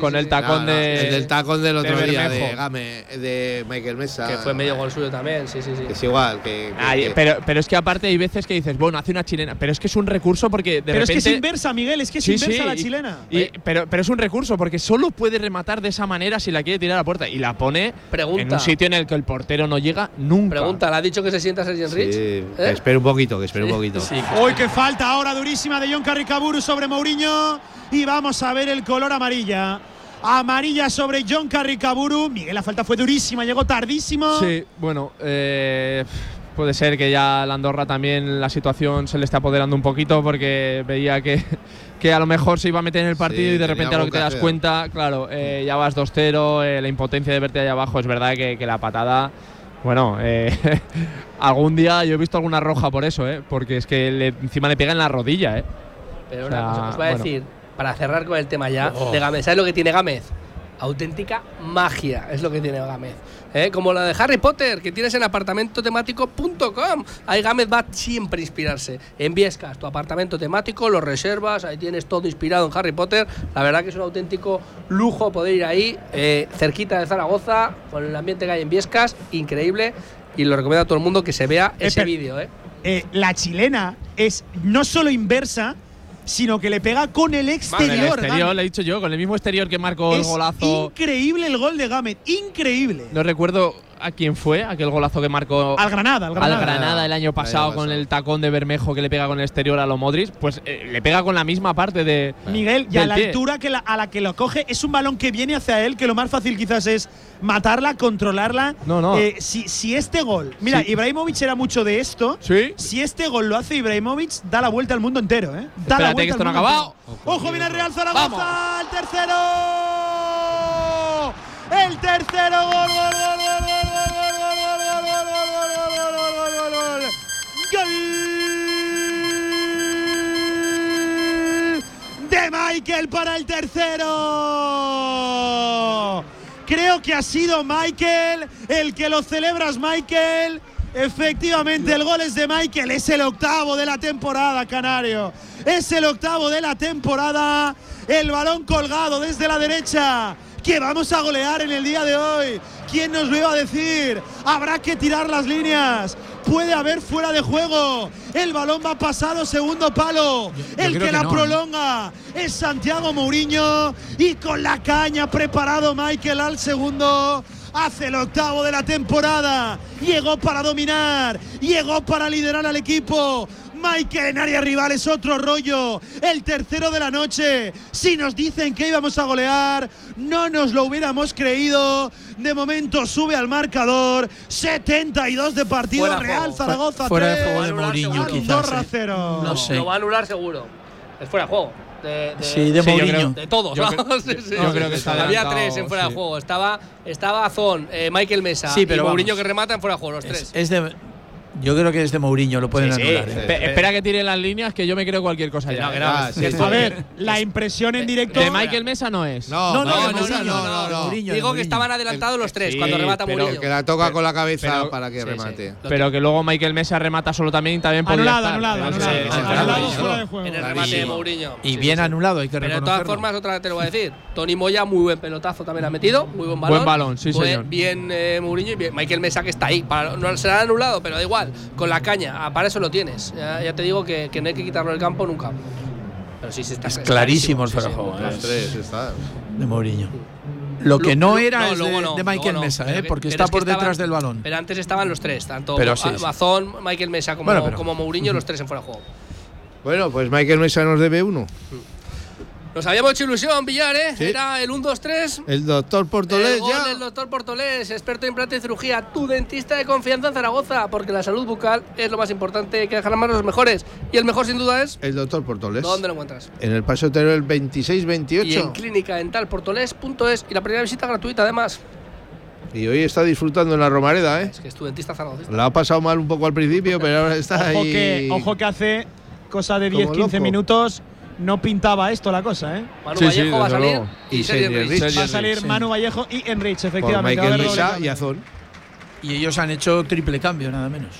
Con el- tacón No, no, de. el del tacón del otro de día, de. Game, de Michael Mesa. Que fue medio gol suyo también, sí, sí, sí. Es igual, que. que- Ay, que- pero, pero es que aparte hay veces que dices, bueno, hace una chilena, pero es que es un recurso porque de Pero es repente. que es inversa, Miguel, es que es Sí, inversa sí, la y- chilena. y- pero, pero es un recurso porque solo puede rematar de esa manera si la quiere tirar a la puerta y la pone Pregunta. en un sitio en el que el portero no llega nunca. Pregunta, ¿le ha dicho que se sienta Sergio Rich? Sí, ¿Eh? que espere un poquito, que espere un poquito. Sí, Hoy que falta ahora durísima de John Carricaburu sobre Mourinho. Y vamos a ver el color amarilla. Amarilla sobre John Carricaburu. Miguel, la falta fue durísima, llegó tardísimo. Sí, bueno, eh, puede ser que ya la Andorra también la situación se le esté apoderando un poquito porque veía que, que a lo mejor se iba a meter en el partido Sí, y de repente a lo que te que das cuenta, claro, eh, ya vas 2-0, eh, la impotencia de verte allá abajo, es verdad que, que la patada, bueno, eh, algún día yo he visto alguna roja por eso, eh, porque es que le- encima le pega en la rodilla, eh. Pero O una cosa, os voy a bueno. decir, para cerrar con el tema ya Oh. de Gámez. ¿Sabes lo que tiene Gámez? Auténtica magia es lo que tiene Gámez. ¿Eh? Como la de Harry Potter, que tienes en apartamentotemático.com. Ahí Gámez va siempre a inspirarse. En Viescas, tu apartamento temático, lo reservas, ahí tienes todo inspirado en Harry Potter. La verdad que es un auténtico lujo poder ir ahí, eh, cerquita de Zaragoza, con el ambiente que hay en Viescas, increíble. Y lo recomiendo a todo el mundo que se vea ese pero- vídeo. ¿eh? Eh, la chilena es no solo inversa, sino que le pega con el Con el exterior. exterior, le he dicho yo, con el mismo exterior que marcó el golazo. increíble el gol de Gámez, increíble. No recuerdo a quién fue, aquel golazo que marcó al Granada, al Granada, el año pasado con el tacón de Bermejo que le pega con el exterior a los Modric, pues eh, le pega con la misma parte de Miguel y a la altura que a la que lo coge es un balón que viene hacia él, que lo más fácil quizás es matarla, controlarla. No, no. Eh, si, si, este gol, mira, sí. Ibrahimovic era mucho de esto. Sí. Si este gol lo hace Ibrahimovic, da la vuelta al mundo entero, ¿eh? Da Espérate que esto no ha acabado. Ojo, viene el Real Zaragoza, Vamos. el tercero. El tercero gol, gol, gol. gol. Michael para el tercero. Creo que ha sido Michael el que lo celebras, Michael. Efectivamente, el gol es de Michael. Es el octavo de la temporada, Canario. Es el octavo de la temporada. El balón colgado desde la derecha. Que vamos a golear en el día de hoy. ¿Quién nos lo iba a decir? Habrá que tirar las líneas. Puede haber fuera de juego. El balón va pasado, segundo palo. el que, que la no, prolonga es Santiago Mourinho. Y con la caña preparado Michael al segundo. Hace el octavo de la temporada. Llegó para dominar. Llegó para liderar al equipo. Michael en área rival es otro rollo. El tercero de la noche. Si nos dicen que íbamos a golear, no nos lo hubiéramos creído. De momento sube al marcador. 72 de partido. Fuera de Real juego. Zaragoza Fuera de 3, juego de Mourinho, quizás. Eh. 0. No sé. Lo va a anular seguro. Es fuera de juego. De, de- Sí, de yo Mourinho. creo- De todos, Yo sí, sí. yo creo que está Había tres en fuera sí. de juego. Estaba, estaba Azón, eh, Michael Mesa Sí, pero y Mourinho vamos. que remata en fuera de juego, los tres. Es de, yo creo que es de Mourinho, lo pueden Sí, sí. anular. ¿eh? Espe- espera que tire las líneas que yo me creo cualquier cosa ya. no, que ¿eh? no, Ah, sí, A ver, la impresión en directo. De Michael Mesa no es. No, No, no, Mourinho, no, no. Mourinho, Digo que estaban adelantados los tres Sí, cuando remata pero- Mourinho. Que la toca con la cabeza pero- para que Sí, sí. remate. Pero que luego Michael Mesa remata solo también y también podía Anulado, estar. anulado, anulado. sí, sí, anulado, Anulado sí. fuera de juego. en el remate de Mourinho. Y bien anulado, hay que Pero de reconocerlo. todas formas, otra vez te lo voy a decir. Tony Moya, muy buen pelotazo también ha metido. Muy buen balón. Buen balón, sí, señor. Bien eh, Mourinho y bien Michael Mesa que está ahí. No será anulado, pero da igual. Con la caña, ah, para eso lo tienes. Ya, ya te digo que, que no hay que quitarlo del campo nunca. Pero sí, sí, está Es clarísimo el sí, fuera sí, de juego, claro. Los tres está. de Mourinho. Lo que no era no, es de, no, de luego Michael no. Mesa, ¿eh? que- porque está es que por detrás estaban- del balón. Pero antes estaban los tres, tanto Pero sí, sí. Mazón, Michael Mesa como, Bueno, pero- como Mourinho, los tres en fuera de juego. Bueno, pues Michael Mesa nos debe uno. Nos habíamos hecho ilusión, Villar, ¿eh? Sí. Era el 1-2-3. El doctor Portolés el gol ya. del doctor Portolés, experto en implante y cirugía, tu dentista de confianza en Zaragoza, porque la salud bucal es lo más importante, hay que dejar en manos los mejores. Y el mejor, sin duda, es. El doctor Portolés. ¿Dónde lo encuentras? En el paso el Y en 26-28. clínica dental portolés.es y la primera visita gratuita, además. Y hoy está disfrutando en la Romareda, ¿eh? Es que es tu dentista zaragocista. La ha pasado mal un poco al principio, pero ahora está Ojo ahí. que, ojo que hace cosa de Como 10-15 loco. minutos no pintaba esto la cosa, ¿eh? Manu Sí, sí, Vallejo va a salir luego. Y y Sergi Sergi Enrich. Enrich. Va a salir sí. Manu Vallejo y Enrich, Por efectivamente. Va a Michael y Azón. Y ellos han hecho triple cambio, nada menos.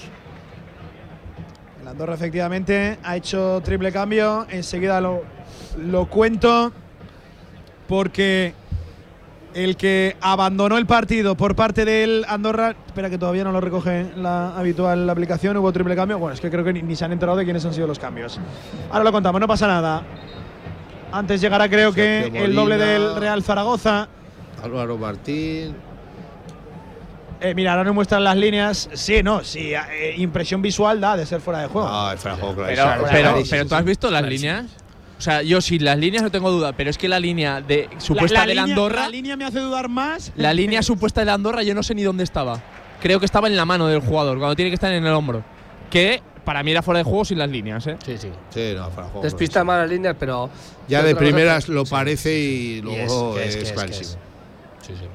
El Andorra efectivamente ha hecho triple cambio. Enseguida lo, lo cuento. Porque el que abandonó el partido por parte del Andorra. Espera que todavía no lo recoge la habitual aplicación. Hubo triple cambio. Bueno, es que creo que ni, ni se han enterado de quiénes han sido los cambios. Ahora lo contamos, no pasa nada. Antes llegará, creo que, el doble del Real Zaragoza. Álvaro Martín. Eh, mira, ahora nos muestran las líneas. Sí, no, sí. eh, impresión visual da de ser fuera de juego. Ah, el fuera de juego, claro. Pero tú has visto las líneas. O sea, yo sí, las líneas no tengo duda, pero es que la línea de supuesta la, de la línea, Andorra, la línea me hace dudar más. la línea supuesta de la Andorra, yo no sé ni dónde estaba. Creo que estaba en la mano del jugador, cuando tiene que estar en el hombro. Que para mí era fuera de juego sin las líneas, ¿eh? Sí, sí. Sí, no, fuera de juego. Despista más las líneas, pero. Ya de cosa primeras lo sí. parece y Y luego es, que que clarísimo. Sí, sí.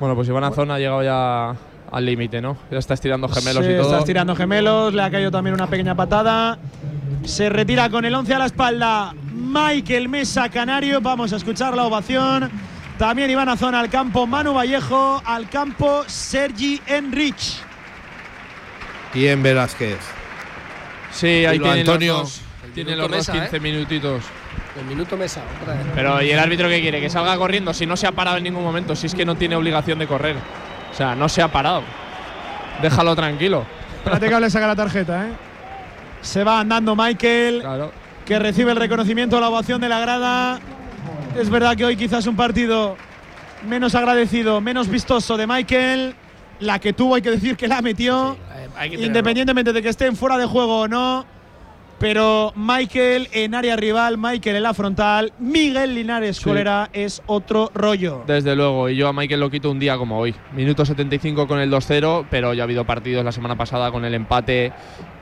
Bueno, pues Iván Azón ha llegado ya al límite, ¿no? Ya está estirando gemelos Sí, y todo. Está estirando gemelos, le ha caído también una pequeña patada. Se retira con el 11 a la espalda Michael Mesa Canario. Vamos a escuchar la ovación. También Iván Azón al campo, Manu Vallejo al campo, Sergi Enrich. Y en Velázquez. Sí, ahí Dilo, tienen Antonio. los minuto los dos Mesa, 15 minutitos. El minuto mesa, otra vez. Pero ¿y el árbitro qué quiere? Que salga corriendo si no se ha parado en ningún momento, si es que no tiene obligación de correr. O sea, no se ha parado. Déjalo tranquilo. Espérate que le saca la tarjeta, ¿eh? Se va andando Michael, Claro. que recibe el reconocimiento, la ovación de la grada. Es verdad que hoy quizás un partido menos agradecido, menos vistoso de Michael. La que tuvo, hay que decir que la metió. Hay que tenerlo. Independientemente de que estén fuera de juego o no. Pero Michael en área rival, Michael en la frontal, Miguel Linares Sí. Colera es otro rollo. Desde luego, y yo a Michael lo quito un día como hoy. Minuto 75 con el 2-0, pero ya ha habido partidos la semana pasada con el empate.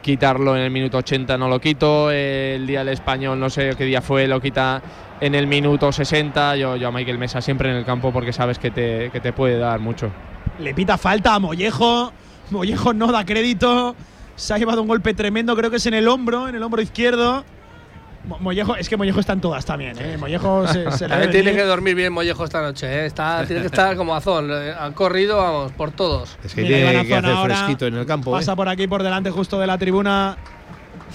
Quitarlo en el minuto 80 no lo quito. El día del español, no sé qué día fue, lo quita en el minuto 60. Yo, yo a Michael Mesa siempre en el campo porque sabes que te, que te puede dar mucho. Le pita falta a Mollejo. Mollejo no da crédito. Se ha llevado un golpe tremendo, creo que es en el hombro, en el hombro izquierdo. Mo- Mollejo, es que Mollejo está en todas también, ¿eh? Mollejo se, se tiene que dormir bien Mollejo esta noche, ¿eh? Está, tiene que estar como azón. eh, Han corrido, vamos, por todos. Es que Mira, tiene que hacer ahora fresquito en el campo. ¿eh? Pasa por aquí, por delante, justo de la tribuna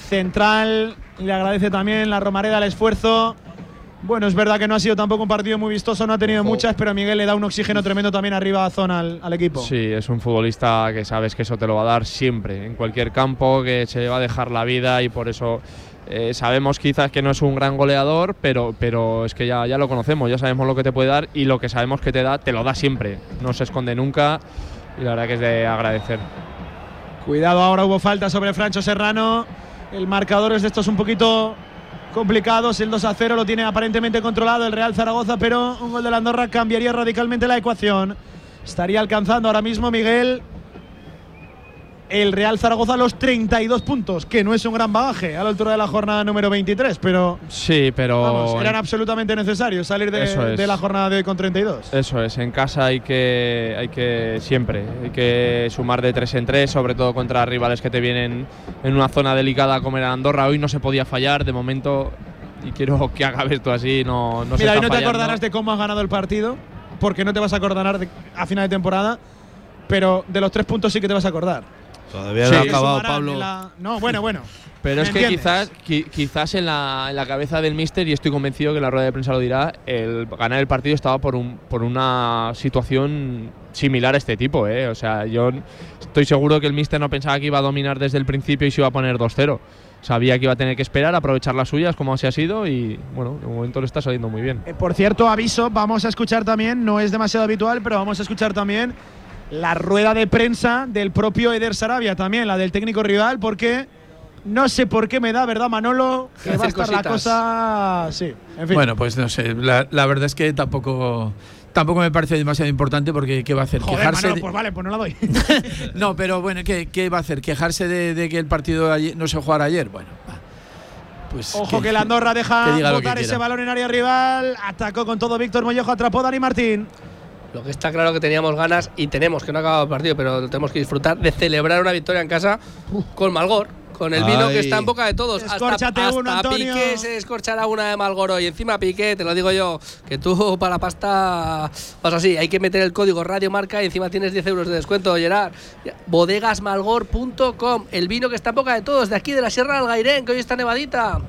central. Le agradece también la Romareda el esfuerzo. Bueno, es verdad que no ha sido tampoco un partido muy vistoso, no ha tenido muchas, pero Miguel le da un oxígeno tremendo también arriba a zona al, al equipo. Sí, es un futbolista que sabes que eso te lo va a dar siempre, en cualquier campo, que se va a dejar la vida y por eso eh, sabemos quizás que no es un gran goleador, pero, pero es que ya, ya lo conocemos, ya sabemos lo que te puede dar y lo que sabemos que te da, te lo da siempre, no se esconde nunca y la verdad que es de agradecer. Cuidado, ahora hubo falta sobre Francho Serrano. El marcador es de estos un poquito complicados. El 2 a 0 lo tiene aparentemente controlado el Real Zaragoza, pero un gol de la Andorra cambiaría radicalmente la ecuación. Estaría alcanzando ahora mismo Miguel el Real Zaragoza los 32 puntos, que no es un gran bagaje a la altura de la jornada número 23, pero Sí, pero vamos, eran absolutamente necesarios salir de, es. de la jornada de hoy con 32. Eso es, en casa hay que, hay que siempre, hay que sumar de tres en tres, sobre todo contra rivales que te vienen en una zona delicada como era Andorra. Hoy no se podía fallar, de momento, y quiero que haga esto así, no, no se Mira, está y no te fallando. acordarás de cómo has ganado el partido, porque no te vas a acordar de- a final de temporada, pero de los tres puntos sí que te vas a acordar. Todavía Sí. no ha acabado, Pablo. la- No, bueno, bueno. Pero es ¿Me que entiendes? quizás, qui- quizás en, la, en la cabeza del míster, y estoy convencido que la rueda de prensa lo dirá, el ganar el partido estaba por, un, por una situación similar a este tipo. ¿eh? O sea, yo estoy seguro que el míster no pensaba que iba a dominar desde el principio y se iba a poner 2-0. Sabía que iba a tener que esperar, aprovechar las suyas, como así ha sido, y bueno, de momento le está saliendo muy bien. Eh, Por cierto, aviso, vamos a escuchar también, no es demasiado habitual, pero vamos a escuchar también la rueda de prensa del propio Eder Sarabia, también la del técnico rival, porque no sé por qué me da, ¿verdad, Manolo? Que va a estar la cosa. Sí, en fin. Bueno, pues no sé. La, la verdad es que tampoco. Tampoco me parece demasiado importante porque ¿qué va a hacer? Joder, Quejarse. Manolo, pues vale, pues no la doy. No, pero bueno, ¿qué, qué va a hacer? ¿Quejarse de, de que el partido ayer- no se jugara ayer? Bueno, pues. Ojo que la Andorra deja botar ese balón en área rival. Atacó con todo Víctor Mollejo, atrapó Dani Martín. Lo que está claro que teníamos ganas y tenemos, que no ha acabado el partido, pero lo tenemos que disfrutar, de celebrar una victoria en casa con Malgor. Con el vino que está en boca de todos. Hasta, Escórchate hasta uno, Antonio. Piqué se escorchará una de Malgoro. Y encima Piqué, te lo digo yo, que tú para la pasta vas así. Hay que meter el código Radio Marca y encima tienes 10 euros de descuento, Gerard. Bodegasmalgor.com. El vino que está en boca de todos, de aquí de la Sierra del Gairén, que hoy está nevadita.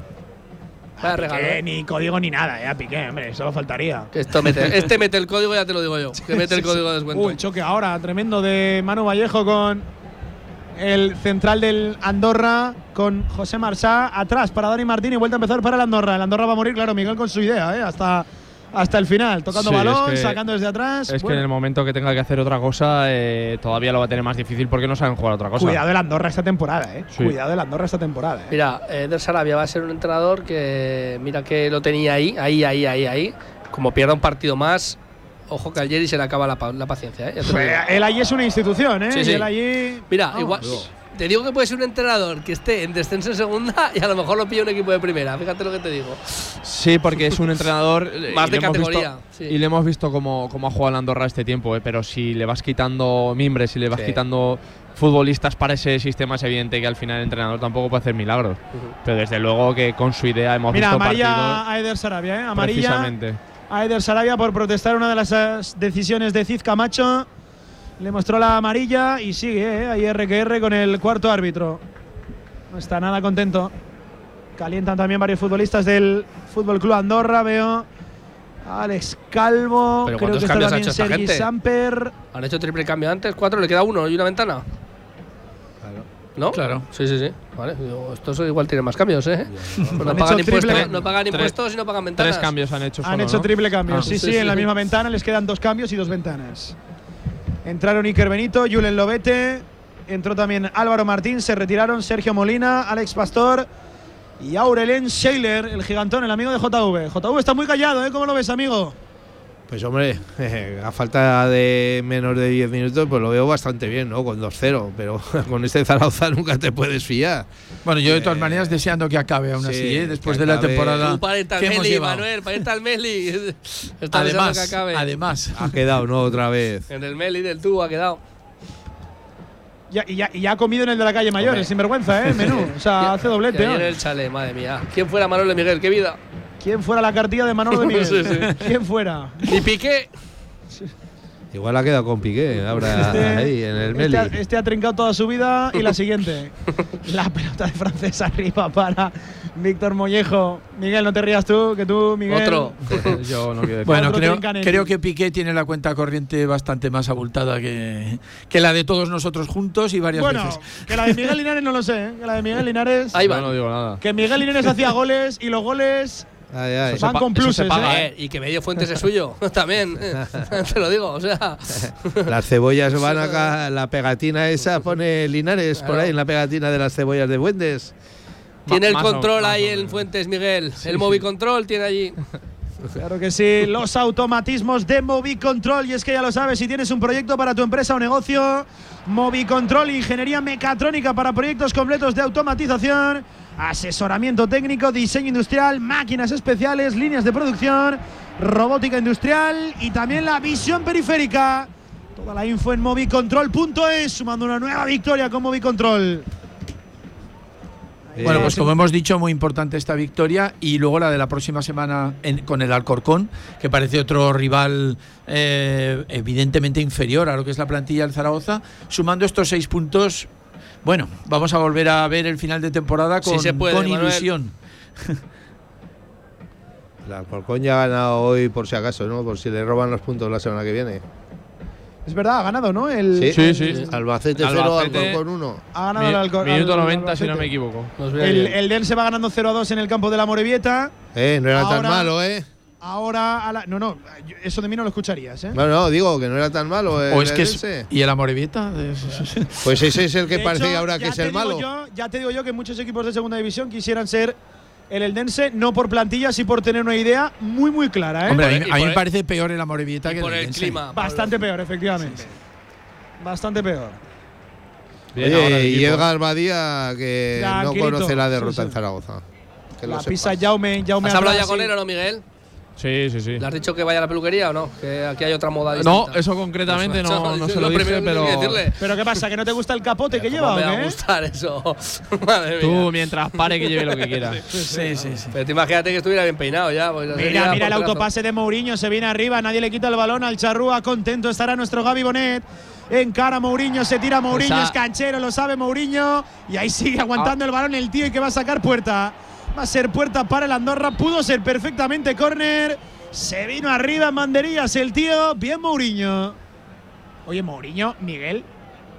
Vaya regalo. Piqué, ¿eh? ni código ni nada, eh, a Piqué, hombre, solo faltaría. Que esto mete, este mete el código, ya te lo digo yo. Que mete el código sí. de descuento. Uh, el choque ahora, tremendo de Manu Vallejo con el central del Andorra, con José Marsá atrás para Dani Martín y vuelta a empezar para el Andorra. El Andorra va a morir, claro, Miguel con su idea, ¿eh? hasta, hasta el final, tocando Sí, es balón, que- sacando desde atrás. Es que en el momento que tenga que hacer otra cosa, eh, todavía lo va a tener más difícil porque no saben jugar otra cosa. cuidado el Andorra esta temporada, ¿eh? Sí. Cuidado el Andorra esta temporada. ¿eh? Mira, Eder Sarabia va a ser un entrenador que, mira que lo tenía ahí, ahí, ahí, ahí, ahí. Como pierda un partido más, ojo que al Jerry se le acaba la, pa- la paciencia, ¿eh? Eh, Él allí es una institución, ¿eh? Sí, él allí. Mira, igual. Te digo que puede ser un entrenador que esté en descenso en segunda y a lo mejor lo pilla un equipo de primera. Fíjate lo que te digo. Sí, porque es un entrenador eh, Más de categoría, visto- sí. Y le hemos visto cómo, cómo ha jugado el Andorra este tiempo, eh, pero si le vas quitando mimbres, si le vas Sí. quitando futbolistas para ese sistema, es evidente que al final el entrenador tampoco puede hacer milagros. Pero desde luego que con su idea hemos Mira, visto amarilla a Eder Sarabia, ¿eh? Amarilla precisamente. a Eder Sarabia por protestar una de las eh, decisiones de Cid Camacho. Le mostró la amarilla y sigue ¿eh? ahí RQR con el cuarto árbitro. No está nada contento. Calientan también varios futbolistas del Fútbol Club Andorra. Veo a Alex Calvo. Pero creo ¿cuántos que está cambios ha también hecho esta gente? Samper. Han hecho triple cambio antes, cuatro, le queda uno y una ventana. ¿No? Claro. Sí, sí, sí. Vale. estos igual tienen más cambios, ¿eh? Pues no, Han pagan hecho triple- impuestos, no pagan impuestos y no pagan ventanas. Tres cambios han hecho Han solo, hecho ¿no? triple cambio. Ah. sí, sí, Sí, sí, en la misma ventana les quedan dos cambios y dos ventanas. Entraron Iker Benito, Julen Lobete, entró también Álvaro Martín, se retiraron Sergio Molina, Alex Pastor y Aurelien Scheiler, el gigantón, el amigo de JV. JV está muy callado, ¿eh? ¿Cómo lo ves, amigo? Pues hombre, a falta de menos de 10 minutos, pues lo veo bastante bien, ¿no? Con 2-0, pero con este Zaragoza nunca te puedes fiar. Bueno, yo de todas maneras deseando que acabe aún sí, así, ¿eh? después de la temporada que hemos Meli, llevado. Manuel, para al Meli. Está deseando que Además, acabe. además. Ha quedado, ¿no? Otra vez. En el Meli del tubo ha quedado. Ya, y, ya, y ya ha comido en el de la calle Mayor, Hombre. es sinvergüenza, ¿eh? Menú. O sea, hace doblete. Y ahí en ¿no? el chalet, madre mía. ¿Quién fuera Manuel de Miguel? ¿Qué vida? ¿Quién fuera la cartilla de Manolo de Miguel? Sí, sí. ¿Quién fuera? Ni Piqué. Igual ha quedado con Piqué ahora Este- ahí en el Meli. Este, ha- este ha trincado toda su vida y la siguiente. la pelota de francés arriba para Víctor Mollejo. Miguel, no te rías tú, que tú, Miguel. Otro. Yo no quiero decir. Bueno, Otro creo, creo que Piqué tiene la cuenta corriente bastante más abultada que, que la de todos nosotros juntos y varias Bueno, veces. que la de Miguel Linares no lo sé, ¿eh? que la de Miguel Linares. Ahí va. no digo nada. Que Miguel Linares hacía goles y los goles Ay, ay. Eso van con eso se pluses. paga, ¿eh? Eh, y que medio Fuentes es suyo también. eh. Te lo digo, o sea. Las cebollas van acá, la pegatina esa pone Linares por Claro. ahí en la pegatina de las cebollas de Buendes. Tiene el control ahí en. Fuentes, Miguel. el Movicontrol tiene allí. Claro que sí, los automatismos de Movicontrol. Y es que ya lo sabes, si tienes un proyecto para tu empresa o negocio, Movicontrol, ingeniería mecatrónica para proyectos completos de automatización, asesoramiento técnico, diseño industrial, máquinas especiales, líneas de producción, robótica industrial y también la visión periférica. Toda la info en movicontrol.es, sumando una nueva victoria con Movicontrol. Bueno, Eh, pues como hemos dicho, muy importante esta victoria y luego la de la próxima semana en- con el Alcorcón, que parece otro rival eh, evidentemente inferior a lo que es la plantilla del Zaragoza. Sumando estos seis puntos, bueno, vamos a volver a ver el final de temporada Sí con, se puede, con ilusión. El Alcorcón ya ha ganado hoy por si acaso, ¿no? Por si le roban los puntos la semana que viene. Es verdad, ha ganado, ¿no? El, Sí, sí. Albacete 0, Albacete. Alcorcón 1. Ha ganado Mi- el Alcor- minuto al- 90, si no me equivoco. El, el Dense va ganando 0 a 2 en el campo de la Morevieta. Eh, no era tan malo, ¿eh? Ahora, a la- no, no, eso de mí no lo escucharías, ¿eh? No, no, digo que no era tan malo. o es el que es, y el Amorebieta. Pues ese es el que De parece hecho, ahora que es el malo. yo- ya te digo yo que muchos equipos de segunda división quisieran ser el Eldense, no por plantilla, sí por tener una idea muy, muy clara, ¿eh? Hombre, a mí, a mí me el- parece peor el Amorebieta que por el Eldense. clima. Bastante peor, efectivamente. Bastante peor. Bien, el Oye, y. Edgar Badía, que no conoce la derrota sí. en Zaragoza. Que lo La pisa Jaume, Jaume ¿Has hablado ya con él o no, Miguel? Sí, sí, sí. ¿Le has dicho que vaya a la peluquería o no? Que aquí hay otra moda No, eso concretamente no, no se es lo dije, primero que pero. ¿Pero qué pasa? ¿Que no te gusta el capote que ¿Cómo lleva o me va a gustar eso? Madre tú mía. mientras pare que lleve lo que quiera. Sí, sí, sí. Pero te imagínate que estuviera bien peinado ya. pues Mira, mira el autopase de Mourinho, se viene arriba, nadie le quita el balón al Charrúa, contento estará nuestro Gaby Bonet. Encara Mourinho, se tira Mourinho, Esa- es canchero, lo sabe Mourinho. Y ahí sigue aguantando el balón el tío y que va a sacar puerta. Va a ser puerta para el Andorra, pudo ser perfectamente córner. Se vino arriba en banderillas el tío, bien Mourinho. Oye, Mourinho, Miguel,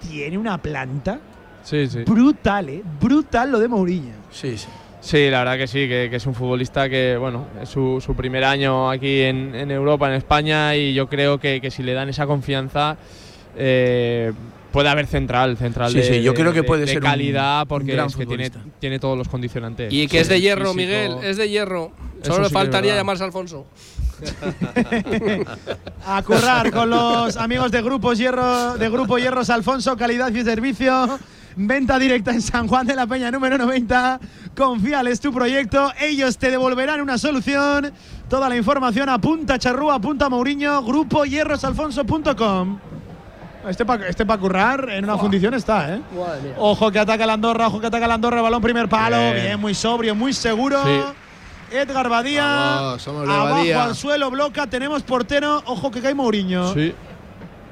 tiene una planta Sí, sí. brutal, ¿eh? Brutal lo de Mourinho. Sí, sí. Sí, la verdad que sí, que, que es un futbolista que, bueno, es su, su primer año aquí en, en Europa, en España, y yo creo que, que si le dan esa confianza, eh, puede haber central, central Sí, de, sí, yo de- creo que de- puede de ser un- calidad, un porque gran es que tiene, tiene todos los condicionantes. Y que es de hierro, físico. Miguel. Es de hierro. Eso Solo le faltaría llamarse Alfonso. a currar con los amigos de Grupos Hierro, de Grupo Hierros Alfonso, calidad y servicio. Venta directa en San Juan de la Peña número 90. Confíales tu proyecto, ellos te devolverán una solución. Toda la información apunta Charrúa, apunta Mourinho, grupo hierrosalfonso.com. Este para este pa currar en una fundición está, ¿eh? Ojo que ataca la Andorra, ojo que ataca la Andorra, balón primer palo, bien, Bien. muy sobrio, muy seguro. Sí. Edgar Badía, Vamos, somos de abajo Badía. al suelo, bloca, tenemos portero, ojo que cae Mourinho. Sí,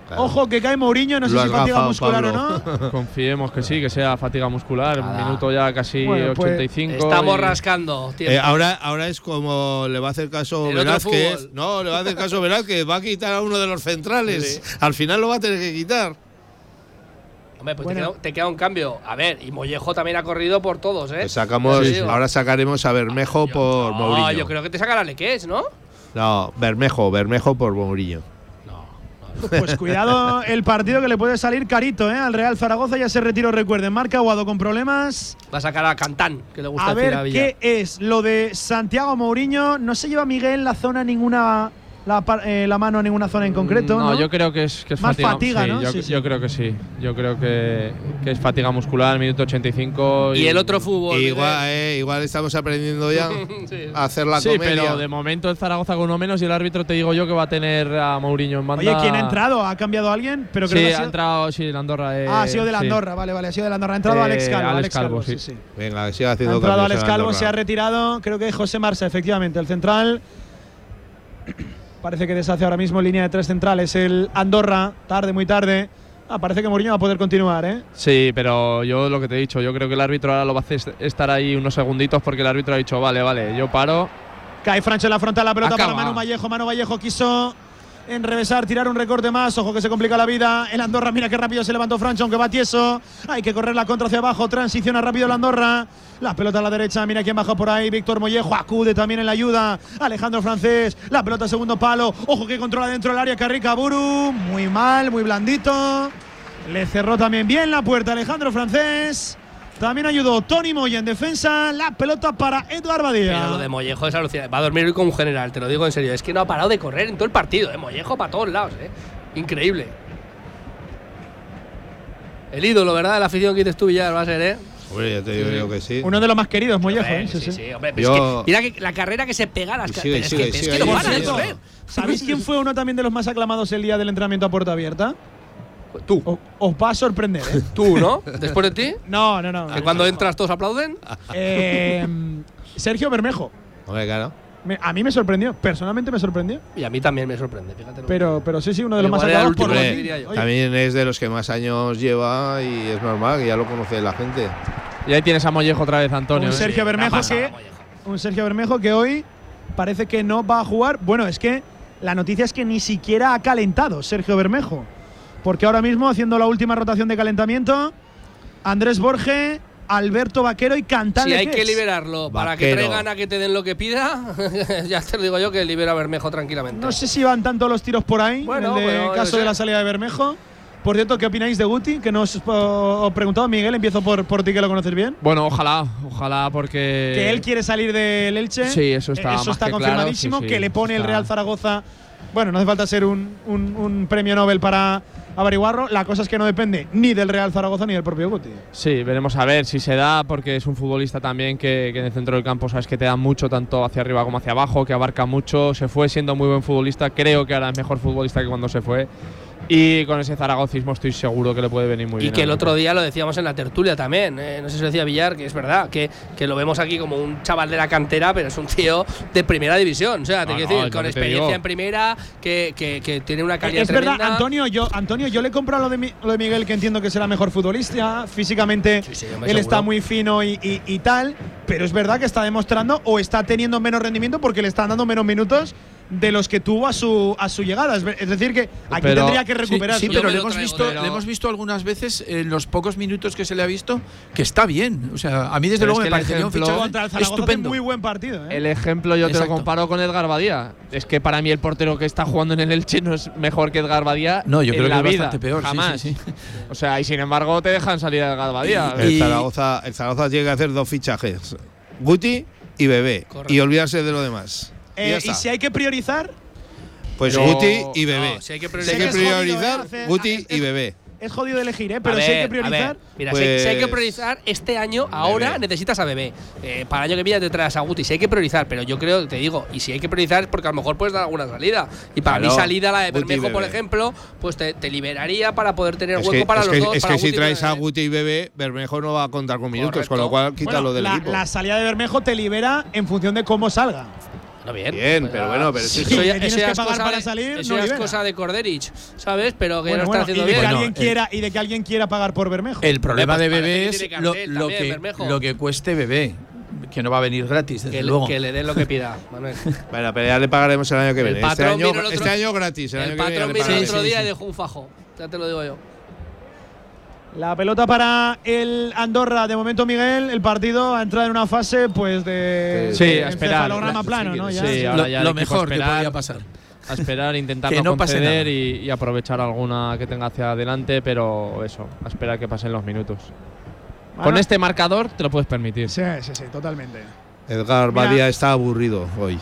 Claro. Ojo que cae Mourinho, no sé si fatiga gafado, muscular Pablo. o no. confiemos que sí, que sea fatiga muscular. Nada. Minuto ya casi Bueno, pues, 85. Estamos y- rascando. Eh, ahora, ahora es como le va a hacer caso Velázquez. No, le va a hacer caso Velázquez. Va a quitar a uno de los centrales. Al final lo va a tener que quitar. Hombre, pues Bueno. te, queda, te queda un cambio. A ver, y Mollejo también ha corrido por todos, ¿eh? Pues sacamos, Sí, sí. ahora sacaremos a Bermejo por No, Mourinho. yo creo que te sacará Leques, ¿no? No, Bermejo, Bermejo por Mourinho. Pues cuidado el partido que le puede salir carito, ¿eh? Al Real Zaragoza ya se retiró, recuerden. Marca Aguado con problemas. Va a sacar a Cantán, que le gusta A ver a Villa. qué es lo de Santiago Mourinho. No se lleva Miguel la zona ninguna la, eh, la mano en ninguna zona en concreto. No, No, yo creo que es, que es Más fatiga. fatiga, sí, ¿no? Yo, Sí, sí. yo creo que sí. Yo creo que, que es fatiga muscular, minuto 85. Y el otro fútbol. Igual, eh, igual estamos aprendiendo ya a hacer la Sí, comedia. pero de momento el Zaragoza con uno menos y el árbitro te digo yo que va a tener a Mourinho en banda. Oye, ¿quién ha entrado? ¿Ha cambiado alguien? Pero creo sí, que ha entrado, sí, el Andorra. eh, Ah, ha sido de la sí. Andorra, vale, vale, ha sido de la Andorra. Ha entrado Eh, Alex Calvo. Alex Calvo, Calvo, sí, sí. sí. Venga, Ha haciendo entrado Alex Calvo, se ha retirado. Creo que José Marsa, efectivamente, el central. Parece que deshace ahora mismo línea de tres centrales. El Andorra, tarde, muy tarde. Ah, parece que Mourinho va a poder continuar, ¿eh? Sí, pero yo lo que te he dicho, yo creo que el árbitro ahora lo va a hacer estar ahí unos segunditos porque el árbitro ha dicho, vale, vale, yo paro. Cae Francho en la frontal, la pelota Acaba. para Manu Vallejo. Manu Vallejo quiso enrevesar, tirar un recorte más. Ojo que se complica la vida. El Andorra, mira qué rápido se levantó Francho, aunque va tieso. Hay que correr la contra hacia abajo. Transiciona rápido el Andorra. La pelota a la derecha, mira quién baja por ahí. Víctor Mollejo acude también en la ayuda. Alejandro Francés, la pelota segundo palo. Ojo que controla dentro del área Carrica Buru. Muy mal, muy blandito. Le cerró también bien la puerta Alejandro Francés. También ayudó Tony Moya en defensa. La pelota para Eduard Badía. Pero lo de Mollejo es alucinante. Va a dormir hoy con un general, te lo digo en serio. Es que no ha parado de correr en todo el partido, ¿eh? Mollejo para todos lados, ¿eh? Increíble. El ídolo, ¿verdad? La afición que dices tú, Villar, va a ser, ¿eh? Hombre, ya te digo yo que sí. Uno de los más queridos, Mollejo. ¿eh? Sí, sí, sí. sí, hombre, pero Yo- es que, mira que la carrera que se pega a las Y sigue, es sigue, que, es sigue que no ahí, para de sigue. correr. ¿Sabéis quién fue uno también de los más aclamados el día del entrenamiento a puerta abierta? Tú. O- os va a sorprender, ¿eh? Tú, ¿no? Después de ti. No, no, no. Que cuando entras todos aplauden. Eh, Sergio Bermejo. Hombre, claro. Me- a mí me sorprendió, personalmente me sorprendió. Y a mí también me sorprende, fíjate. Pero, pero sí, sí, uno de los Igual más era el por último, eh, niños. diría yo. Oye, También es de los que más años lleva y es normal que ya lo conoce la gente. Y ahí tienes a Mollejo otra vez, Antonio. un ¿eh? Sergio Bermejo que un Sergio Bermejo que hoy parece que no va a jugar. Bueno, es que la noticia es que ni siquiera ha calentado Sergio Bermejo. Porque ahora mismo, haciendo la última rotación de calentamiento, Andrés Borge, Alberto Vaquero y Si Cantale. hay que liberarlo para que Vaquero. traigan a que te den lo que pida, ya te lo digo yo que libera a Bermejo tranquilamente. No sé si van tanto los tiros por ahí, Bueno, en el de bueno, caso de la salida de Bermejo. Por cierto, ¿qué opináis de Guti? Que nos os he preguntado, Miguel, empiezo por, por ti que lo conoces bien. Bueno, ojalá, ojalá porque. que él quiere salir del Elche. Sí, eso está Eso más está que claro, confirmadísimo. sí, sí, que le pone el está- Real Zaragoza. Bueno, no hace falta ser un, un- un premio Nobel para averiguarlo. La cosa es que no depende ni del Real Zaragoza ni del propio Guti. Sí, veremos a ver si se da, porque es un futbolista también que, que en el centro del campo sabes que te da mucho, tanto hacia arriba como hacia abajo, que abarca mucho. Se fue siendo muy buen futbolista, creo que ahora es mejor futbolista que cuando se fue. Y con ese zaragocismo estoy seguro que le puede venir muy Y bien. que al el otro día lo decíamos en la tertulia también. eh, no sé si lo decía Villar, que es verdad, que, que lo vemos aquí como un chaval de la cantera, pero es un tío de primera división. O sea, te No, quiero no, decir, con que experiencia en primera, que, que- que tiene una calidad Es tremenda. verdad, Antonio yo, Antonio, yo le compro lo de, Mi- lo de Miguel, que entiendo que será mejor futbolista. Físicamente, sí, él hombre, seguro. está muy fino y, y- y tal. Pero es verdad que está demostrando o está teniendo menos rendimiento porque le están dando menos minutos de los que tuvo a su, a su llegada. Es decir, que aquí Pero- tendría que recuperar. Sí, su- pero le hemos, visto, pero- le hemos visto algunas veces en los pocos minutos que se le ha visto que está bien. O sea, a mí desde Pero luego es me que el parecería un fichaje el estupendo. muy buen partido. ¿eh? El ejemplo yo te Exacto. lo comparo con Edgar Badía. Es que para mí el portero que está jugando en el Elche no es mejor que Edgar Badía. No, yo en creo que la es vida, bastante peor, sí, Jamás. sí, sí. O sea, y sin embargo te dejan salir a Edgar Badía. El Y- Zaragoza, el Zaragoza tiene que hacer dos fichajes: Guti y Bebé. Correcto. Y olvidarse de lo demás. Y Eh, y si hay que priorizar, Pues Guti y Bebé. No, si hay que Si priorizar- hay que jodido, priorizar, ¿eh? Hacer- Guti es- y Bebé. es jodido elegir, ¿eh? pero A si hay ver, que priorizar. ver, mira, si, hay, si hay que Pues- priorizar este año, ahora Bebé. necesitas a Bebé. Eh, para el año que viene te traes a Guti. Si hay que priorizar, pero yo creo, te digo, y si hay que priorizar es porque a lo mejor puedes dar alguna salida. Y para Claro, mí, salida la de Bermejo, por ejemplo, pues te, te liberaría para poder tener Es hueco que, para los que- dos. es para que si Guti traes a. Guti y Bebé, Bermejo no va a contar con minutos, Correcto. con lo cual quítalo Bueno, del la, equipo. la salida de Bermejo te libera en función de cómo salga. Bien. Bien, Pues pero bueno, pero si eso es que- ya, que tienes eso ya que es pagar cosa para de- salir, Eso no ya es cosa de Corderich, ¿sabes? Pero que Bueno, no bueno, está y, haciendo que bien. alguien eh, quiera, y de que alguien quiera pagar por Bermejo. El problema de Bebé que es lo, que, lo que cueste Bebé, que no va a venir gratis, desde que, le, luego. que le den lo que pida, Manuel. Bueno, pero ya le pagaremos el año que viene. Este año, otro- este año gratis. El, El año que viene patrón vino el pagaremos. otro Sí, día sí. y dejó un fajo. Ya te lo digo yo. La pelota para el Andorra. De momento, Miguel, el partido ha entrado en una fase pues de Sí, de a esperar. plano, ¿no? Ya. Sí, ahora ya el lo mejor que esperar. podía pasar. a esperar, intentar Que no no conceder y, y aprovechar alguna que tenga hacia adelante, pero eso, a esperar que pasen los minutos. Bueno. Con este marcador te lo puedes permitir. Sí, sí, sí, totalmente. Edgar Mira. Badía está aburrido hoy.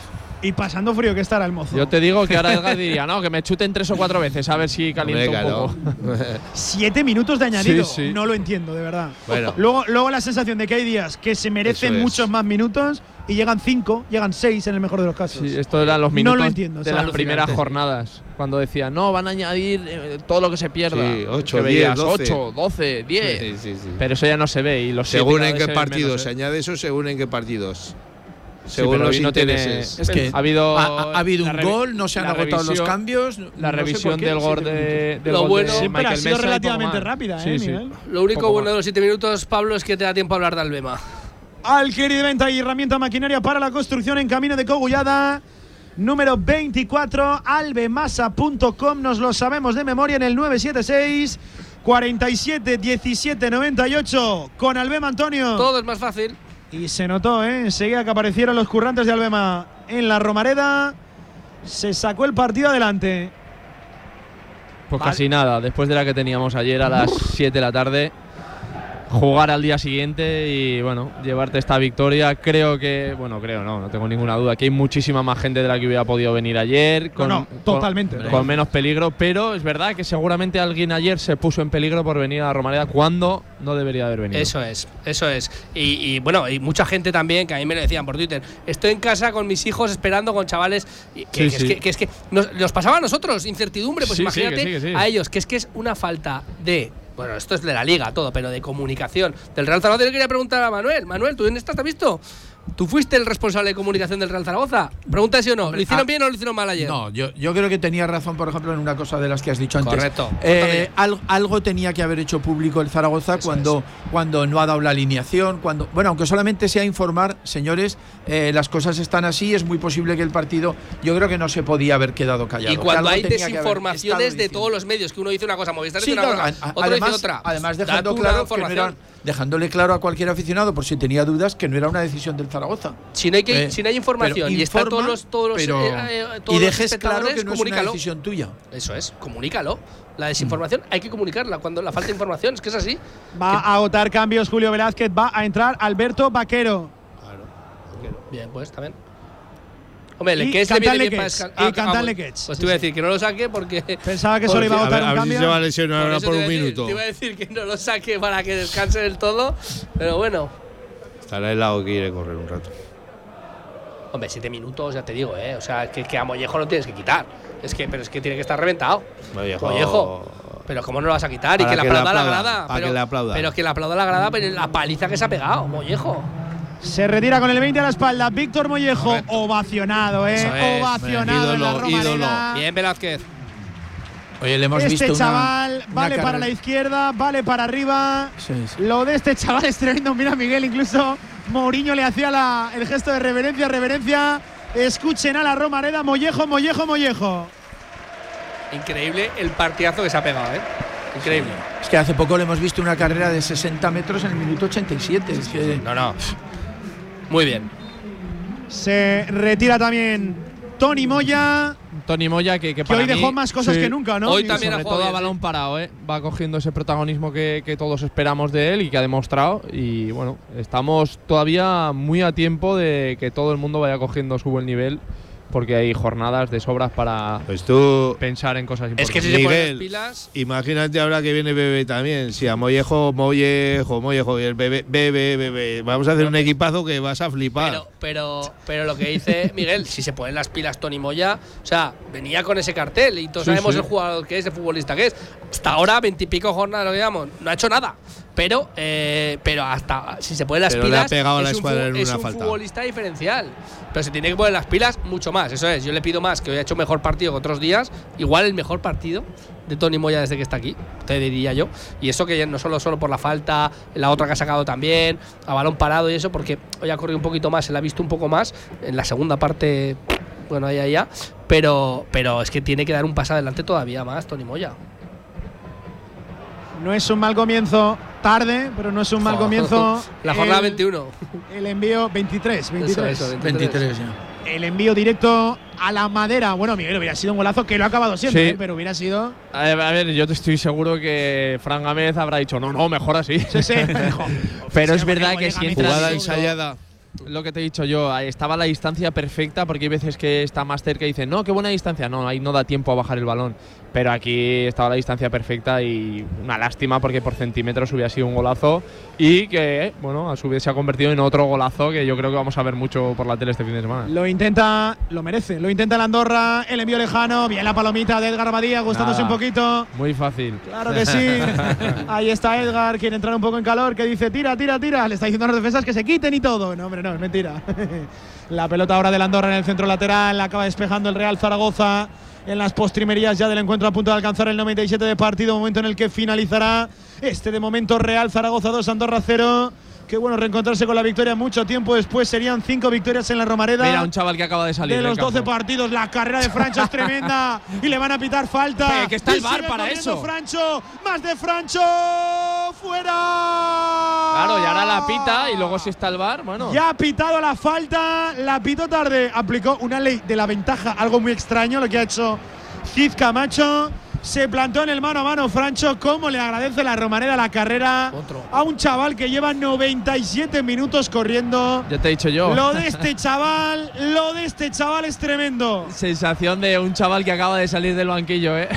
Y pasando frío que estará el mozo. Yo te digo que ahora Edgar diría, no, que me chuten tres o cuatro veces a ver si calienta un poco. Siete minutos de añadido. Sí, sí. No lo entiendo, de verdad. Bueno. Luego, luego la sensación de que hay días que se merecen es. muchos más minutos y llegan cinco, llegan seis en el mejor de los casos. Sí, esto eran los No minutos lo entiendo, de las primeras jornadas. Cuando decían, no, van a añadir eh, todo lo que se pierda. Sí, ocho, Que diez, veías doce. 8, 12, 10. Sí, sí, sí. Pero eso ya no se ve. Y los siete Según en qué partidos. menos, Se ¿eh? añade eso según en qué partidos. Sí, Según pero los no tiene- intereses. Es que ha habido, ha, ha habido la un gol, no se han agotado los revisión- cambios. no La sé revisión por qué, del gol de, del Lo bueno- de Siempre ha Michael sido Mesa relativamente rápida, Sí, ¿eh, sí. Miguel? Lo único bueno de los siete minutos, Pablo, es que te da tiempo a hablar de Albema. Alquiri de venta y herramienta maquinaria para la construcción en camino de Cogullada. Número 24, albemasa.com. Nos lo sabemos de memoria en el 976 47 17 98 con Albema Antonio. Todo es más fácil. Y se notó, ¿eh? Enseguida que aparecieron los currantes de Albema en la Romareda. Se sacó el partido adelante. Pues Vale. casi nada, después de la que teníamos ayer a las 7 de la tarde. Jugar al día siguiente y bueno, llevarte esta victoria. Creo que, bueno, creo no, no tengo ninguna duda, que hay muchísima más gente de la que hubiera podido venir ayer. Con, no, totalmente. Con, menos peligro, pero es verdad que seguramente alguien ayer se puso en peligro por venir a la Romareda cuando no debería haber venido. Eso es, eso es. Y, y, bueno, y mucha gente también que a mí me lo decían por Twitter. Estoy en casa con mis hijos esperando con chavales. y que, Sí, que sí. Es que, que es que nos, nos pasaba a nosotros, incertidumbre. Pues Sí, sí, imagínate que sí, que sí. a ellos, que es que es una falta de. Bueno, esto es de la liga, todo, pero de comunicación. Del Real Zaragoza, yo quería preguntar a Manuel. Manuel, ¿tú dónde estás? ¿Te has visto? ¿Tú fuiste el responsable de comunicación del Real Zaragoza? Pregunta si o no. ¿Lo hicieron ah, bien o lo hicieron mal ayer? No, yo, yo creo que tenía razón, por ejemplo, en una cosa de las que has dicho antes. Correcto. Eh, al- algo tenía que haber hecho público el Zaragoza cuando, cuando no ha dado la alineación. cuando Bueno, aunque solamente sea informar, señores, eh, las cosas están así, es muy posible que el partido, yo creo que no se podía haber quedado callado. Y cuando algo hay desinformaciones de todos los medios, que uno dice una cosa, Movistar Sí, dice una cosa, a- otro además, dice otra. además dejando claro que no información. Dejándole claro a cualquier aficionado, por si tenía dudas, que no era una decisión del Zaragoza. Si no hay, que, Eh, si no hay información y están todos los, todos los, pero- eh, eh, todos y los dejes claro que no es una decisión tuya. Eso es, comunícalo. La desinformación hay que comunicarla cuando la falta de información, es que es así. Va a agotar cambios Julio Velázquez. Va a entrar Alberto Vaquero. Bien, pues también. Hombre, Y Lequets le viene bien para y Cantal Lequets. Pues te iba a decir que no lo saque porque. Pensaba que solo iba a votar un a ver si cambio. se va a lesionar Por un minuto. Te iba a decir que no lo saque para que descanse del todo. Pero bueno. Estará helado que quiere correr un rato. Hombre, siete minutos, ya te digo, ¿eh? O sea, que, que a Mollejo lo tienes que quitar. Es que, pero es que tiene que estar reventado. Mollejo- Mollejo. Pero ¿cómo no lo vas a quitar? Y Para que le que le aplauda la grada. para pero, que le aplauda. Pero que le aplauda la grada, pero la paliza que se ha pegado, Mollejo. Se retira con el 20 a la espalda. Víctor Mollejo, ovacionado, ¿eh? Es. Ovacionado en la Ídolo, Romareda. ídolo. Bien, Velázquez. Oye, le hemos Este visto chaval una vale para la izquierda, vale para arriba. Sí, sí. Lo de este chaval es tremendo. Mira, Miguel, incluso Mourinho le hacía la- el gesto de reverencia, reverencia. Escuchen a la Romareda, Mollejo, Mollejo, Mollejo. Increíble el partidazo que se ha pegado, ¿eh? Increíble. Es que hace poco le hemos visto una carrera de 60 metros en el minuto 87. Es que- No, no. Muy bien. Se retira también Tony Moya, Tony Moya, que, que, que para hoy dejó más cosas sí. que nunca, ¿no? Hoy también ha Sobre jugado todo a balón parado, ¿eh? va cogiendo ese protagonismo que, que todos esperamos de él y que ha demostrado. Y bueno, estamos todavía muy a tiempo de que todo el mundo vaya cogiendo su buen nivel, porque hay jornadas de sobras para Pues tú, pensar en cosas Es importantes. que si se ponen las Miguel, pilas. imagínate ahora que viene Bebé también. Si a Mollejo, Mollejo, Mollejo y el Bebé, Bebé, Bebé. Vamos a hacer un equipazo que vas a flipar. Pero, pero, pero lo que dice Miguel, si se ponen las pilas Tony Moya, o sea, venía con ese cartel y todos Sí, sabemos sí. el jugador que es, el futbolista que es. Hasta ahora, veintipico jornadas, lo que llamamos, no ha hecho nada. Pero, eh, pero hasta si se ponen las Pero le pilas, ha pegado la es, un, escuadra fu- en es una un falta. futbolista diferencial. Pero se tiene que poner las pilas mucho más. Eso es, yo le pido más, que hoy ha hecho mejor partido que otros días. Igual el mejor partido de Tony Moya desde que está aquí, te diría yo. Y eso que ya no solo, solo por la falta, la otra que ha sacado también, a balón parado y eso, porque hoy ha corrido un poquito más, se la ha visto un poco más. En la segunda parte, bueno, ahí, ahí, ya. Pero, pero es que tiene que dar un paso adelante todavía más, Tony Moya. No es un mal comienzo tarde, pero no es un mal comienzo. La jornada el, 21. El envío 23, 23. Eso, eso, 23 ya. El envío directo a la madera. Bueno, Miguel, hubiera sido un golazo que lo ha acabado siempre, Sí. ¿eh? pero hubiera sido. A ver, a ver, yo te estoy seguro que Fran Gámez habrá dicho, no, no, mejor así. Sí, sí. Pero es verdad que si entra. Jugada Segundo. ensayada. Lo que te he dicho yo, estaba la distancia perfecta porque hay veces que está más cerca y dicen, no, qué buena distancia. No, ahí no da tiempo a bajar el balón. Pero aquí estaba la distancia perfecta y una lástima porque por centímetros hubiera sido un golazo y que, bueno, a su vez se ha convertido en otro golazo que yo creo que vamos a ver mucho por la tele este fin de semana. Lo intenta, lo merece, lo intenta el Andorra, el envío lejano, bien la palomita de Edgar Badía, gustándose Nada. un poquito. Muy fácil. Claro que sí. Ahí está Edgar, quiere entrar un poco en calor, que dice tira, tira, tira. Le está diciendo a los defensas que se quiten y todo. No, hombre, no, es mentira. La pelota ahora del Andorra en el centro lateral, la acaba despejando el Real Zaragoza en las postrimerías ya del encuentro a punto de alcanzar el 97 de partido, momento en el que finalizará este de momento Real Zaragoza 2, Andorra 0. Qué bueno reencontrarse con la victoria mucho tiempo después. Serían cinco victorias en la Romareda. Mira, un chaval que acaba de salir de los 12 campo. partidos, la carrera de Francho es tremenda y le van a pitar falta. Que está el sigue para eso. Francho, más de Francho, fuera. Claro, y ahora la pita y luego si está el bar, bueno. Ya ha pitado la falta, la pitó tarde, aplicó una ley de la ventaja, algo muy extraño lo que ha hecho Cid Camacho. Se plantó en el mano a mano Francho, cómo le agradece la Romareda la carrera a un chaval que lleva 97 minutos corriendo. Ya te he dicho yo. Lo de este chaval, lo de este chaval es tremendo. Sensación de un chaval que acaba de salir del banquillo, ¿eh?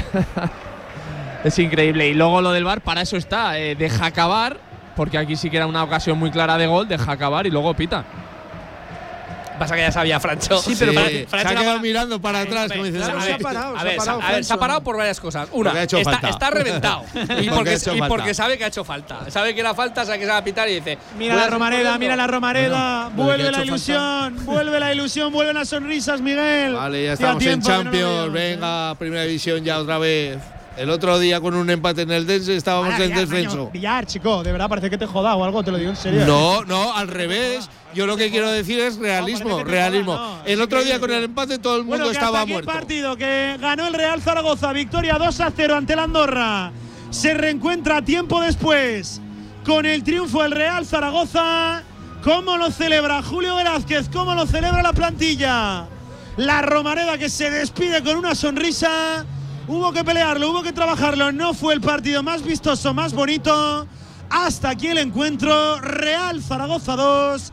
es increíble. Y luego lo del bar, para eso está. eh, deja acabar, porque aquí sí que era una ocasión muy clara de gol, deja acabar y luego pita. Pasa que ya sabía Francho. Sí, pero se Francho ha la- quedado mirando para atrás. Como dices, a "Ah, ver, se ha parado, a se ha ver, se- parado, a ver, se ha Francho". parado por varias cosas. Una, Porque ha hecho está, falta. está reventado. y, Porque ha y falta. porque sabe que ha hecho falta. Sabe que era falta, sabe que se va a pitar y dice. Mira "Voy a la seguir Romareda, corriendo". mira la Romareda. Bueno, vuelve ha la ilusión, vuelve la ilusión, vuelven las sonrisas, Miguel. Vale, ya estamos en no Champions. veíamos, ¿eh? Venga, primera división ya otra vez. El otro día con un empate en el Dense estábamos Ahora, en Villar, descenso. maño, Villar, chico, de verdad parece que te he jodado o algo, te lo digo en serio. No, no, al revés. Yo lo que quiero decir es realismo, realismo. El otro día con el empate todo el mundo Bueno, estaba aquí el muerto. partido que ganó el Real Zaragoza, victoria 2 a 0 ante el Andorra. Se reencuentra tiempo después con el triunfo del Real Zaragoza. ¿Cómo lo celebra Julio Velázquez? ¿Cómo lo celebra la plantilla? La Romareda que se despide con una sonrisa. Hubo que pelearlo, hubo que trabajarlo. No fue el partido más vistoso, más bonito. Hasta aquí el encuentro. Real Zaragoza 2,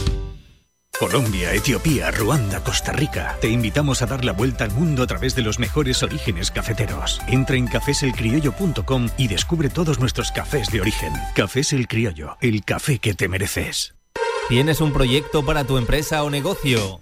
Colombia, Etiopía, Ruanda, Costa Rica. Te invitamos a dar la vuelta al mundo a través de los mejores orígenes cafeteros. Entra en cafeselcriollo.com y descubre todos nuestros cafés de origen. Cafés El Criollo, el café que te mereces. ¿Tienes un proyecto para tu empresa o negocio?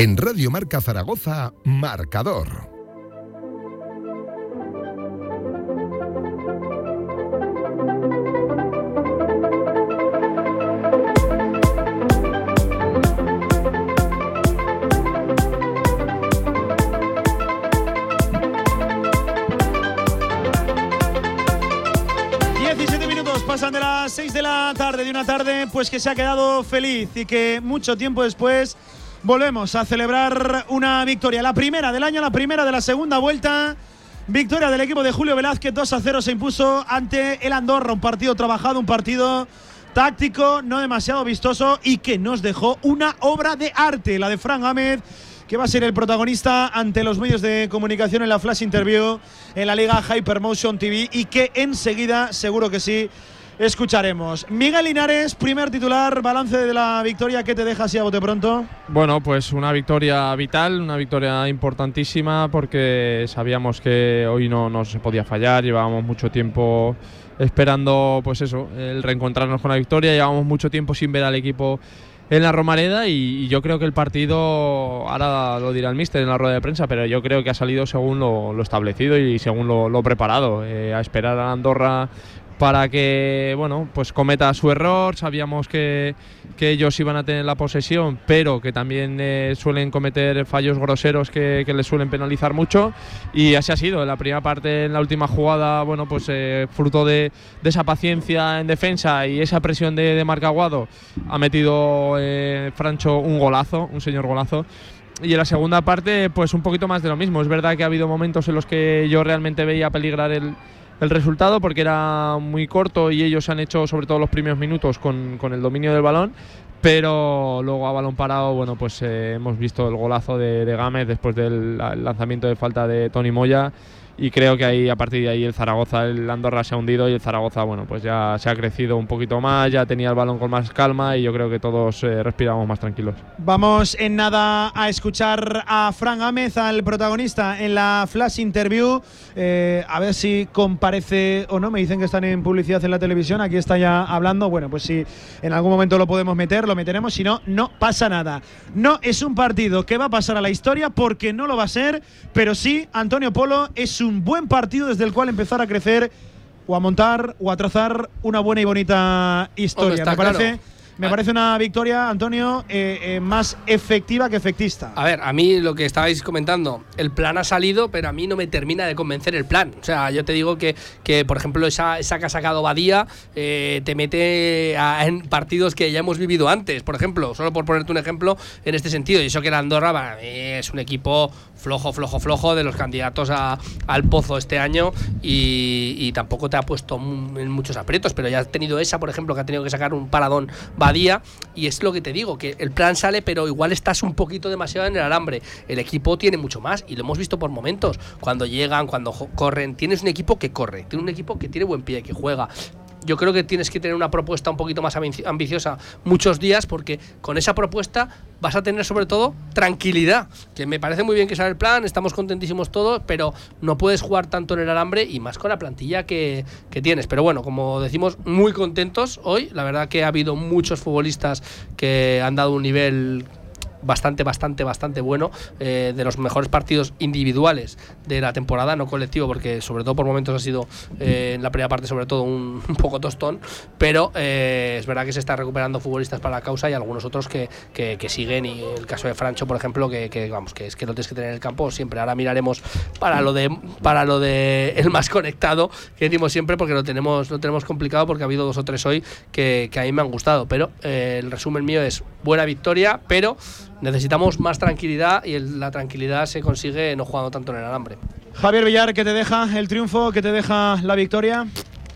En Radio Marca Zaragoza, marcador. pasan de las 6 de la tarde, de una tarde pues que se ha quedado feliz y que mucho tiempo después volvemos a celebrar una victoria. La primera del año, la primera de la segunda vuelta. Victoria del equipo de Julio Velázquez, 2 a 0 se impuso ante el Andorra. Un partido trabajado, un partido táctico, no demasiado vistoso y que nos dejó una obra de arte, la de Frank Ahmed, que va a ser el protagonista ante los medios de comunicación en la flash interview en la liga Hypermotion TV y que enseguida, seguro que sí, escucharemos. Miguel Linares, primer titular, balance de la victoria, ¿qué te deja así a bote pronto? Bueno, pues una victoria vital, una victoria importantísima porque sabíamos que hoy no, no se podía fallar, llevábamos mucho tiempo esperando, pues eso, el reencontrarnos con la victoria, llevábamos mucho tiempo sin ver al equipo en la Romareda y, yo creo que el partido, ahora lo dirá el míster en la rueda de prensa, pero yo creo que ha salido según lo, establecido y según lo, preparado. Eh, a esperar a Andorra para que bueno pues cometa su error. Sabíamos que, ellos iban a tener la posesión pero que también eh, suelen cometer fallos groseros que, les suelen penalizar mucho. Y así ha sido. La primera parte en la última jugada bueno pues eh, fruto de, esa paciencia en defensa y esa presión de, de Marcaguado ha metido eh, Francho un golazo un señor golazo. Y en la segunda parte pues un poquito más de lo mismo. Es verdad que ha habido momentos en los que yo realmente veía peligrar el el resultado porque era muy corto y ellos han hecho sobre todo los primeros minutos con, el dominio del balón. Pero luego a balón parado, bueno, pues eh, hemos visto el golazo de, de Gámez después del lanzamiento de falta de Tony Moya y creo que ahí a partir de ahí el Zaragoza, el Andorra se ha hundido y el Zaragoza, bueno, pues ya se ha crecido un poquito más, ya tenía el balón con más calma y yo creo que todos eh, respiramos más tranquilos. Vamos en nada a escuchar a Fran Gámez, al protagonista en la flash interview, eh, a ver si comparece o no, me dicen que están en publicidad en la televisión, aquí está ya hablando, bueno, pues si en algún momento lo podemos meter, lo meteremos, si no, no pasa nada. No es un partido que va a pasar a la historia porque no lo va a ser, pero sí, Antonio Polo es un un buen partido desde el cual empezar a crecer o a montar o a trazar una buena y bonita historia. Me parece me parece una victoria, Antonio, eh, eh, más efectiva que efectista. A ver, a mí lo que estabais comentando, el plan ha salido, pero a mí no me termina de convencer el plan. O sea, yo te digo que, que por ejemplo, esa, esa que ha sacado Badía eh, te mete en partidos que ya hemos vivido antes. Por ejemplo, solo por ponerte un ejemplo en este sentido. Y eso que era Andorra es un equipo flojo, flojo, flojo de los candidatos a, al pozo este año y, y, tampoco te ha puesto en muchos aprietos, pero ya ha tenido esa, por ejemplo, que ha tenido que sacar un paradón día y es lo que te digo, que el plan sale, pero igual estás un poquito demasiado en el alambre. El equipo tiene mucho más y lo hemos visto por momentos. Cuando llegan, cuando corren, tienes un equipo que corre, tiene un equipo que tiene buen pie, que juega, yo creo que tienes que tener una propuesta un poquito más ambiciosa muchos días porque con esa propuesta vas a tener sobre todo tranquilidad, que me parece muy bien que sea el plan, estamos contentísimos todos, pero no puedes jugar tanto en el alambre y más con la plantilla que, que tienes. Pero bueno, como decimos, muy contentos hoy, la verdad que ha habido muchos futbolistas que han dado un nivel bastante, bastante, bastante bueno, eh, de los mejores partidos individuales de la temporada, no colectivo, porque sobre todo por momentos ha sido eh, en la primera parte sobre todo un, poco tostón, pero eh, es verdad que se está recuperando futbolistas para la causa y algunos otros que, que, siguen, y el caso de Francho, por ejemplo, que, vamos, que es que lo tienes que tener en el campo siempre. Ahora miraremos para lo de para lo de el más conectado, que decimos siempre, porque lo tenemos, lo tenemos complicado, porque ha habido dos o tres hoy que, que a mí me han gustado, pero el resumen mío es buena victoria, pero necesitamos más tranquilidad y la tranquilidad se consigue no jugando tanto en el alambre. Javier Villar, ¿qué te deja el triunfo? ¿Qué te deja la victoria?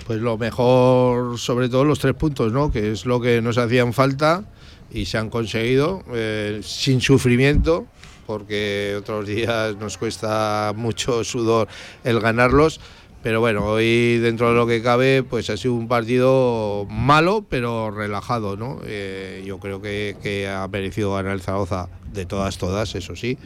Pues lo mejor, sobre todo los tres puntos, ¿no? Que es lo que nos hacían falta y se han conseguido eh, sin sufrimiento, porque otros días nos cuesta mucho sudor el ganarlos pero bueno, hoy dentro de lo que cabe, pues ha sido un partido malo, pero relajado, ¿no? Eh, yo creo que, ha merecido ganar el Zaragoza de todas, todas, eso sí.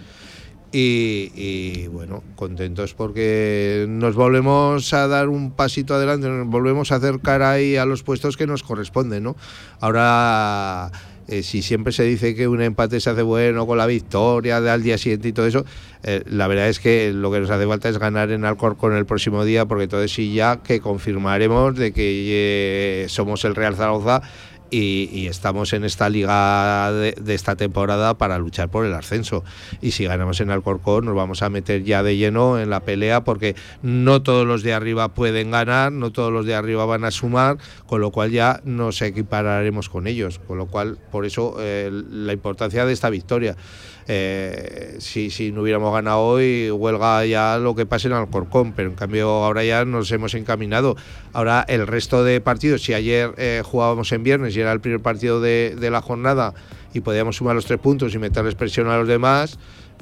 Y, bueno, contentos porque nos volvemos a dar un pasito adelante, nos volvemos a acercar ahí a los puestos que nos corresponden, ¿no? Ahora eh, si siempre se dice que un empate se hace bueno con la victoria de al día siguiente y todo eso, eh, la verdad es que lo que nos hace falta es ganar en Alcorcón el próximo día, porque entonces sí ya que confirmaremos de que eh, somos el Real Zaragoza y, estamos en esta liga de, esta temporada para luchar por el ascenso. Y si ganamos en Alcorcón nos vamos a meter ya de lleno en la pelea porque no todos los de arriba pueden ganar, no todos los de arriba van a sumar, con lo cual ya nos equipararemos con ellos. Con lo cual, por eso eh, la importancia de esta victoria. Eh, si, si, no hubiéramos ganado hoy, huelga ya lo que pase en Alcorcón, pero en cambio ahora ya nos hemos encaminado. Ahora el resto de partidos, si ayer eh, jugábamos en viernes y era el primer partido de, la jornada y podíamos sumar los tres puntos y meterles presión a los demás,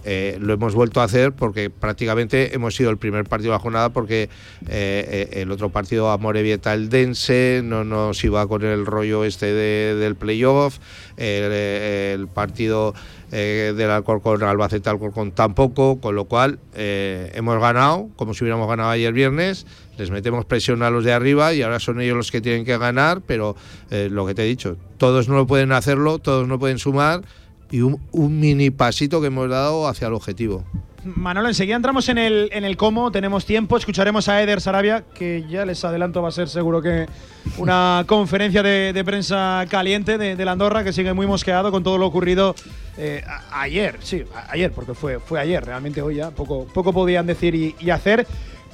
eh, lo hemos vuelto a hacer porque prácticamente hemos sido el primer partido de la jornada porque eh, el otro partido a Morevieta el Dense no nos iba con el rollo este del playoff, el, partido del Alcorcón Albacete Alcorcón tampoco, con lo cual hemos ganado como si hubiéramos ganado ayer viernes les metemos presión a los de arriba y ahora son ellos los que tienen que ganar, pero lo que te he dicho, todos no pueden hacerlo, todos no pueden sumar y un, mini pasito que hemos dado hacia el objetivo. Manolo, enseguida entramos en el, en el cómo, tenemos tiempo, escucharemos a Eder Sarabia, que ya les adelanto va a ser seguro que una conferencia de, prensa caliente de, la Andorra, que sigue muy mosqueado con todo lo ocurrido eh, ayer, sí, ayer, porque fue, fue ayer, realmente hoy ya poco, poco podían decir y hacer.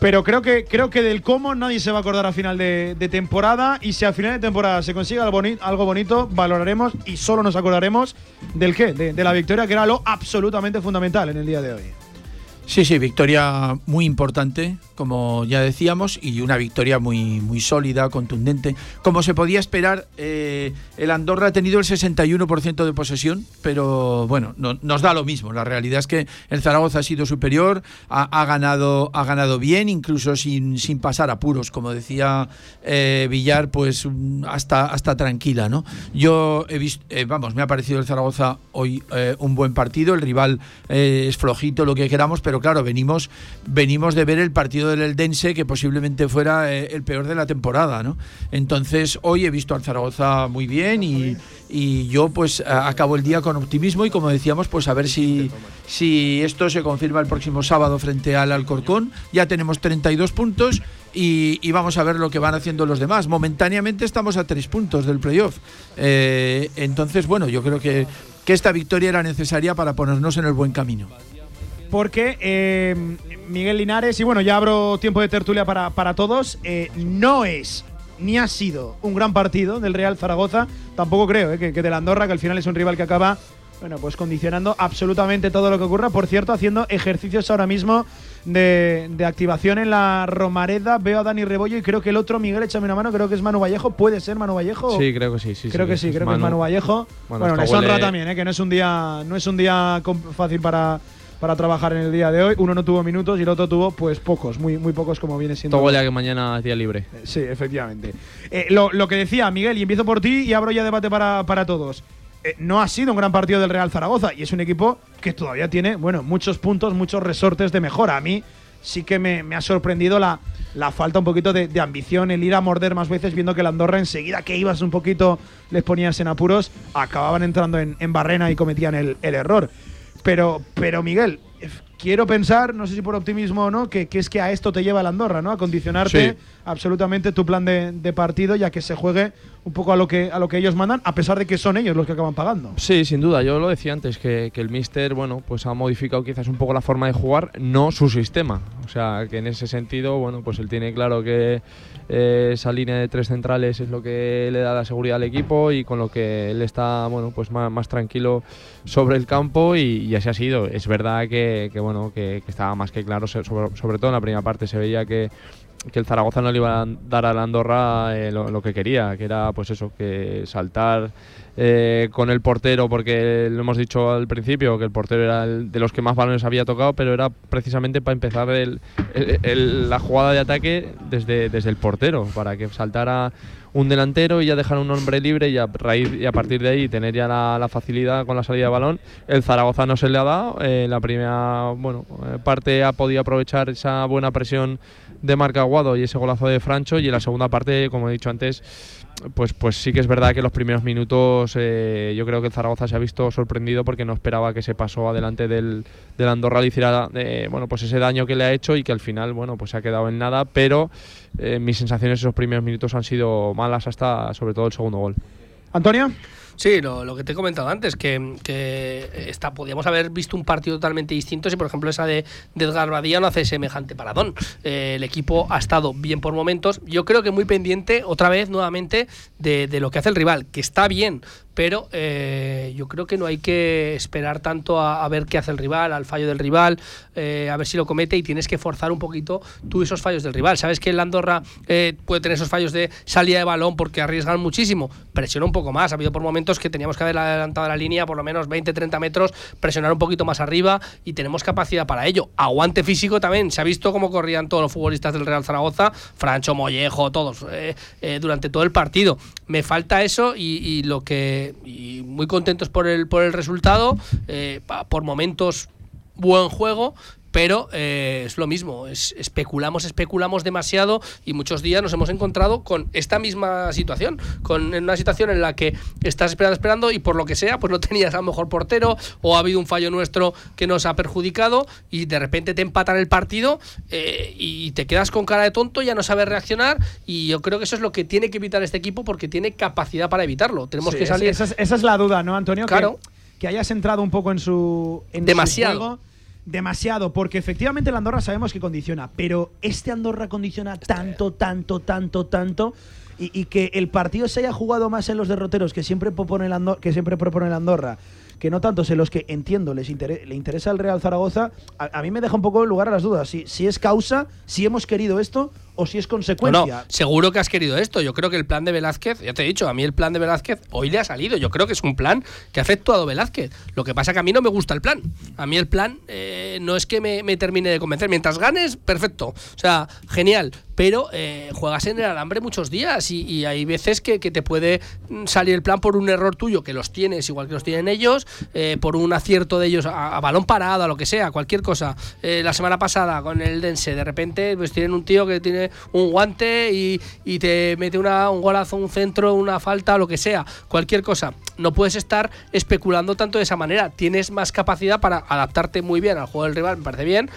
Pero creo que, creo que del cómo nadie se va a acordar a final de, temporada. Y si a final de temporada se consigue algo bonito, valoraremos y solo nos acordaremos del qué, de la victoria, que era lo absolutamente fundamental en el día de hoy. Sí, sí, victoria muy importante, como ya decíamos, y una victoria muy, muy sólida, contundente. Como se podía esperar, eh, el Andorra ha tenido el 61% de posesión, pero bueno, no, nos da lo mismo. La realidad es que el Zaragoza ha sido superior, ha, ganado, ha ganado bien, incluso sin, sin pasar apuros, como decía eh, Villar, pues hasta, hasta tranquila. ¿no? Yo he visto, eh, vamos, me ha parecido el Zaragoza hoy un buen partido, el rival es flojito, lo que queramos, pero claro, venimos, venimos de ver el partido del Eldense, que posiblemente fuera eh, el peor de la temporada, ¿no? Entonces, hoy he visto al Zaragoza muy bien y, yo pues acabo el día con optimismo y como decíamos, pues a ver si, si esto se confirma el próximo sábado frente al Alcorcón. Ya tenemos 32 puntos. Y, vamos a ver lo que van haciendo los demás. Momentáneamente estamos a tres puntos del playoff. Eh, entonces, bueno, yo creo que, que esta victoria era necesaria para ponernos en el buen camino porque eh, Miguel Linares, y bueno, ya abro tiempo de tertulia para, para todos, eh, no es ni ha sido un gran partido del Real Zaragoza, tampoco creo eh, que, que de la Andorra, que al final es un rival que acaba bueno, pues condicionando absolutamente todo lo que ocurra. Por cierto, haciendo ejercicios ahora mismo de, activación en la Romareda. Veo a Dani Rebollo y creo que el otro, Miguel, échame una mano, creo que es Manu Vallejo. ¿Puede ser Manu Vallejo? Sí, creo que sí. sí creo que sí, creo que es Manu Vallejo. Bueno, les honra también, ¿eh? que no es un día, no es un día fácil para para trabajar en el día de hoy. Uno no tuvo minutos y el otro tuvo pues pocos, muy, muy pocos como viene siendo. Todo ya que mañana es día libre. Eh, sí, efectivamente. Eh, lo, que decía Miguel, y empiezo por ti y abro ya debate para, para todos. Eh, no ha sido un gran partido del Real Zaragoza y es un equipo que todavía tiene, bueno, muchos puntos, muchos resortes de mejora. A mí sí que me, ha sorprendido la, la, falta un poquito de, ambición, el ir a morder más veces, viendo que la Andorra enseguida que ibas un poquito, les ponías en apuros, acababan entrando en, barrena y cometían el, el error. Pero, pero Miguel, quiero pensar, no sé si por optimismo o no, que, es que a esto te lleva la Andorra, ¿no? A condicionarte absolutamente tu plan de, partido, ya que se juegue un poco a lo que a lo que ellos mandan, a pesar de que son ellos los que acaban pagando. Sí, sin duda. Yo lo decía antes que, el Mister, bueno, pues ha modificado quizás un poco la forma de jugar, no su sistema. O sea, que en ese sentido, bueno, pues él tiene claro que esa línea de tres centrales es lo que le da la seguridad al equipo y con lo que él está, bueno, pues más, tranquilo sobre el campo y, así ha sido. Es verdad que, bueno, que, estaba más que claro, sobre todo en la primera parte se veía que que el Zaragoza no le iba a dar a la Andorra eh, lo, que quería, que era pues eso, que saltar eh, con el portero, porque lo hemos dicho al principio, que el portero era el de los que más balones había tocado, pero era precisamente para empezar la jugada de ataque desde, desde el portero, para que saltara un delantero y ya dejar un hombre libre y a, raíz, y a partir de ahí tener ya la, facilidad con la salida de balón. El Zaragoza no se le ha dado, en la primera bueno, parte ha podido aprovechar esa buena presión de Marca Aguado y ese golazo de Francho y en la segunda parte, como he dicho antes, pues, pues sí que es verdad que los primeros minutos eh, yo creo que el Zaragoza se ha visto sorprendido porque no esperaba que se pasó adelante del, del Andorra le hiciera eh, bueno, pues ese daño que le ha hecho y que al final bueno, pues se ha quedado en nada, pero eh, mis sensaciones esos primeros minutos han sido malas hasta sobre todo el segundo gol. Antonio. Sí, lo, que te he comentado antes, que, está, podíamos haber visto un partido totalmente distinto si, por ejemplo, esa de, Edgar Badía no hace semejante paradón. Eh, el equipo ha estado bien por momentos. Yo creo que muy pendiente, otra vez, nuevamente, de, de lo que hace el rival, que está bien, pero eh, yo creo que no hay que esperar tanto a, ver qué hace el rival, al fallo del rival, eh, a ver si lo comete y tienes que forzar un poquito tú esos fallos del rival. Sabes que el Andorra puede tener esos fallos de salida de balón porque arriesgan muchísimo, presiona un poco más. Ha habido por momentos que teníamos que haber adelantado la línea por lo menos 20, 30 metros, presionar un poquito más arriba y tenemos capacidad para ello. Aguante físico también. Se ha visto cómo corrían todos los futbolistas del Real Zaragoza, Francho, Mollejo, todos, eh, eh, durante todo el partido. Me falta eso y, lo que. Muy contentos por el, por el resultado, eh, por momentos buen juego, pero eh, es lo mismo, especulamos, especulamos demasiado y muchos días nos hemos encontrado con esta misma situación, con una situación en la que estás esperando, esperando y por lo que sea, pues no tenías a lo mejor portero o ha habido un fallo nuestro que nos ha perjudicado y de repente te empatan el partido eh, y te quedas con cara de tonto, ya no sabes reaccionar y yo creo que eso es lo que tiene que evitar este equipo porque tiene capacidad para evitarlo. Tenemos que salir. Esa es, la duda, ¿no, Antonio? Claro. Que, hayas entrado un poco en su. En Demasiado demasiado, porque efectivamente el Andorra sabemos que condiciona, pero este Andorra condiciona tanto, tanto, tanto, tanto, y, que el partido se haya jugado más en los derroteros que siempre propone el Andorra, que siempre propone el Andorra que no tantos en los que entiendo les le interesa el Real Zaragoza, a, mí me deja un poco lugar a las dudas. Si, si es causa, si hemos querido esto o si es consecuencia. No, seguro que has querido esto. Yo creo que el plan de Velázquez, ya te he dicho, a mí el plan de Velázquez hoy le ha salido. Yo creo que es un plan que ha efectuado Velázquez. Lo que pasa que a mí no me gusta el plan. A mí el plan eh, no es que me, me, termine de convencer. Mientras ganes, perfecto. O sea, genial pero eh, juegas en el alambre muchos días y, hay veces que, te puede salir el plan por un error tuyo, que los tienes igual que los tienen ellos, eh, por un acierto de ellos a, balón parado, a lo que sea, cualquier cosa. Eh, la semana pasada con el Dense, de repente pues tienen un tío que tiene un guante y, te mete una, un golazo, un centro, una falta, lo que sea, cualquier cosa. No puedes estar especulando tanto de esa manera. Tienes más capacidad para adaptarte muy bien al juego del rival, me parece bien,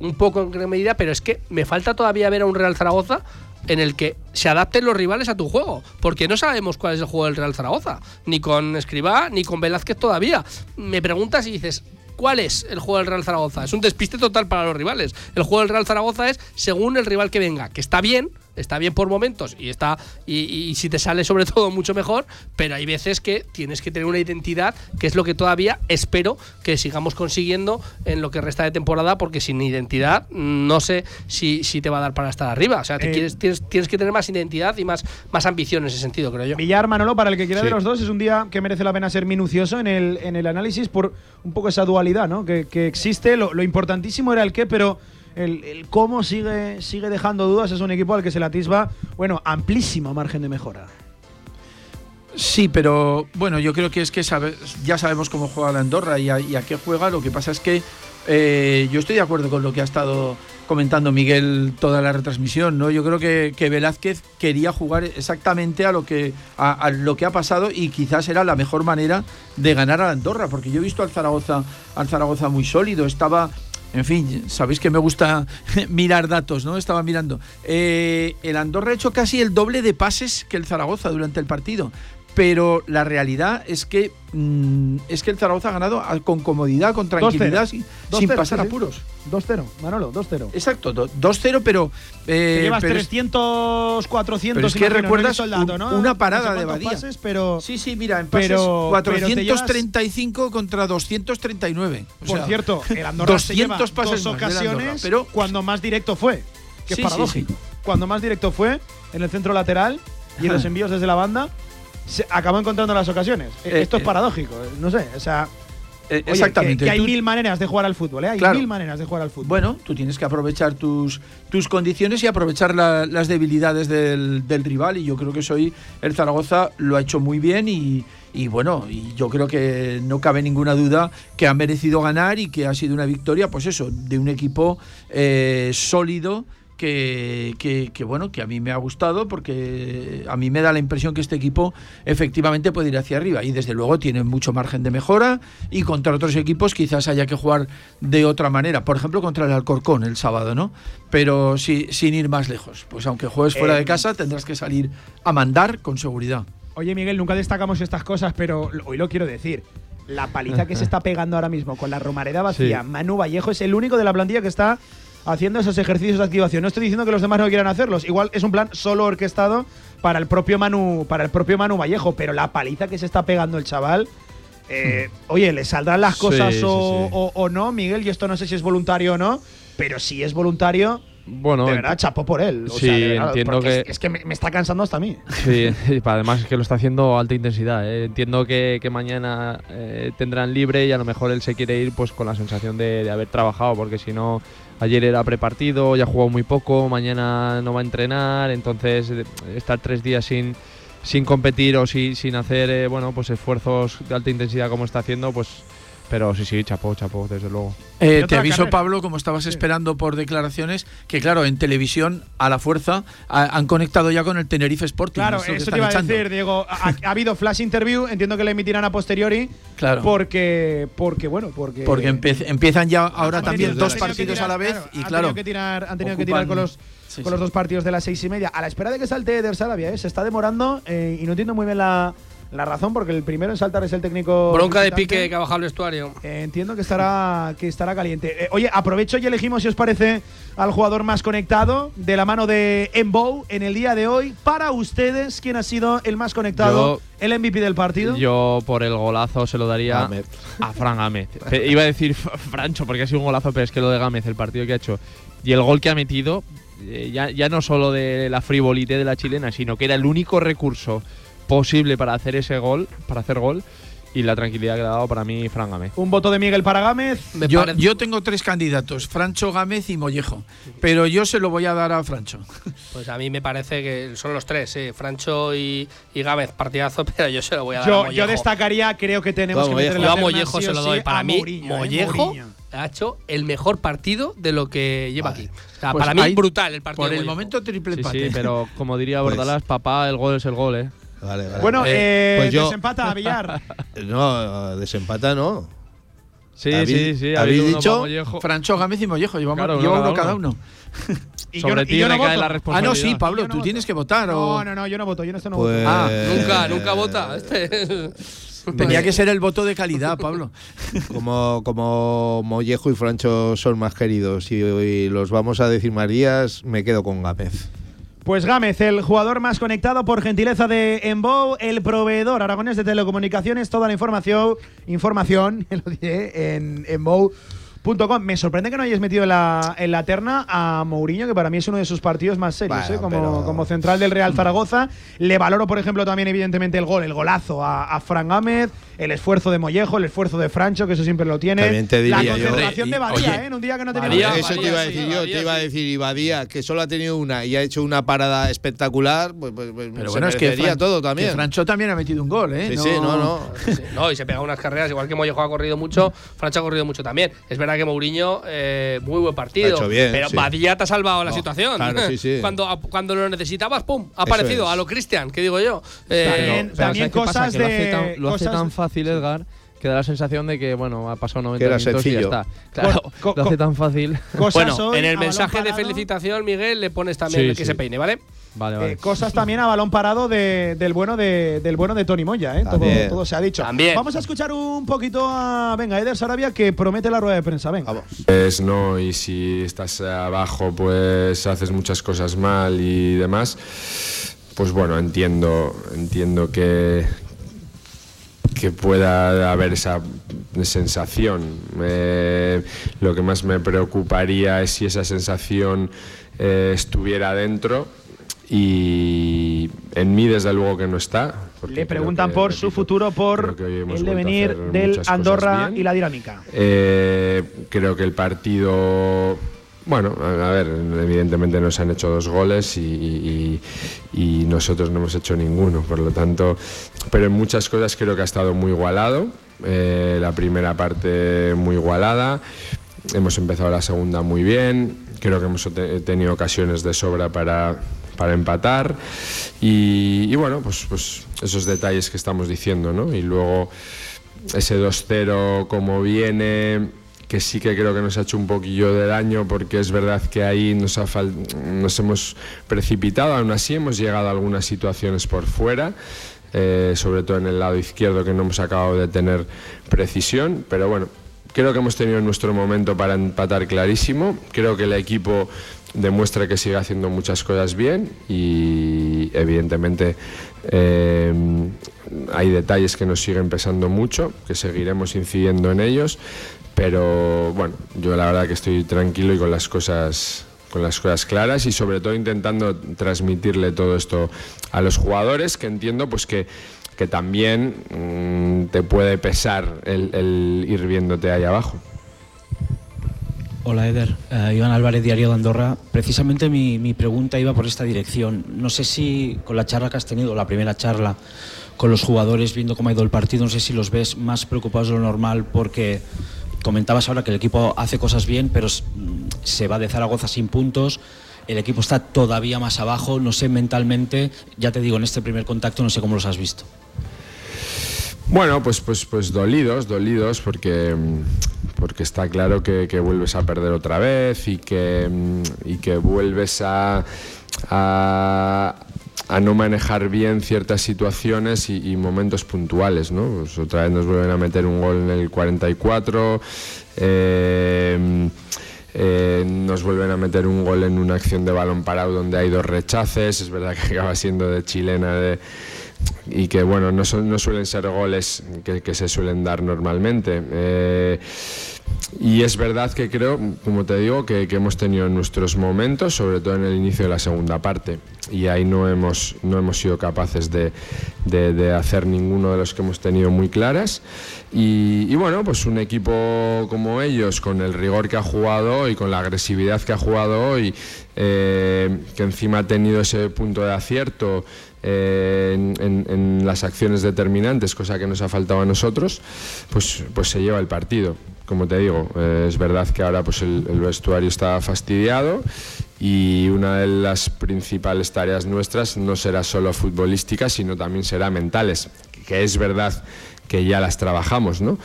un poco en gran medida, pero es que me falta todavía ver a un Real Zaragoza en el que se adapten los rivales a tu juego, porque no sabemos cuál es el juego del Real Zaragoza, ni con Escribá, ni con Velázquez todavía. Me preguntas y dices, ¿Cuál es el juego del Real Zaragoza? Es un despiste total para los rivales. El juego del Real Zaragoza es según el rival que venga, que está bien, está bien por momentos y está y, si te sale sobre todo mucho mejor, pero hay veces que tienes que tener una identidad, que es lo que todavía espero que sigamos consiguiendo en lo que resta de temporada, porque sin identidad no sé si, si te va a dar para estar arriba. O sea, te eh, tienes, tienes, que tener más identidad y más, más ambición en ese sentido, creo yo. Villar, Manolo, para el que quiera de los dos, es un día que merece la pena ser minucioso en el, en el análisis por un poco esa dualidad ¿no? que, existe. Lo, lo importantísimo era el qué, pero el, cómo sigue, sigue dejando dudas. Es un equipo al que se le atisba, bueno, amplísimo margen de mejora. Sí, pero bueno, yo creo que es que ya sabemos cómo juega la Andorra y a, qué juega. Lo que pasa es que eh, yo estoy de acuerdo con lo que ha estado comentando Miguel toda la retransmisión, ¿no? Yo creo que, Velázquez quería jugar exactamente a lo que a, lo que ha pasado y quizás era la mejor manera de ganar a la Andorra, porque yo he visto al Zaragoza, al Zaragoza muy sólido, estaba en fin, sabéis que me gusta mirar datos, ¿no? Estaba mirando. Eh, el Andorra ha hecho casi el doble de pases que el Zaragoza durante el partido pero la realidad es que mm, es que el Zaragoza ha ganado con comodidad, con tranquilidad, sin, pasar apuros. 2-0, Manolo, 2-0. Exacto, 2-0 pero... Eh, llevas 300, 400... Pero es que recuerdas una parada de Badía. pero, sí, sí, mira, en pases 435 contra 239. por cierto, el Andorra 200 se lleva dos ocasiones pero cuando más directo fue, que es paradójico. Cuando más directo fue, en el centro lateral y en los envíos desde la banda se acabó encontrando las ocasiones. Eh, Esto es eh, paradójico, no sé, o sea. Eh, exactamente. Que, hay mil maneras de jugar al fútbol, ¿eh? Hay mil maneras de jugar al fútbol. Bueno, tú tienes que aprovechar tus, tus condiciones y aprovechar las debilidades del, rival. Y yo creo que soy el Zaragoza lo ha hecho muy bien y, y bueno, y yo creo que no cabe ninguna duda que ha merecido ganar y que ha sido una victoria, pues eso, de un equipo sólido que, que, bueno, que a mí me ha gustado porque a mí me da la impresión que este equipo efectivamente puede ir hacia arriba y desde luego tiene mucho margen de mejora y contra otros equipos quizás haya que jugar de otra manera, por ejemplo contra el Alcorcón el sábado, ¿no? Pero si, sin ir más lejos, pues aunque juegues fuera de eh, casa tendrás que salir a mandar con seguridad. Oye Miguel, nunca destacamos estas cosas, pero hoy lo quiero decir la paliza que se está pegando ahora mismo con la Romareda vacía. Manu Vallejo es el único de la plantilla que está haciendo esos ejercicios de activación. No estoy diciendo que los demás no quieran hacerlos. Igual es un plan solo orquestado para el propio Manu, para el propio Manu Vallejo, pero la paliza que se está pegando el chaval. Eh, hmm. oye, ¿le saldrán las cosas o, no, Miguel? Y esto no sé si es voluntario o no, pero si es voluntario, Bueno, de verdad, chapó por él. O Sí, sea, verdad, entiendo que- Es, es que me, me está cansando hasta a mí. Sí, además es que lo está haciendo a alta intensidad. ¿eh? Entiendo que, que mañana eh, tendrán libre y a lo mejor él se quiere ir pues con la sensación de, de haber trabajado, porque si no, ayer era prepartido, ya jugó muy poco, mañana no va a entrenar, entonces eh, estar tres días sin, sin competir o si- sin hacer eh, bueno pues esfuerzos de alta intensidad como está haciendo, pues pero sí, sí, chapó, chapó, desde luego. Eh, te aviso, carrera. Pablo, como estabas esperando por declaraciones, que claro, en televisión, a la fuerza, ha- han conectado ya con el Tenerife Sporting. Claro, eso te iba a decir, Diego. Ha, ha habido flash interview, entiendo que le emitirán a posteriori. Claro. Porque, porque bueno, porque. Porque empiezan ya ahora también tenido- dos partidos a la vez claro, y han claro. tenido que tirar, han tenido que tirar con los, Sí, con los sí. dos partidos de las seis y media. A la espera de que salte Eder Sarabia, ¿eh? se está demorando eh, y no entiendo muy bien la, la razón, porque el primero en saltar es el técnico. Bronca de pique que ha bajado al vestuario. Eh, entiendo que estará, que estará caliente. Eh, oye, aprovecho y elegimos, si os parece, al jugador más conectado de la mano de Embow en el día de hoy. Para ustedes, ¿quién ha sido el más conectado? Yo- el MVP del partido. Yo por el golazo se lo daría Gámez. a Fran Gámez. Iba a decir Francho porque ha sido un golazo, pero es que lo de Gámez, el partido que ha hecho y el gol que ha metido, eh, ya, ya no solo de la frivolité de la chilena, sino que era el único recurso posible para hacer ese gol, para hacer gol, y la tranquilidad que le ha dado para mí Fran Gámez. Un voto de Miguel para Gámez. Yo, yo tengo tres candidatos, Francho, Gámez y Mollejo. Pero yo se lo voy a dar a Francho. Pues a mí me parece que son los tres, sí. Francho y, y Gámez, partidazo, pero yo se lo voy a dar a Yo, Mollejo. yo destacaría, creo que tenemos Yo que a meter la terna Mollejo sí se lo doy. a Para mí, Mourinho, ¿eh? Mollejo ha hecho el mejor partido de lo que lleva aquí. O sea, Pues para mí brutal el partido. Por de el momento triple empate. sí, pero como diría Pues- Bordalás, papá, el gol es el gol, ¿eh? Vale, vale. Bueno, eh, pues yo- desempata a Villar. No, desempata no. Sí, ¿Habéis- sí, sí. ha habéis habido uno dicho? para Mollejo. Francho, Gámez y Mollejo. Llevamos, Claro, uno lleva cada uno cada uno. uno. Y Sobre yo, ti yo no recae voto. la Ah, responsabilidad. no, sí, Pablo, Yo no tú voto. tienes que votar. No, o- no, no, yo no voto, yo en esto no Pues, voto. Ah, Nunca, nunca vota. Este. Tenía que ser el voto de calidad, Pablo. Como, como Mollejo y Francho son más queridos y, y los vamos a decir más días, me quedo con Gámez. Pues Gámez, el jugador más conectado por gentileza de Embow, el proveedor aragonés de telecomunicaciones, toda la información, información, lo diré, en embow.com. Me sorprende que no hayáis metido en la, en la terna a Mourinho, que para mí es uno de sus partidos más serios, Bueno, ¿eh? como, pero- como central del Real Zaragoza. Le valoro, por ejemplo, también evidentemente el gol, el golazo a, a Fran Gámez, el esfuerzo de Mollejo, el esfuerzo de Francho, que eso siempre lo tiene. También te la diría yo- concentración y- de Badía, oye, ¿eh? en un día que no tenía Badía, Eso te Badía, iba a sí, decir yo, Badía, te iba a decir Ibadía, que solo ha tenido una y ha hecho una parada espectacular, pues, pues, pues Pero se bueno, es que, Fran- todo que también. Francho también ha metido un gol, ¿eh? sí, sí, no, no. Sí, no, y se pega unas carreras, igual que Mollejo ha corrido mucho, Francho ha corrido mucho también. Es verdad que Mourinho, eh, muy buen partido. Ha hecho bien, pero sí. Badía te ha salvado la No, situación. claro, sí, sí. cuando, cuando lo necesitabas, ¡pum! Ha aparecido es. a lo Cristian, que digo yo. Eh, También- Pero también cosas Que lo hace de- tan, lo fácil, Edgar, que da la sensación de que, bueno, ha pasado 90 Que era minutos y ya sencillo. está. Claro, Co- lo hace tan fácil. Bueno, hoy en el mensaje de felicitación, Miguel, le pones también Sí, el que sí. se peine, ¿vale? Vale, Eh, vale. cosas también a balón parado de- del bueno de del bueno de Tony Moya, ¿eh? Todo se ha dicho. También. Vamos a escuchar un poquito a venga Eder Sarabia que promete la rueda de prensa. Venga. Vamos. Pues no, y si estás abajo, pues haces muchas cosas mal y demás. Pues bueno, entiendo, entiendo que, que pueda haber esa sensación. Eh, lo que más me preocuparía es si esa sensación eh, estuviera dentro y en mí desde luego que no está. Le preguntan que, por su futuro por el devenir del Andorra y la dinámica. Eh, creo que el partido, bueno, a ver, evidentemente nos han hecho dos goles y, nosotros no hemos hecho ninguno, por lo tanto, pero en muchas cosas creo que ha estado muy igualado. Eh, la primera parte muy igualada, hemos empezado la segunda muy bien, creo que hemos te- tenido ocasiones de sobra para, para empatar y, y bueno, pues, pues esos detalles que estamos diciendo, ¿no? Y luego ese 2-0 como viene, que sí que creo que nos ha hecho un poquillo de daño porque es verdad que ahí nos, ha fal- nos hemos precipitado, aún así hemos llegado a algunas situaciones por fuera. eh, sobre todo en el lado izquierdo que no hemos acabado de tener precisión, pero bueno, creo que hemos tenido nuestro momento para empatar clarísimo, creo que el equipo demuestra que sigue haciendo muchas cosas bien y evidentemente eh, hay detalles que nos siguen pesando mucho, que seguiremos incidiendo en ellos, pero bueno, yo la verdad que estoy tranquilo y con las cosas con las cosas claras y sobre todo intentando transmitirle todo esto a los jugadores, que entiendo pues que, que también mm, te puede pesar el, ir viéndote ahí abajo. Hola Eder, Eh, Iván Álvarez, Diario de Andorra. Precisamente mi, mi pregunta iba por esta dirección. No sé si con la charla que has tenido, la primera charla con los jugadores, viendo cómo ha ido el partido, no sé si los ves más preocupados de lo normal porque comentabas ahora que el equipo hace cosas bien, pero se va de Zaragoza sin puntos. El equipo está todavía más abajo, no sé mentalmente, ya te digo, en este primer contacto no sé cómo los has visto. Bueno, pues, pues, pues dolidos, dolidos, porque, mm, porque está claro que, vuelves a perder otra vez y que, mm, y que vuelves a, a no manejar bien ciertas situaciones y, y momentos puntuales, ¿no? Pues otra vez nos vuelven a meter un gol en el 44. eh, eh, nos vuelven a meter un gol en una acción de balón parado donde hay dos rechaces. Es verdad que acaba siendo de chilena de, y que bueno, no, son, no suelen ser goles que, que se suelen dar normalmente. Eh, y es verdad que creo, como te digo, que, hemos tenido nuestros momentos, sobre todo en el inicio de la segunda parte, y ahí no hemos, no hemos sido capaces de, de- hacer ninguno de los que hemos tenido muy claras. Y, bueno, pues un equipo como ellos, con el rigor que ha jugado y con la agresividad que ha jugado hoy, eh, que encima ha tenido ese punto de acierto eh, en, en- en las acciones determinantes, cosa que nos ha faltado a nosotros, pues, pues se lleva el partido. Como te digo, eh, es verdad que ahora pues el, el vestuario está fastidiado y una de las principales tareas nuestras no será solo futbolística, sino también será mentales, que es verdad que ya las trabajamos, ¿no?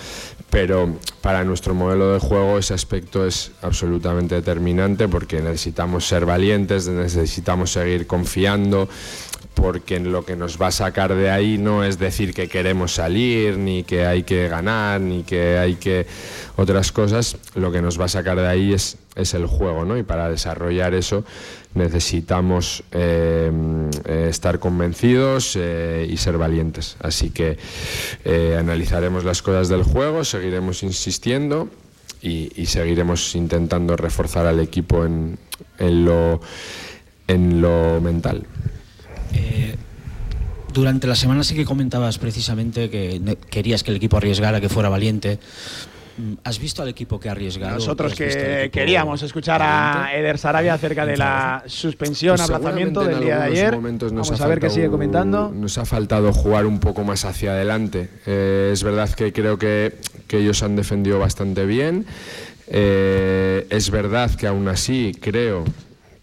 Pero para nuestro modelo de juego ese aspecto es absolutamente determinante porque necesitamos ser valientes, necesitamos seguir confiando, porque lo que nos va a sacar de ahí no es decir que queremos salir, ni que hay que ganar, ni que hay que otras cosas, lo que nos va a sacar de ahí es, es el juego, ¿no? Y para desarrollar eso necesitamos eh, eh, estar convencidos eh, y ser valientes. Así que eh, analizaremos las cosas del juego, seguiremos insistiendo y, y seguiremos intentando reforzar al equipo en, en lo, en lo mental. Durante la semana sí que comentabas precisamente que querías que el equipo arriesgara, que fuera valiente. Mm, ¿Has visto al equipo que ha arriesgado? Nosotros ¿Has visto al que queríamos escuchar a? Eder Sarabia acerca de la suspensión, Pues aplazamiento del día de ayer. Vamos ha a ver qué faltado- sigue comentando. Nos ha faltado jugar un poco más hacia adelante. Eh, es verdad que creo que, que ellos han defendido bastante bien. Eh, es verdad que aún así creo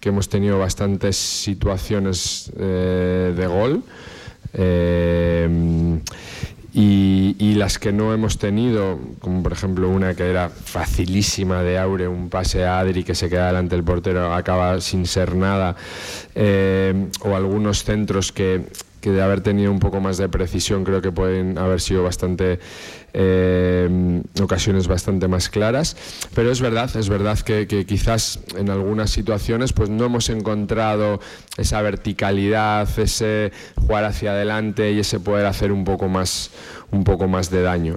que hemos tenido bastantes situaciones eh, de gol. Eh, y, las que no hemos tenido, como por ejemplo una que era facilísima de Aure, un pase a Adri que se queda delante del portero, acaba sin ser nada, eh, o algunos centros que, que de haber tenido un poco más de precisión creo que pueden haber sido bastante eh, ocasiones bastante más claras. Pero es verdad es verdad que, quizás en algunas situaciones pues no hemos encontrado esa verticalidad ese jugar hacia adelante y ese poder hacer un poco más un poco más de daño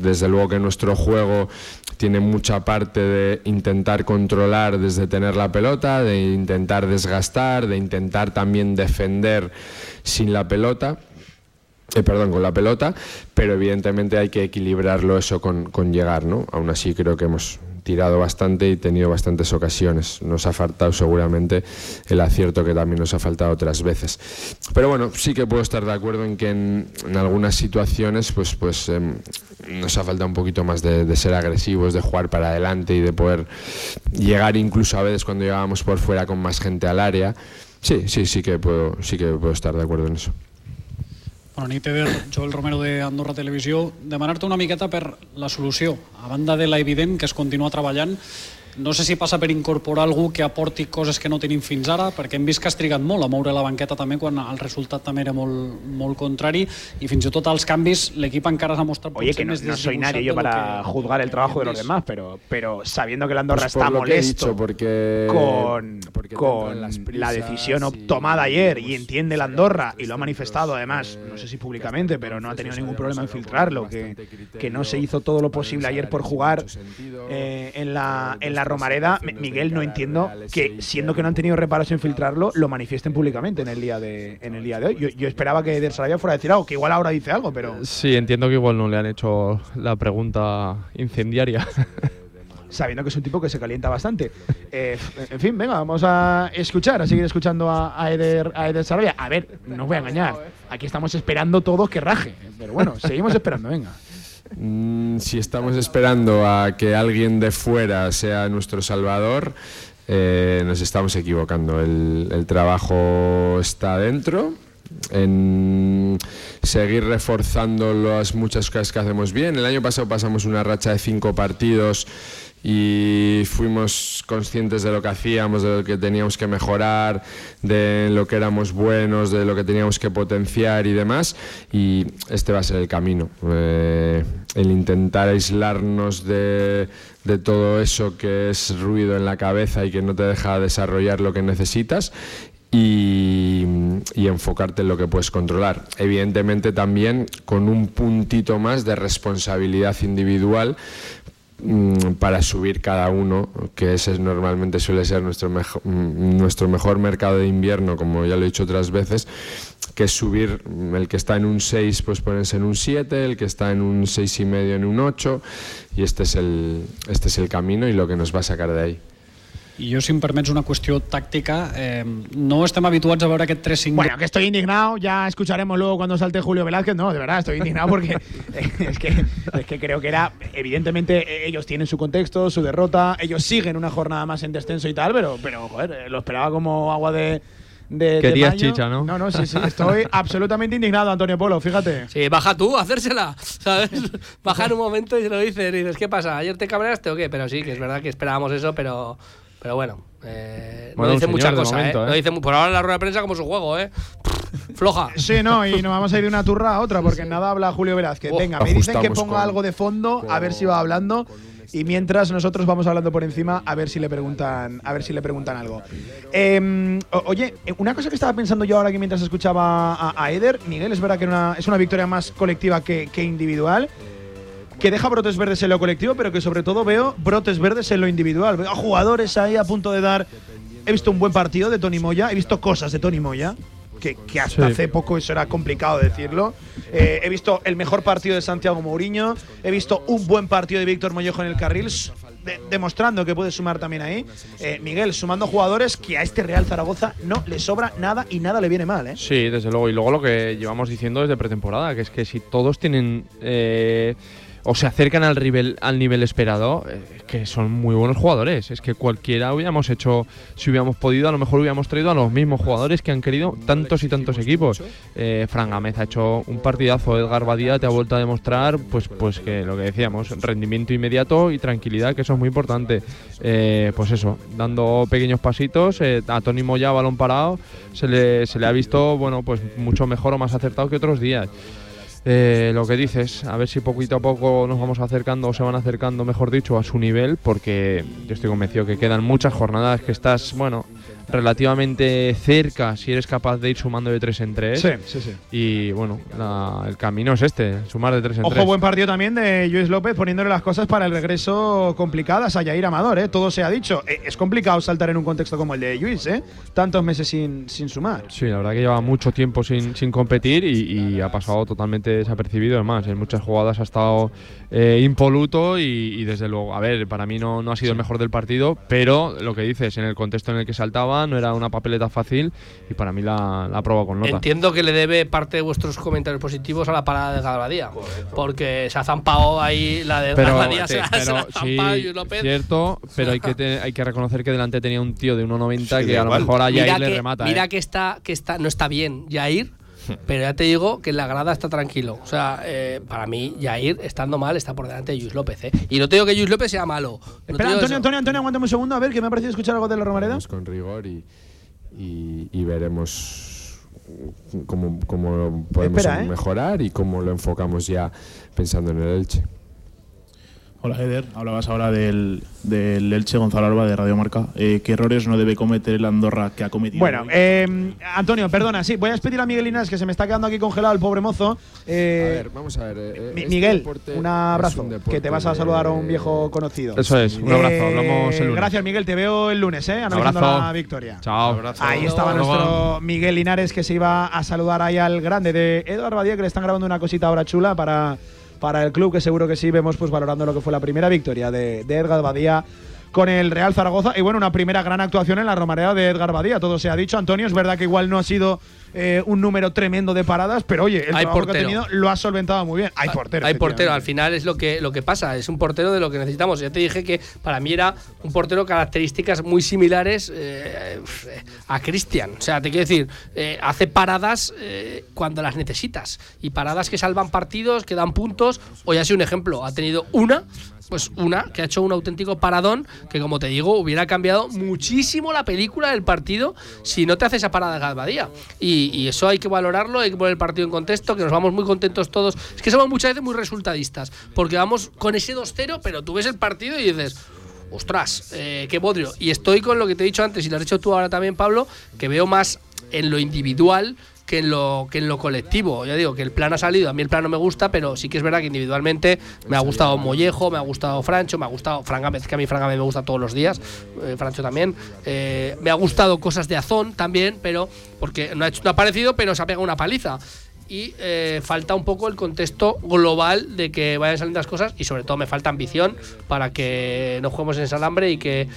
desde luego que nuestro juego tiene mucha parte de intentar controlar desde tener la pelota, de intentar desgastar, de intentar también defender sin la pelota. eh, perdón, con la pelota, pero evidentemente hay que equilibrarlo eso con, con llegar, ¿no? Aún así creo que hemos tirado bastante y tenido bastantes ocasiones. Nos ha faltado seguramente el acierto que también nos ha faltado otras veces. Pero bueno, sí que puedo estar de acuerdo en que en, algunas situaciones pues, pues em, nos ha faltado un poquito más de, de ser agresivos, de jugar para adelante y de poder llegar incluso a veces cuando llegábamos por fuera con más gente al área. Sí, sí, sí que puedo, sí que puedo estar de acuerdo en eso. Bona nit, Eder. Joel Romero de Andorra Televisió. Demanar-te una miqueta per la solució. A banda de la evident que es continua treballant, no sé si passa per incorporar algú que aporti coses que no tenim fins ara, perquè hem vist que has trigat molt a moure la banqueta també quan el resultat també era molt, molt contrari i fins i tot als canvis l'equip encara s'ha mostrat Oye, que no, no soy nadie yo para juzgar el trabajo de los que- demás, pero, pero sabiendo que la Andorra Pues está que molesto dicho, porque- con, porque con la decisión y- tomada ayer y entiende la Andorra y lo ha manifestado además, no sé si públicamente, pero no ha tenido ningún problema en filtrarlo, que, que no se hizo todo lo posible ayer por jugar eh, en, la, en la la Romareda, Miguel, no entiendo que siendo que no han tenido reparos en filtrarlo, lo manifiesten públicamente en el día de, en el día de hoy. Yo, yo esperaba que Eder Sarabia fuera a decir algo, que igual ahora dice algo, pero Sí, entiendo que igual no le han hecho la pregunta incendiaria. sabiendo que es un tipo que se calienta bastante. Eh, en fin, venga, vamos a escuchar, a seguir escuchando a, a Eder, a Eder Sarabia. A ver, no os voy a engañar, aquí estamos esperando todos que raje, pero bueno, seguimos esperando, venga. Mm, si estamos esperando a que alguien de fuera sea nuestro salvador, eh, nos estamos equivocando. El, el trabajo está dentro. En seguir reforzando las muchas cosas que hacemos bien. El año pasado pasamos una racha de cinco partidos y fuimos conscientes de lo que hacíamos, de lo que teníamos que mejorar, de lo que éramos buenos, de lo que teníamos que potenciar y demás. Y este va a ser el camino. Eh, el intentar aislarnos de, de todo eso que es ruido en la cabeza y que no te deja desarrollar lo que necesitas y, enfocarte en lo que puedes controlar. Evidentemente también con un puntito más de responsabilidad individual para subir cada uno, que ese es- normalmente suele ser nuestro, mejo- mm, nuestro mejor mercado de invierno, como ya lo he dicho otras veces, que es subir mm, el que está en un 6, pues ponerse en un 7, el que está en un 6 y medio en un 8, y este es el, este es el camino y lo que nos va a sacar de ahí. I jo, si em permets una qüestió tàctica, eh, no estem habituats a veure aquest 3-5... Bueno, que estoy indignado, ya escucharemos luego cuando salte Julio Velázquez. No, de verdad, estoy indignado porque es, que, es que creo que era, evidentemente, eh, ellos tienen su contexto, su derrota, ellos siguen una jornada más en descenso y tal, pero, pero joder, eh, lo esperaba como agua de. de- Querías chicha, ¿no? No, no, sí, sí, estoy absolutamente indignado, Antonio Polo, fíjate. Sí, baja tú hacérsela, ¿sabes? Baja en un momento y se lo dices y dices, ¿qué pasa? ¿Ayer te cabreaste o qué? Pero sí, que es verdad que esperábamos eso, pero, pero bueno. eh, Bueno, no dice un mucha señor de cosa, momento, ¿eh? ¿eh? No dice, mu- por ahora la rueda de prensa como su juego, ¿eh? Floja. Sí, no, y nos vamos a ir de una turra a otra, porque en nada habla Julio Velázquez. Oh, Venga, me dicen que ponga con- algo de fondo, a ver si va hablando. Y mientras nosotros vamos hablando por encima, a ver si le preguntan, a ver si le preguntan algo. Em, oye, eh, una cosa que estaba pensando yo ahora que mientras escuchaba a, a Eder, Miguel, es verdad que una- es una victoria más colectiva que, que individual. Que deja brotes verdes en lo colectivo, pero que sobre todo veo brotes verdes en lo individual. Veo a jugadores ahí a punto de dar. He visto un buen partido de Tony Moya, he visto cosas de Tony Moya, que, que hasta Sí. hace poco eso era complicado decirlo. Eh, he visto el mejor partido de Santiago Mourinho, he visto un buen partido de Víctor Mollejo en el carril, de- demostrando que puede sumar también ahí. Eh, Miguel, sumando jugadores que a este Real Zaragoza no le sobra nada y nada le viene mal, ¿eh? Sí, desde luego. Y luego lo que llevamos diciendo desde pretemporada, que es que si todos tienen eh, o se acercan al nivel, al nivel esperado, eh, que son muy buenos jugadores. Es que cualquiera hubiéramos hecho, si hubiéramos podido, a lo mejor hubiéramos traído a los mismos jugadores que han querido tantos y tantos equipos. Eh, Fran Gámez ha hecho un partidazo, Edgar Badía te ha vuelto a demostrar, pues, pues que lo que decíamos, rendimiento inmediato y tranquilidad, que eso es muy importante. Eh, pues eso, dando pequeños pasitos, eh, a Tony Moya, balón parado, se le, se le ha visto, bueno, pues mucho mejor o más acertado que otros días. Eh, lo que dices, a ver si poquito a poco nos vamos acercando o se van acercando, mejor dicho, a su nivel, porque yo estoy convencido que quedan muchas jornadas que estás, bueno, relativamente cerca si eres capaz de ir sumando de tres en tres. Sí, sí, sí. Y bueno, la- el camino es este, sumar de tres en Ojo, tres. buen partido también de Luis López poniéndole las cosas para el regreso complicadas a Yair Amador, ¿eh? Todo se ha dicho. Eh, es complicado saltar en un contexto como el de Luis, ¿eh? Tantos meses sin, sin sumar. Sí, la verdad que lleva mucho tiempo sin, sin competir y, y ha pasado totalmente desapercibido. Además, en muchas jugadas ha estado eh, impoluto y, y desde luego, a ver, para mí no, no ha sido el mejor del partido, pero lo que dices, en el contexto en el que saltaba no era una papeleta fácil y para mí la, la ha probado con nota. Entiendo que le debe parte de vuestros comentarios positivos a la parada de Galvadía. Porque se ha zampado ahí la de Pero, Galvadía, se, te- la- se pero la ha sí, zampado Luis López. cierto, pero hay que, te- hay que reconocer que delante tenía un tío de 1,90 Sí, que a lo mejor a Yair mira le que, remata. Mira ¿eh? que está, que está, no está bien Yair, pero ya te digo que en la grada está tranquilo. O sea, eh, para mí, Yair, estando mal, está por delante de Luis López. ¿eh? Y no te digo que Luis López sea malo. No Espera, Antonio, eso. Antonio, Antonio, aguántame un segundo a ver que me ha parecido escuchar algo de la Romareda. Vamos con rigor y, y- y veremos cómo, cómo lo podemos Espera, ¿eh? mejorar y cómo lo enfocamos ya pensando en el Elche. Hola Eder, hablabas ahora del, del Elche Gonzalo Alba de Radio Marca. Eh, ¿Qué errores no debe cometer el Andorra que ha cometido? Bueno, eh, Antonio, perdona, sí, voy a despedir a Miguel Linares que se me está quedando aquí congelado el pobre mozo. Eh, a ver, vamos a ver. eh, este Miguel, un abrazo, un que te vas a saludar a un viejo conocido. Eso es, un abrazo, hablamos el lunes. Gracias, Miguel, te veo el lunes, ¿eh? Analizando Abrazo. la victoria. Chao. Ahí estaba nuestro Miguel Linares que se iba a saludar ahí al grande de Eduardo Badía, que le están grabando una cosita ahora chula para, para el club, que seguro que sí vemos pues valorando lo que fue la primera victoria de, de Edgar Badía con el Real Zaragoza. Y bueno, una primera gran actuación en la Romareda de Edgar Badía, todo se ha dicho. Antonio, es verdad que igual no ha sido eh, un número tremendo de paradas, pero oye, el Hay trabajo que portero. ha tenido lo ha solventado muy bien. Hay portero. Hay portero, al final es lo que, lo que pasa, es un portero de lo que necesitamos. Ya te dije que para mí era un portero características muy similares eh, a Cristian. O sea, te quiero decir, eh, hace paradas cuando las necesitas y paradas que salvan partidos, que dan puntos. Hoy ha sido un ejemplo, ha tenido una, pues una, que ha hecho un auténtico paradón que, como te digo, hubiera cambiado muchísimo la película del partido si no te hace esa parada de Galvadía. Y, y eso hay que valorarlo, hay que poner el partido en contexto, que nos vamos muy contentos todos. Es que somos muchas veces muy resultadistas, porque vamos con ese 2-0, pero tú ves el partido y dices. Ostras, eh, qué bodrio. Y estoy con lo que te he dicho antes, y lo has dicho tú ahora también, Pablo, que veo más en lo individual que en lo que en lo colectivo. Ya digo que el plan ha salido, a mí el plan no me gusta, pero sí que es verdad que individualmente me ha gustado Mollejo, me ha gustado Francho, me ha gustado Fran Gámez, que a mí Fran Gámez me gusta todos los días, eh, Francho también. Eh, me ha gustado cosas de Azón también, pero porque no ha, hecho, no ha aparecido, pero se ha pegado una paliza. Y eh, falta un poco el contexto global de que vayan saliendo las cosas y sobre todo me falta ambición para que no juguemos en salambre y que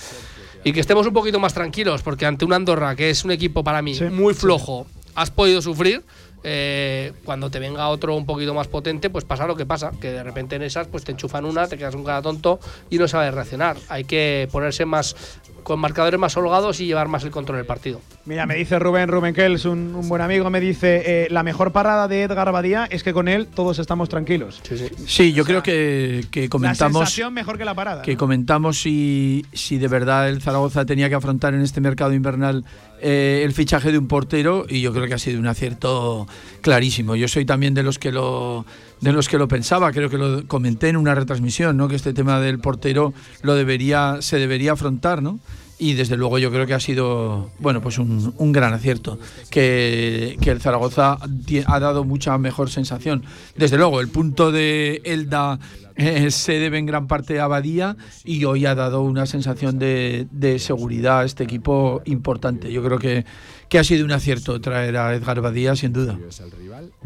y que estemos un poquito más tranquilos, porque ante un Andorra, que es un equipo para mí muy flojo, has podido sufrir. eh, cuando te venga otro un poquito más potente, pues pasa lo que pasa, que de repente en esas pues te enchufan una, te quedas un cara tonto y no sabes reaccionar. Hay que ponerse más con marcadores más holgados y llevar más el control del partido. Mira, me dice Rubén, Rubén Kells, un, un buen amigo, me dice, eh, la mejor parada de Edgar Badía es que con él todos estamos tranquilos. Sí, yo creo que, que La comentamos. sensación mejor que la parada. que ¿no? comentamos si, si de verdad el Zaragoza tenía que afrontar en este mercado invernal eh, el fichaje de un portero y yo creo que ha sido un acierto clarísimo. Yo soy también de los que lo de los que lo pensaba, creo que lo comenté en una retransmisión, ¿no? que este tema del portero lo debería se debería afrontar, ¿no? Y desde luego yo creo que ha sido bueno pues un, gran acierto que, que el Zaragoza ha dado mucha mejor sensación. Desde luego el punto de Elda eh, se debe en gran parte a Badía y hoy ha dado una sensación de, de seguridad a este equipo importante. Yo creo que, que ha sido un acierto traer a Edgar Badía, sin duda.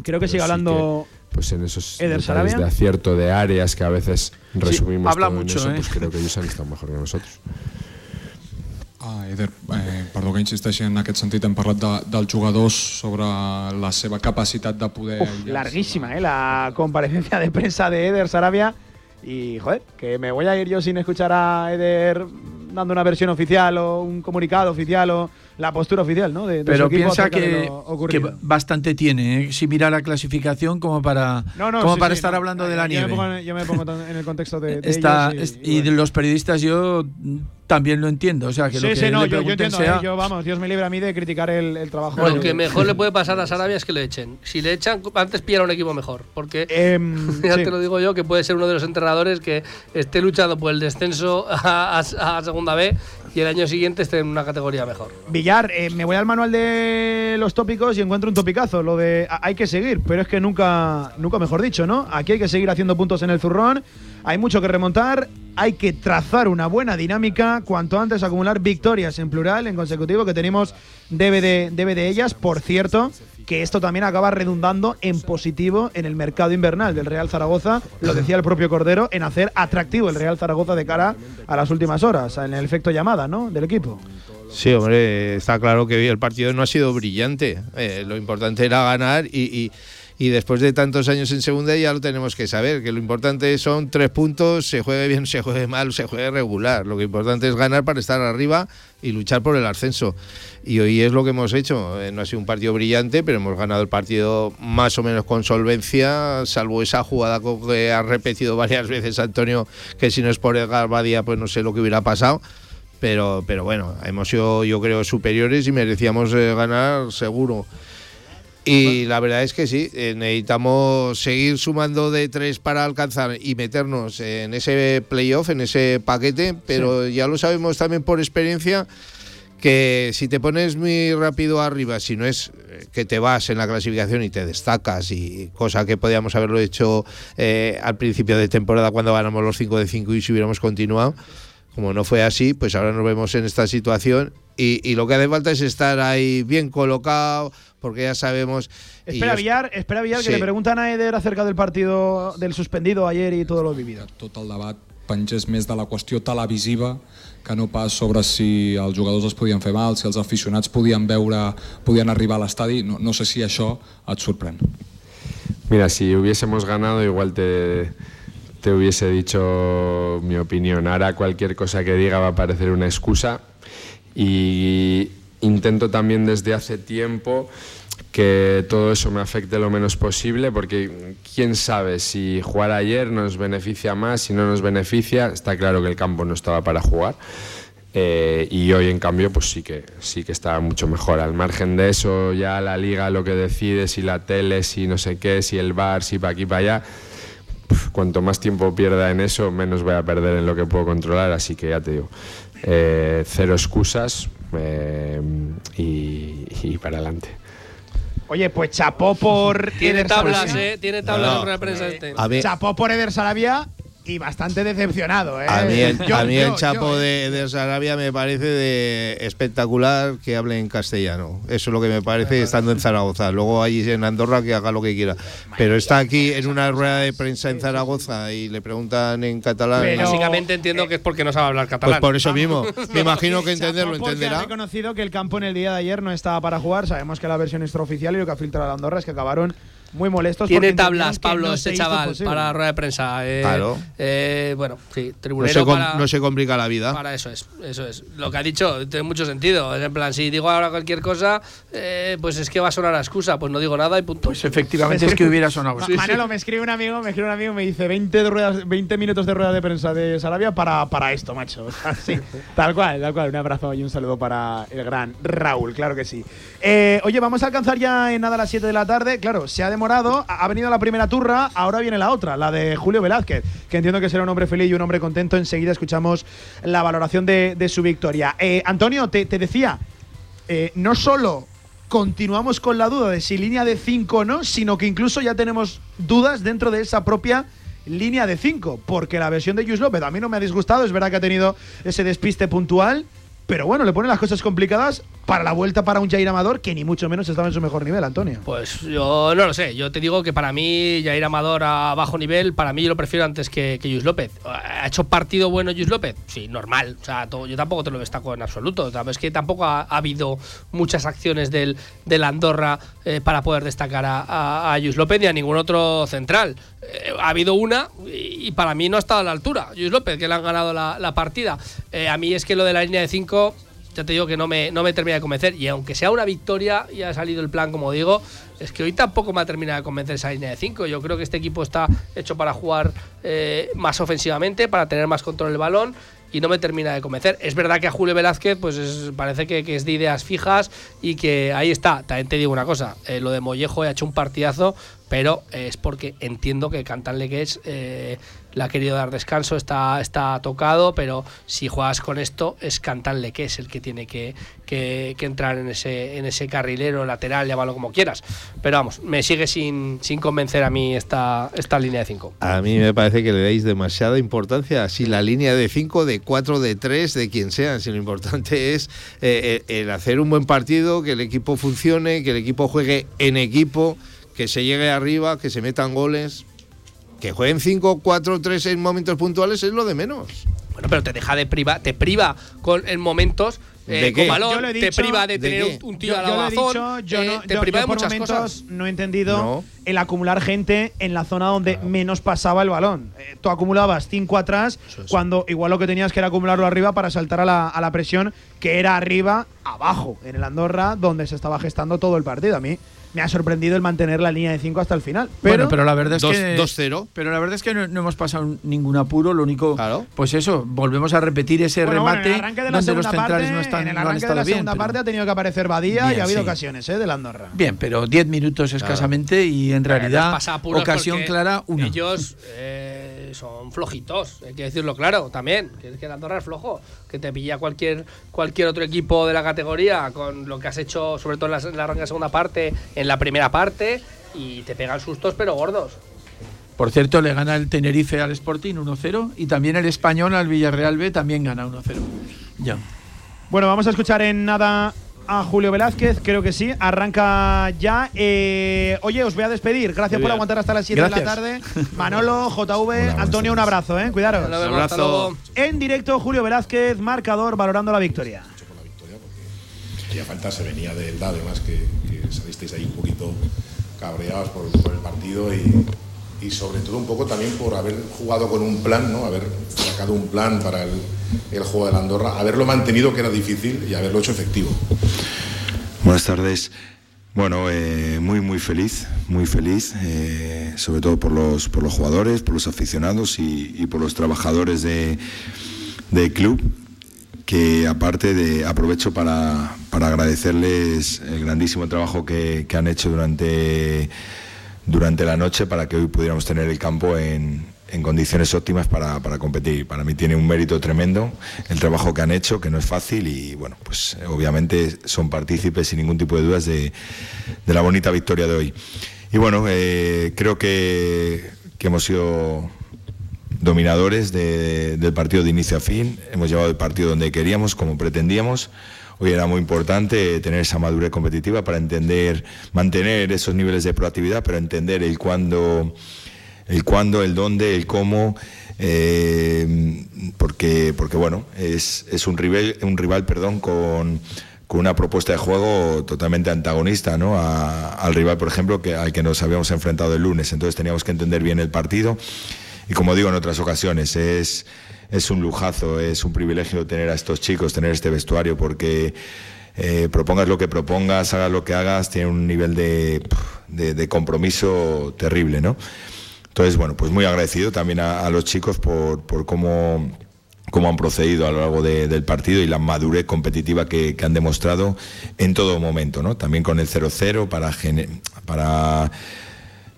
Creo que sigue sí hablando pues en esos Eder detalles Sarabia. de acierto de áreas que a veces resumimos habla todo en mucho, eso, ¿eh? pues creo que ellos han estado mejor que nosotros. Ah, Eder, eh, perdó que insisteixi en aquest sentit, hem parlat de, dels jugadors sobre la seva capacitat de poder... Uf, larguísima, ¿eh? La comparecencia de prensa de Eder Sarabia. Y, joder, que me voy a ir yo sin escuchar a Eder dando una versión oficial o un comunicado oficial o la postura oficial, ¿no? De, de Pero piensa de que, bastante tiene, ¿eh? si mira la clasificación como para, No, no, como sí, para sí, estar no. hablando de Yo la me nieve. pongo en- yo me pongo en el contexto de, de Está, ellos es- y, de los periodistas yo también lo entiendo. O sea, que Sí, lo que sí, no, le yo, yo entiendo, sea- ¿eh? yo, vamos, Dios me libre a mí de criticar el, el trabajo. Lo de- que mejor le puede pasar a Sarabia es que le echen. Si le echan, antes pillar un equipo mejor. Porque ya sí. te lo digo yo, que puede ser uno de los entrenadores que esté luchando por el descenso a, a- a Segunda B y el año siguiente esté en una categoría mejor. Villar, eh, me voy al manual de los tópicos y encuentro un topicazo, lo de hay que seguir, pero es que nunca, nunca mejor dicho, ¿no? Aquí hay que seguir haciendo puntos en el zurrón, hay mucho que remontar, hay que trazar una buena dinámica, cuanto antes acumular victorias en plural, en consecutivo, que tenemos debe de, debe de ellas. Por cierto, que esto también acaba redundando en positivo en el mercado invernal del Real Zaragoza, lo decía el propio Cordero, en hacer atractivo el Real Zaragoza de cara a las últimas horas, en el efecto llamada, ¿no? Del equipo. Sí, hombre, está claro que el partido no ha sido brillante. Eh, lo importante era ganar y- y después de tantos años en segunda ya lo tenemos que saber, que lo importante son tres puntos, se juegue bien, se juegue mal, se juegue regular. Lo que importante es ganar para estar arriba y luchar por el ascenso. Y hoy es lo que hemos hecho. Eh, no ha sido un partido brillante, pero hemos ganado el partido más o menos con solvencia, salvo esa jugada que ha repetido varias veces Antonio, que si no es por Edgar Badía, pues no sé lo que hubiera pasado. Pero, pero bueno, hemos sido, yo creo, superiores y merecíamos eh, ganar seguro. Y la verdad es que sí, eh, necesitamos seguir sumando de tres para alcanzar y meternos en ese playoff, en ese paquete, pero ya lo sabemos también por experiencia que si te pones muy rápido arriba, si no es eh, que te vas en la clasificación y te destacas, y cosa que podíamos haberlo hecho eh, al principio de temporada cuando ganamos los 5 de 5 y si hubiéramos continuado, como no fue así, pues ahora nos vemos en esta situación y, y lo que hace falta es estar ahí bien colocado, porque ya sabemos... Espera, yo- Villar, espera, Villar, Sí. que le preguntan a Eder acerca del partido del suspendido ayer y todo lo vivido. Tot el debat pengés més de la qüestió televisiva que no pas sobre si els jugadors es podien fer mal, si els aficionats podien veure, podien arribar a l'estadi. No, no sé si això et sorprèn. Mira, si hubiésemos ganado, igual te, te hubiese dicho mi opinión. Ahora cualquier cosa que diga va a parecer una excusa. Y intento también desde hace tiempo que todo eso me afecte lo menos posible, porque quién sabe si jugar ayer nos beneficia más, si no nos beneficia. Está claro que el campo no estaba para jugar. Eh, y hoy en cambio pues sí que sí que está mucho mejor al margen de eso ya la liga lo que decide si la tele si no sé qué si el bar si para aquí para allá cuanto más tiempo pierda en eso menos voy a perder en lo que puedo controlar así que ya te digo eh, cero excusas eh, y, y para adelante Oye, pues chapó por. Tiene Eder tablas, Sarabia. eh. Tiene tablas No, en rueda de prensa este. A Chapó por Eder Sarabia y bastante decepcionado, ¿eh? A mí el, Yo- a mí yo- el Chapo yo, de, de Sarabia me parece de espectacular que hable en castellano. Eso es lo que me parece estando en Zaragoza. Luego allí en Andorra que haga lo que quiera. Pero está aquí en una rueda de prensa en Zaragoza y le preguntan en catalán. Básicamente entiendo que es porque no sabe hablar Pues catalán. por eso mismo. Me imagino que entenderlo Porque ha entenderá. reconocido que el campo en el día de ayer no estaba para jugar. Sabemos que la versión extraoficial y lo que ha filtrado la Andorra es que acabaron muy molestos. Tiene tablas, Pablo, no este chaval, para la rueda de prensa. eh, Claro. eh, bueno, sí, No tribunero se, para, no se complica la vida. para eso es, eso es. Lo que ha dicho tiene mucho sentido. En plan, si digo ahora cualquier cosa, eh, pues es que va a sonar a excusa. Pues no digo nada y punto. Pues efectivamente es que hubiera sonado. Ma- Manolo, me escribe un amigo, me escribe un amigo, me dice 20, de ruedas, 20 minutos de rueda de prensa de Sarabia para, para esto, macho. Sí, tal cual, tal cual. Un abrazo y un saludo para el gran Raúl, claro que sí. Eh, oye, vamos a alcanzar ya en nada a las 7 de la tarde. Claro, se ha demorado, ha ha venido la primera turra, ahora viene la otra, la de Julio Velázquez, que entiendo que será un hombre feliz y un hombre contento. Enseguida escuchamos la valoración de, su victoria. Eh, Antonio, te, te decía, eh, no solo continuamos con la duda de si línea de 5 o no, sino que incluso ya tenemos dudas dentro de esa propia línea de 5, porque la versión de Jus López a mí no me ha disgustado, es verdad que ha tenido ese despiste puntual, pero bueno, le pone las cosas complicadas para la vuelta para un Jair Amador que ni mucho menos estaba en su mejor nivel, Antonio. Pues yo no lo sé. Yo te digo que para mí, Jair Amador a bajo nivel, para mí yo lo prefiero antes que, que Luis López. ¿Ha hecho partido bueno Luis López? Sí, normal. O sea, to- yo tampoco te lo destaco en absoluto. Es que tampoco ha, ha habido muchas acciones del, del Andorra eh, para poder destacar a, a, Luis López ni a ningún otro central. Eh, ha habido una y, para mí no ha estado a la altura. Luis López, que le han ganado la, la partida. Eh, a mí es que lo de la línea de 5 ya te digo que no me, no me termina de convencer. Y aunque sea una victoria, y ha salido el plan, como digo, es que hoy tampoco me ha terminado de convencer esa línea de 5. Yo creo que este equipo está hecho para jugar eh, más ofensivamente, para tener más control del balón. Y no me termina de convencer. Es verdad que a Julio Velázquez, pues es- parece que, que es de ideas fijas y que ahí está. También te digo una cosa: eh, lo de Mollejo ha hecho un partidazo, pero es porque entiendo que Cantan Legués eh, le ha querido dar descanso, está, está tocado, pero si juegas con esto, es Cantan que es el que tiene que, que- que entrar en ese, en ese carrilero lateral, llámalo como quieras. Pero vamos, me sigue sin, sin convencer a mí esta, esta línea de 5. A mí me parece que le dais demasiada importancia. Si la línea de 5, de 4, de 3, de quien sea, si lo importante es eh, eh, el hacer un buen partido, que el equipo funcione, que el equipo juegue en equipo, que se llegue arriba, que se metan goles. Que jueguen 5, 4, 3 en momentos puntuales es lo de menos. Bueno, pero te deja de priva, te priva con, en momentos eh, ¿De con qué? Yo he te dicho- priva de ¿de tener qué? un, tiro Yo, a yo la lo he bazón, dicho, yo eh, no, te yo- priva yo de por muchas momentos cosas. no he entendido No. El acumular gente en la zona donde menos pasaba el balón. Eh, tú acumulabas cinco atrás cuando igual lo que tenías que era acumularlo arriba para saltar a la, a la presión que era arriba, abajo, en el Andorra, donde se estaba gestando todo el partido. A mí me ha sorprendido el mantener la línea de 5 hasta el final. Pero, bueno, pero la verdad es Dos- que 2-0. Pero la verdad es que no, no hemos pasado ningún apuro, lo único pues eso, volvemos a repetir ese Bueno, bueno, remate en el arranque de la donde los centrales parte, no están en el no han arranque de la bien. segunda pero- parte ha tenido que aparecer Badía y ha habido sí. ocasiones, ¿eh? Del Andorra. Bien, pero 10 minutos escasamente y en realidad ocasión clara una. Ellos eh, son flojitos, hay que decirlo claro también. Que es que Andorra es flojo. Que te pilla cualquier, cualquier otro equipo de la categoría con lo que has hecho, sobre todo en la, en la arranque de segunda parte, en la primera parte, y te pegan sustos, pero gordos. Por cierto, le gana el Tenerife al Sporting 1-0 y también el Español al Villarreal B también gana 1-0. Ya. Bueno, vamos a escuchar en nada a Julio Velázquez, creo que sí. Arranca ya. Eh, oye, os voy a despedir. Gracias Muy por bien. aguantar hasta las 7 de la tarde. Manolo, JV, Antonio, un abrazo, ¿eh? Cuidaros. Hasta luego. En directo, Julio Velázquez, marcador, valorando la victoria. Hacía falta, se venía del DA, además que, que salisteis ahí un poquito cabreados por, por el partido y, y sobre todo un poco también por haber jugado con un plan, ¿no? haber sacado un plan para el, juego de la Andorra, haberlo mantenido que era difícil y haberlo hecho efectivo. Buenas tardes. Bueno, eh, muy muy feliz, muy feliz, eh, sobre todo por los, por los jugadores, por los aficionados y, por los trabajadores de, del club, que aparte de aprovecho para, para agradecerles el grandísimo trabajo que han hecho durante, durante la noche para que hoy pudiéramos tener el campo en, en condiciones óptimas para, para competir. Para mí tiene un mérito tremendo el trabajo que han hecho, que no es fácil y bueno, pues eh, obviamente son partícipes sin ningún tipo de dudas de, la bonita victoria de hoy. Y bueno, eh, creo que, que hemos sido dominadores de- del partido de inicio a fin. Hemos llevado el partido donde queríamos, como pretendíamos. Hoy era muy importante tener esa madurez competitiva para entender, mantener esos niveles de proactividad, pero entender el cuándo, el cuándo, el dónde, el cómo, eh, porque, porque bueno, es, es un rival, un rival, perdón, con con una propuesta de juego totalmente antagonista ¿no? al rival, por ejemplo, que, al que nos habíamos enfrentado el lunes. Entonces teníamos que entender bien el partido. Y como digo en otras ocasiones, es, es un lujazo, es un privilegio tener a estos chicos, tener este vestuario, porque eh, propongas lo que propongas, hagas lo que hagas, tiene un nivel de, de, compromiso terrible. ¿no? Entonces, bueno, pues muy agradecido también a, los chicos por, por cómo cómo han procedido a lo largo de- del partido y la madurez competitiva que, que han demostrado en todo momento, ¿no? También con el 0-0 para, para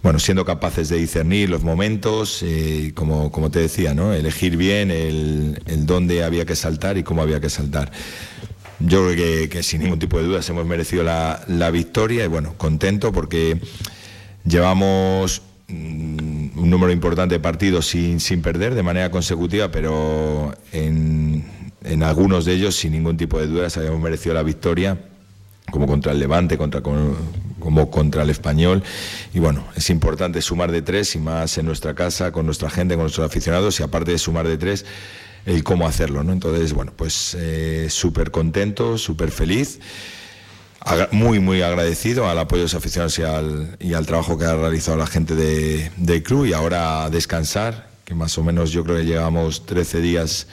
bueno, siendo capaces de discernir los momentos, eh, como, como te decía, ¿no? Elegir bien el, el dónde había que saltar y cómo había que saltar. Yo creo que, que sin ningún tipo de dudas hemos merecido la, la victoria y bueno, contento porque llevamos mm, un número importante de partidos sin, sin perder de manera consecutiva, pero en, en algunos de ellos, sin ningún tipo de dudas, habíamos merecido la victoria, como contra el Levante, contra, como, contra el Español. Y bueno, es importante sumar de tres y más en nuestra casa, con nuestra gente, con nuestros aficionados, y aparte de sumar de tres, el cómo hacerlo, ¿no? Entonces, bueno, pues eh, súper contento, súper feliz muy, muy agradecido al apoyo de los aficionados y al, y al trabajo que ha realizado la gente de- del club y ahora descansar, que más o menos yo creo que llevamos 13 días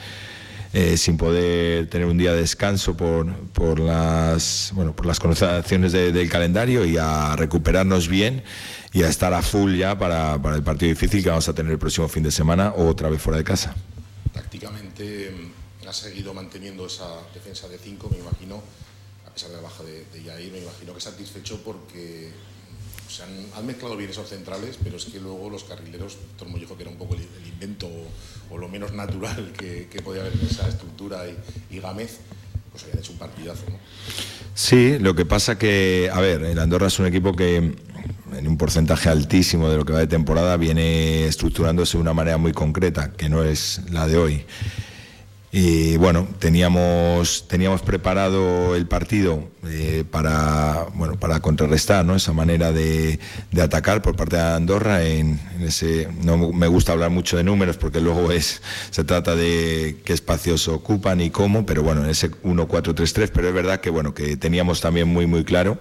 eh, sin poder tener un día de descanso por, por las bueno por las connotaciones de- del calendario y a recuperarnos bien y a estar a full ya para, para el partido difícil que vamos a tener el próximo fin de semana o otra vez fuera de casa. Tácticamente mm, has seguido manteniendo esa defensa de 5, me imagino, a pesar de la baja de, de Yair, me imagino que satisfecho porque mm, se han, mezclado bien esos centrales, pero es que luego los carrileros, Tormo dijo que era un poco el, invento o, o lo menos natural que, podía haber en esa estructura y, y Gámez, pues habían hecho un partidazo. ¿no? Sí, lo que pasa que, a ver, el Andorra es un equipo que en un porcentaje altísimo de lo que va de temporada viene estructurándose de una manera muy concreta, que no es la de hoy. Y bueno, teníamos, teníamos preparado el partido eh, para, bueno, para contrarrestar ¿no? esa manera de, de atacar por parte de Andorra. En, en ese, no me gusta hablar mucho de números porque luego es, se trata de qué espacios ocupan y cómo, pero bueno, en ese 1-4-3-3, pero es verdad que, bueno, que teníamos también muy, muy claro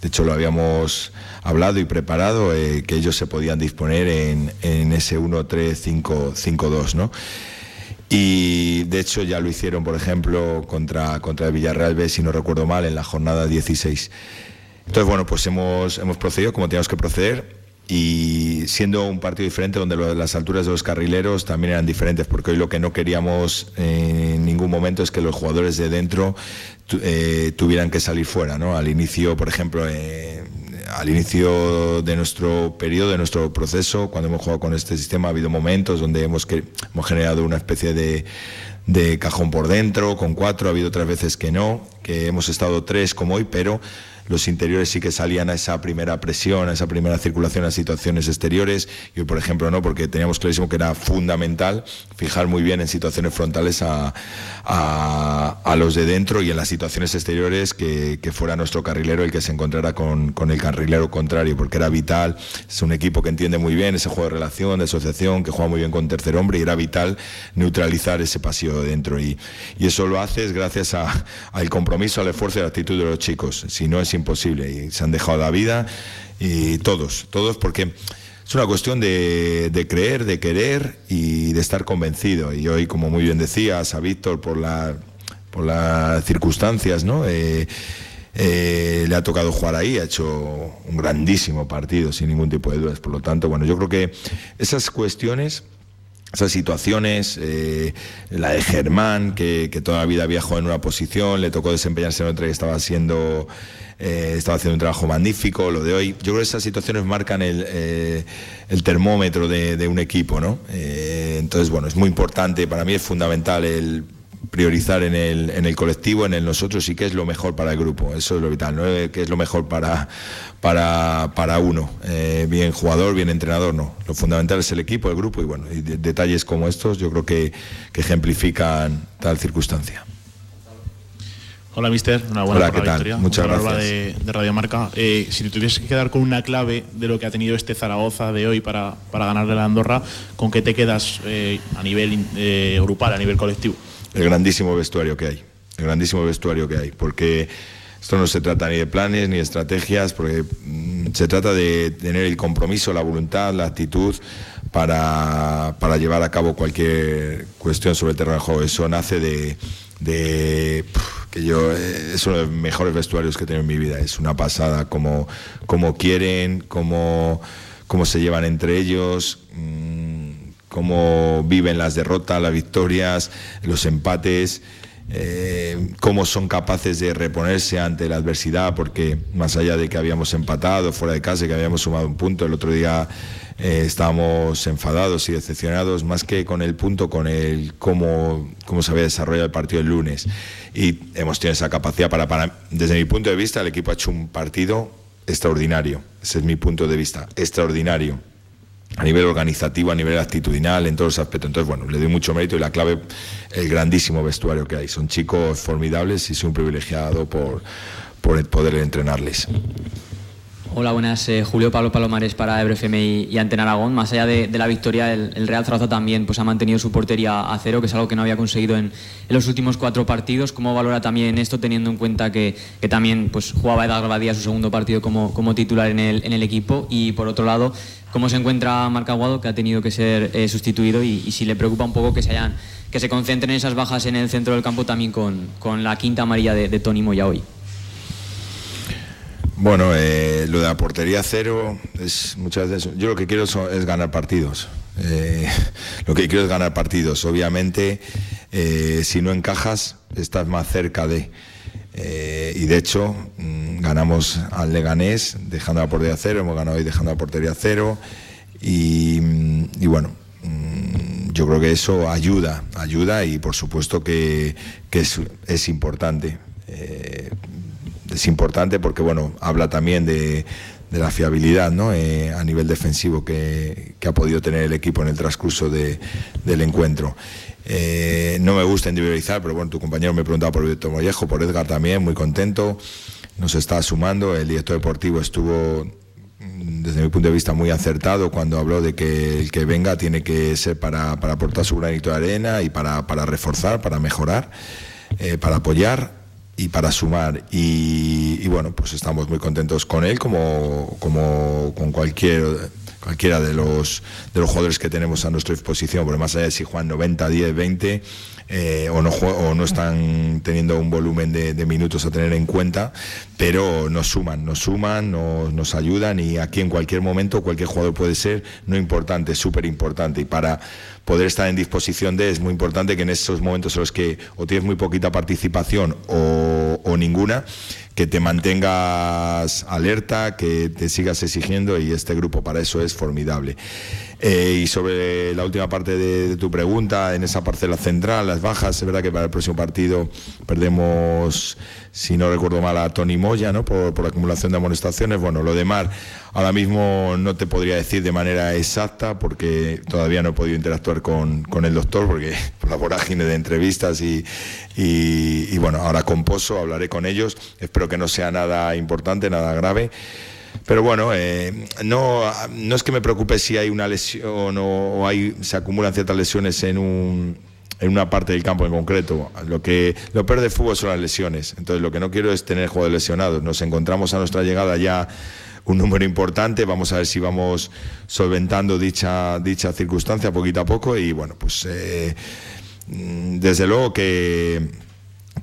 de hecho lo habíamos hablado y preparado, eh, que ellos se podían disponer en, en ese 1-3-5-2, ¿no? Y de hecho ya lo hicieron, por ejemplo, contra, contra el Villarreal B, si no recuerdo mal, en la jornada 16. Entonces, bueno, pues hemos, hemos procedido como teníamos que proceder y siendo un partido diferente donde lo- las alturas de los carrileros también eran diferentes, porque hoy lo que no queríamos en ningún momento es que los jugadores de dentro tu- eh, tuvieran que salir fuera, ¿no? Al inicio, por ejemplo, eh, al inicio de nuestro periodo, de nuestro proceso, cuando hemos jugado con este sistema, ha habido momentos donde hemos, que, hemos generado una especie de, de cajón por dentro, con cuatro, ha habido otras veces que no, que hemos estado tres como hoy, pero los interiores sí que salían a esa primera presión, a esa primera circulación a situaciones exteriores. Y hoy, por ejemplo, no, porque teníamos clarísimo que era fundamental fijar muy bien en situaciones frontales a, a- a los de dentro y en las situaciones exteriores que, que fuera nuestro carrilero el que se encontrara con, con el carrilero contrario, porque era vital. Es un equipo que entiende muy bien ese juego de relación, de asociación, que juega muy bien con tercer hombre y era vital neutralizar ese pasillo de dentro. Y, y eso lo haces gracias al compromiso, al esfuerzo y a la actitud de los chicos. Si no, es imposible. Y se han dejado la vida y todos, todos, porque es una cuestión de, de creer, de querer y de estar convencido. Y hoy, como muy bien decías, a Víctor, por, la, por las circunstancias, ¿no? Eh, eh, le ha tocado jugar ahí, ha hecho un grandísimo partido, sin ningún tipo de dudas. Por lo tanto, bueno, yo creo que esas cuestiones esas situaciones, eh, la de Germán, que, toda la vida viajó en una posición, le tocó desempeñarse en otra y estaba siendo eh, estaba haciendo un trabajo magnífico, lo de hoy. Yo creo que esas situaciones marcan el, eh, el termómetro de, de un equipo, ¿no? Entonces, bueno, es muy importante, para mí es fundamental el priorizar en el, en el colectivo, en el nosotros y qué es lo mejor para el grupo. Eso es lo vital, ¿no? Eh, qué es lo mejor para, para, para uno. Eh, bien jugador, bien entrenador, no. Lo fundamental es el equipo, el grupo y bueno, y de- detalles como estos yo creo que, que ejemplifican tal circunstancia. Hola, mister. Una buena Hola, ¿qué tal? victoria. Muchas gracias. De, de Radio Marca. Eh, si te tuvieses que quedar con una clave de lo que ha tenido este Zaragoza de hoy para, para ganarle a la Andorra, ¿con qué te quedas eh, a nivel eh, grupal, a nivel colectivo? El grandísimo vestuario que hay, el grandísimo vestuario que hay, porque esto no se trata ni de planes ni de estrategias, porque mm, se trata de tener el compromiso, la voluntad, la actitud para, para llevar a cabo cualquier cuestión sobre el terreno de juego. Eso nace de, de, que yo eh, es uno de los mejores vestuarios que he tenido en mi vida. Es una pasada como, como quieren, como, cómo se llevan entre ellos. mm, cómo viven las derrotas, las victorias, los empates, eh, cómo son capaces de reponerse ante la adversidad, porque más allá de que habíamos empatado fuera de casa y que habíamos sumado un punto, el otro día eh, estábamos enfadados y decepcionados, más que con el punto, con el cómo, cómo se había desarrollado el partido el lunes. Y hemos tenido esa capacidad para, para, desde mi punto de vista, el equipo ha hecho un partido extraordinario. Ese es mi punto de vista, extraordinario a nivel organizativo, a nivel actitudinal, en todos los aspectos. Entonces, bueno, le doy mucho mérito y la clave, el grandísimo vestuario que hay. Son chicos formidables y soy un privilegiado por, por poder entrenarles. Hola, buenas. eh, Julio Pablo Palomares para EbroFM y, y Antena Aragón. Más allá de, la victoria, el, Real Zaragoza también pues, ha mantenido su portería a cero, que es algo que no había conseguido en, en los últimos cuatro partidos. ¿Cómo valora también esto, teniendo en cuenta que, que también pues, jugaba Edgar Badía su segundo partido como, como titular en el, en el equipo? Y por otro lado, ¿cómo se encuentra Marc Aguado, que ha tenido que ser eh, sustituido? Y, si le preocupa un poco que se, hayan, que se concentren esas bajas en el centro del campo también con, con la quinta amarilla de, de Tony Moya hoy. Bueno, eh, lo de la portería cero es muchas veces. Yo lo que quiero es ganar partidos. Eh, lo que quiero es ganar partidos. Obviamente, si no encajas, estás más cerca de. Eh, y de hecho, mm, ganamos al Leganés dejando la portería cero, hemos ganado hoy dejando la portería cero. Y, mm, y bueno, mm, yo creo que eso ayuda, ayuda y por supuesto que, que es, es importante. Eh, es importante porque bueno habla también de, de la fiabilidad ¿no? Eh, a nivel defensivo que, que ha podido tener el equipo en el transcurso de- del encuentro. Eh, no me gusta individualizar, pero bueno, tu compañero me preguntaba por Víctor Mollejo, por Edgar también, muy contento. Nos está sumando, el director deportivo estuvo mm, desde mi punto de vista muy acertado cuando habló de que el que venga tiene que ser para, para aportar su granito de arena y para, para reforzar, para mejorar, eh, para apoyar y para sumar. Y, y, bueno, pues estamos muy contentos con él, como, como con cualquier cualquiera de los, de los jugadores que tenemos a nuestra disposición, porque más allá de si juegan 90, 10, 20 eh, o, no, o no están teniendo un volumen de, de, minutos a tener en cuenta, pero nos suman, nos suman, nos, nos ayudan y aquí en cualquier momento cualquier jugador puede ser no importante, súper importante y para poder estar en disposición de, es muy importante que en esos momentos en los que o tienes muy poquita participación o, o ninguna, que te mantengas alerta, que te sigas exigiendo y este grupo para eso es formidable. Eh, y sobre la última parte de, tu pregunta, en esa parcela central, las bajas, es verdad que para el próximo partido perdemos, si no recuerdo mal, a Tony Moya, ¿no? Por, por acumulación de amonestaciones. Bueno, lo de Mar, ahora mismo no te podría decir de manera exacta porque todavía no he podido interactuar con, con el doctor porque por la vorágine de entrevistas y, y, y bueno, ahora con Pozo hablaré con ellos. Espero que no sea nada importante, nada grave. Pero bueno, eh, no, no es que me preocupe si hay una lesión o, hay, se acumulan ciertas lesiones en un, en una parte del campo en concreto. Lo que lo peor de fútbol son las lesiones. Entonces lo que no quiero es tener jugadores lesionados. Nos encontramos a nuestra llegada ya un número importante. Vamos a ver si vamos solventando dicha, dicha circunstancia poquito a poco. Y bueno, pues eh, desde luego que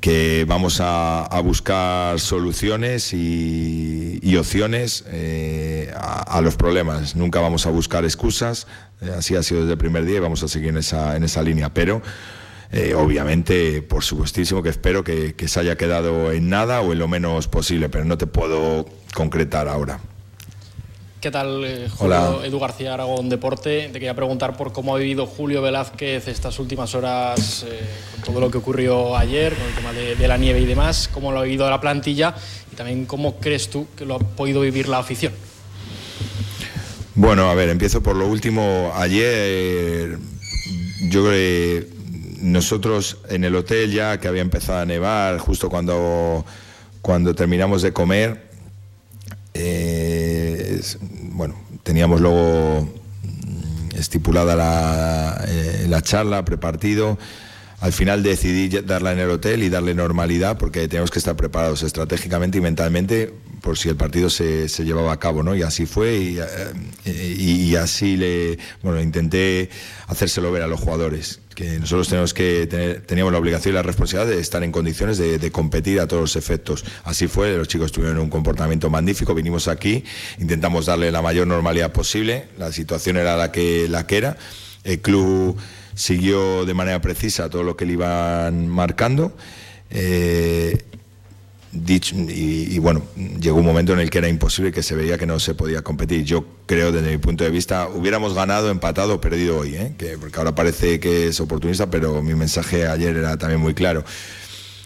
que vamos a, buscar soluciones y, opciones eh, a, a, los problemas. Nunca vamos a buscar excusas, eh, así ha sido desde el primer día y vamos a seguir en esa, en esa línea. Pero eh, obviamente, por supuestísimo que espero que, que se haya quedado en nada o en lo menos posible, pero no te puedo concretar ahora. ¿Qué tal, eh, Julio? Edu García Aragón Deporte. Te quería preguntar por cómo ha vivido Julio Velázquez estas últimas horas eh, con todo lo que ocurrió ayer, con el tema de, de, la nieve y demás, cómo lo ha vivido la plantilla y también cómo crees tú que lo ha podido vivir la afición. Bueno, a ver, empiezo por lo último. Ayer yo creo que nosotros en el hotel ya que había empezado a nevar, justo cuando, cuando terminamos de comer, eh, bueno, teníamos luego estipulada la, eh, la charla, prepartido. Al final decidí darla en el hotel y darle normalidad porque tenemos que estar preparados estratégicamente y mentalmente por si el partido se, se llevaba a cabo, ¿no? Y así fue y, eh, así le, bueno, intenté hacérselo ver a los jugadores que nosotros tenemos que tener, teníamos la obligación y la responsabilidad de estar en condiciones de, de, competir a todos los efectos. Así fue, los chicos tuvieron un comportamiento magnífico, vinimos aquí, intentamos darle la mayor normalidad posible, la situación era la que, la que era, el club siguió de manera precisa todo lo que le iban marcando. Eh, dicho, y, bueno, llegó un momento en el que era imposible, que se veía que no se podía competir. Yo creo, desde mi punto de vista, hubiéramos ganado, empatado o perdido hoy, ¿eh? que, porque ahora parece que es oportunista, pero mi mensaje ayer era también muy claro.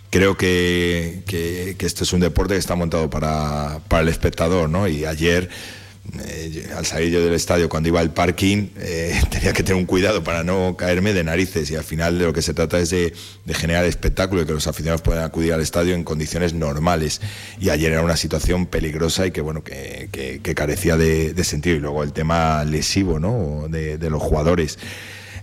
Creo que, que, que esto es un deporte que está montado para, para el espectador, ¿no? Y ayer eh, al salir yo del estadio cuando iba al parking eh, tenía que tener un cuidado para no caerme de narices. Y al final de lo que se trata es de, generar espectáculo y que los aficionados puedan acudir al estadio en condiciones normales. Y ayer era una situación peligrosa y que bueno que, carecía de, de, sentido. Y luego el tema lesivo ¿no? de los jugadores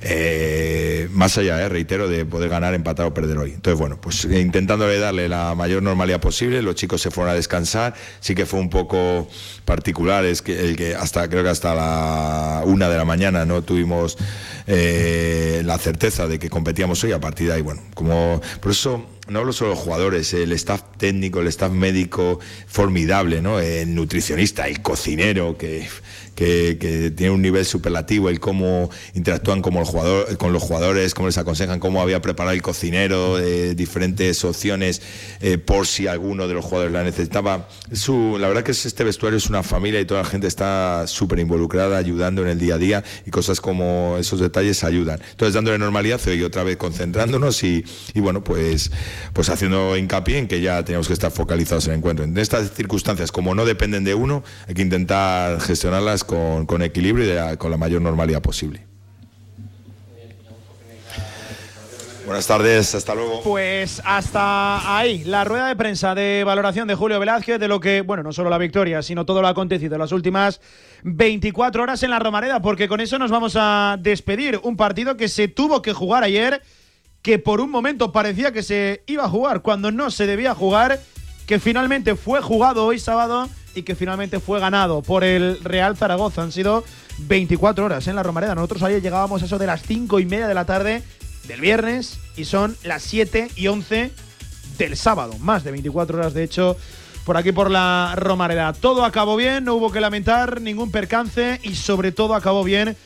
eh, más allá, eh, reitero, de poder ganar, empatar o perder hoy. Entonces, bueno, pues intentándole darle la mayor normalidad posible, los chicos se fueron a descansar, sí que fue un poco particular, es que, el que hasta creo que hasta la una de la mañana no tuvimos eh, la certeza de que competíamos hoy a partir de ahí, bueno, como por eso no hablo solo de los jugadores, el staff técnico, el staff médico formidable, ¿no? El nutricionista, el cocinero, que que, que, tiene un nivel superlativo, el cómo interactúan como el jugador, con los jugadores, cómo les aconsejan, cómo había preparado el cocinero, eh, diferentes opciones eh, por si alguno de los jugadores la necesitaba. Su, la verdad que este vestuario es una familia y toda la gente está súper involucrada, ayudando en el día a día y cosas como esos detalles ayudan. Entonces, dándole normalidad y otra vez concentrándonos y, y bueno, pues, pues haciendo hincapié en que ya tenemos que estar focalizados en el encuentro. En estas circunstancias, como no dependen de uno, hay que intentar gestionarlas con, equilibrio y con la mayor normalidad posible. Buenas tardes, hasta luego. Pues hasta ahí la rueda de prensa de valoración de Julio Velázquez de lo que, bueno, no solo la victoria, sino todo lo acontecido en las últimas 24 horas en la Romareda, porque con eso nos vamos a despedir. Un partido que se tuvo que jugar ayer que por un momento parecía que se iba a jugar cuando no se debía jugar, que finalmente fue jugado hoy sábado y que finalmente fue ganado por el Real Zaragoza. Han sido 24 horas en la Romareda. Nosotros ayer llegábamos a eso de las 5 y media de la tarde del viernes y son las 7 y 11 del sábado. Más de 24 horas, de hecho, por aquí por la Romareda. Todo acabó bien, no hubo que lamentar ningún percance y sobre todo acabó bien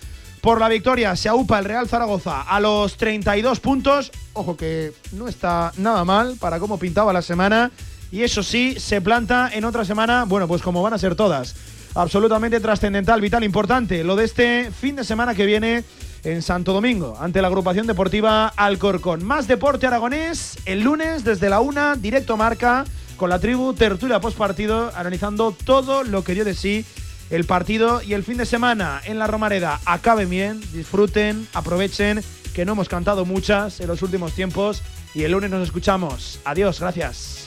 por la victoria. Se aupa el Real Zaragoza a los 32 puntos. Ojo que no está nada mal para cómo pintaba la semana. Y eso sí, se planta en otra semana, bueno, pues como van a ser todas. Absolutamente trascendental, vital, importante. Lo de este fin de semana que viene en Santo Domingo, ante la agrupación deportiva Alcorcón. Más deporte aragonés el lunes desde la una, directo marca, con la tribu tertulia post partido, analizando todo lo que dio de sí el partido y el fin de semana en la Romareda. Acaben bien, disfruten, aprovechen, que no hemos cantado muchas en los últimos tiempos y el lunes nos escuchamos. Adiós, gracias.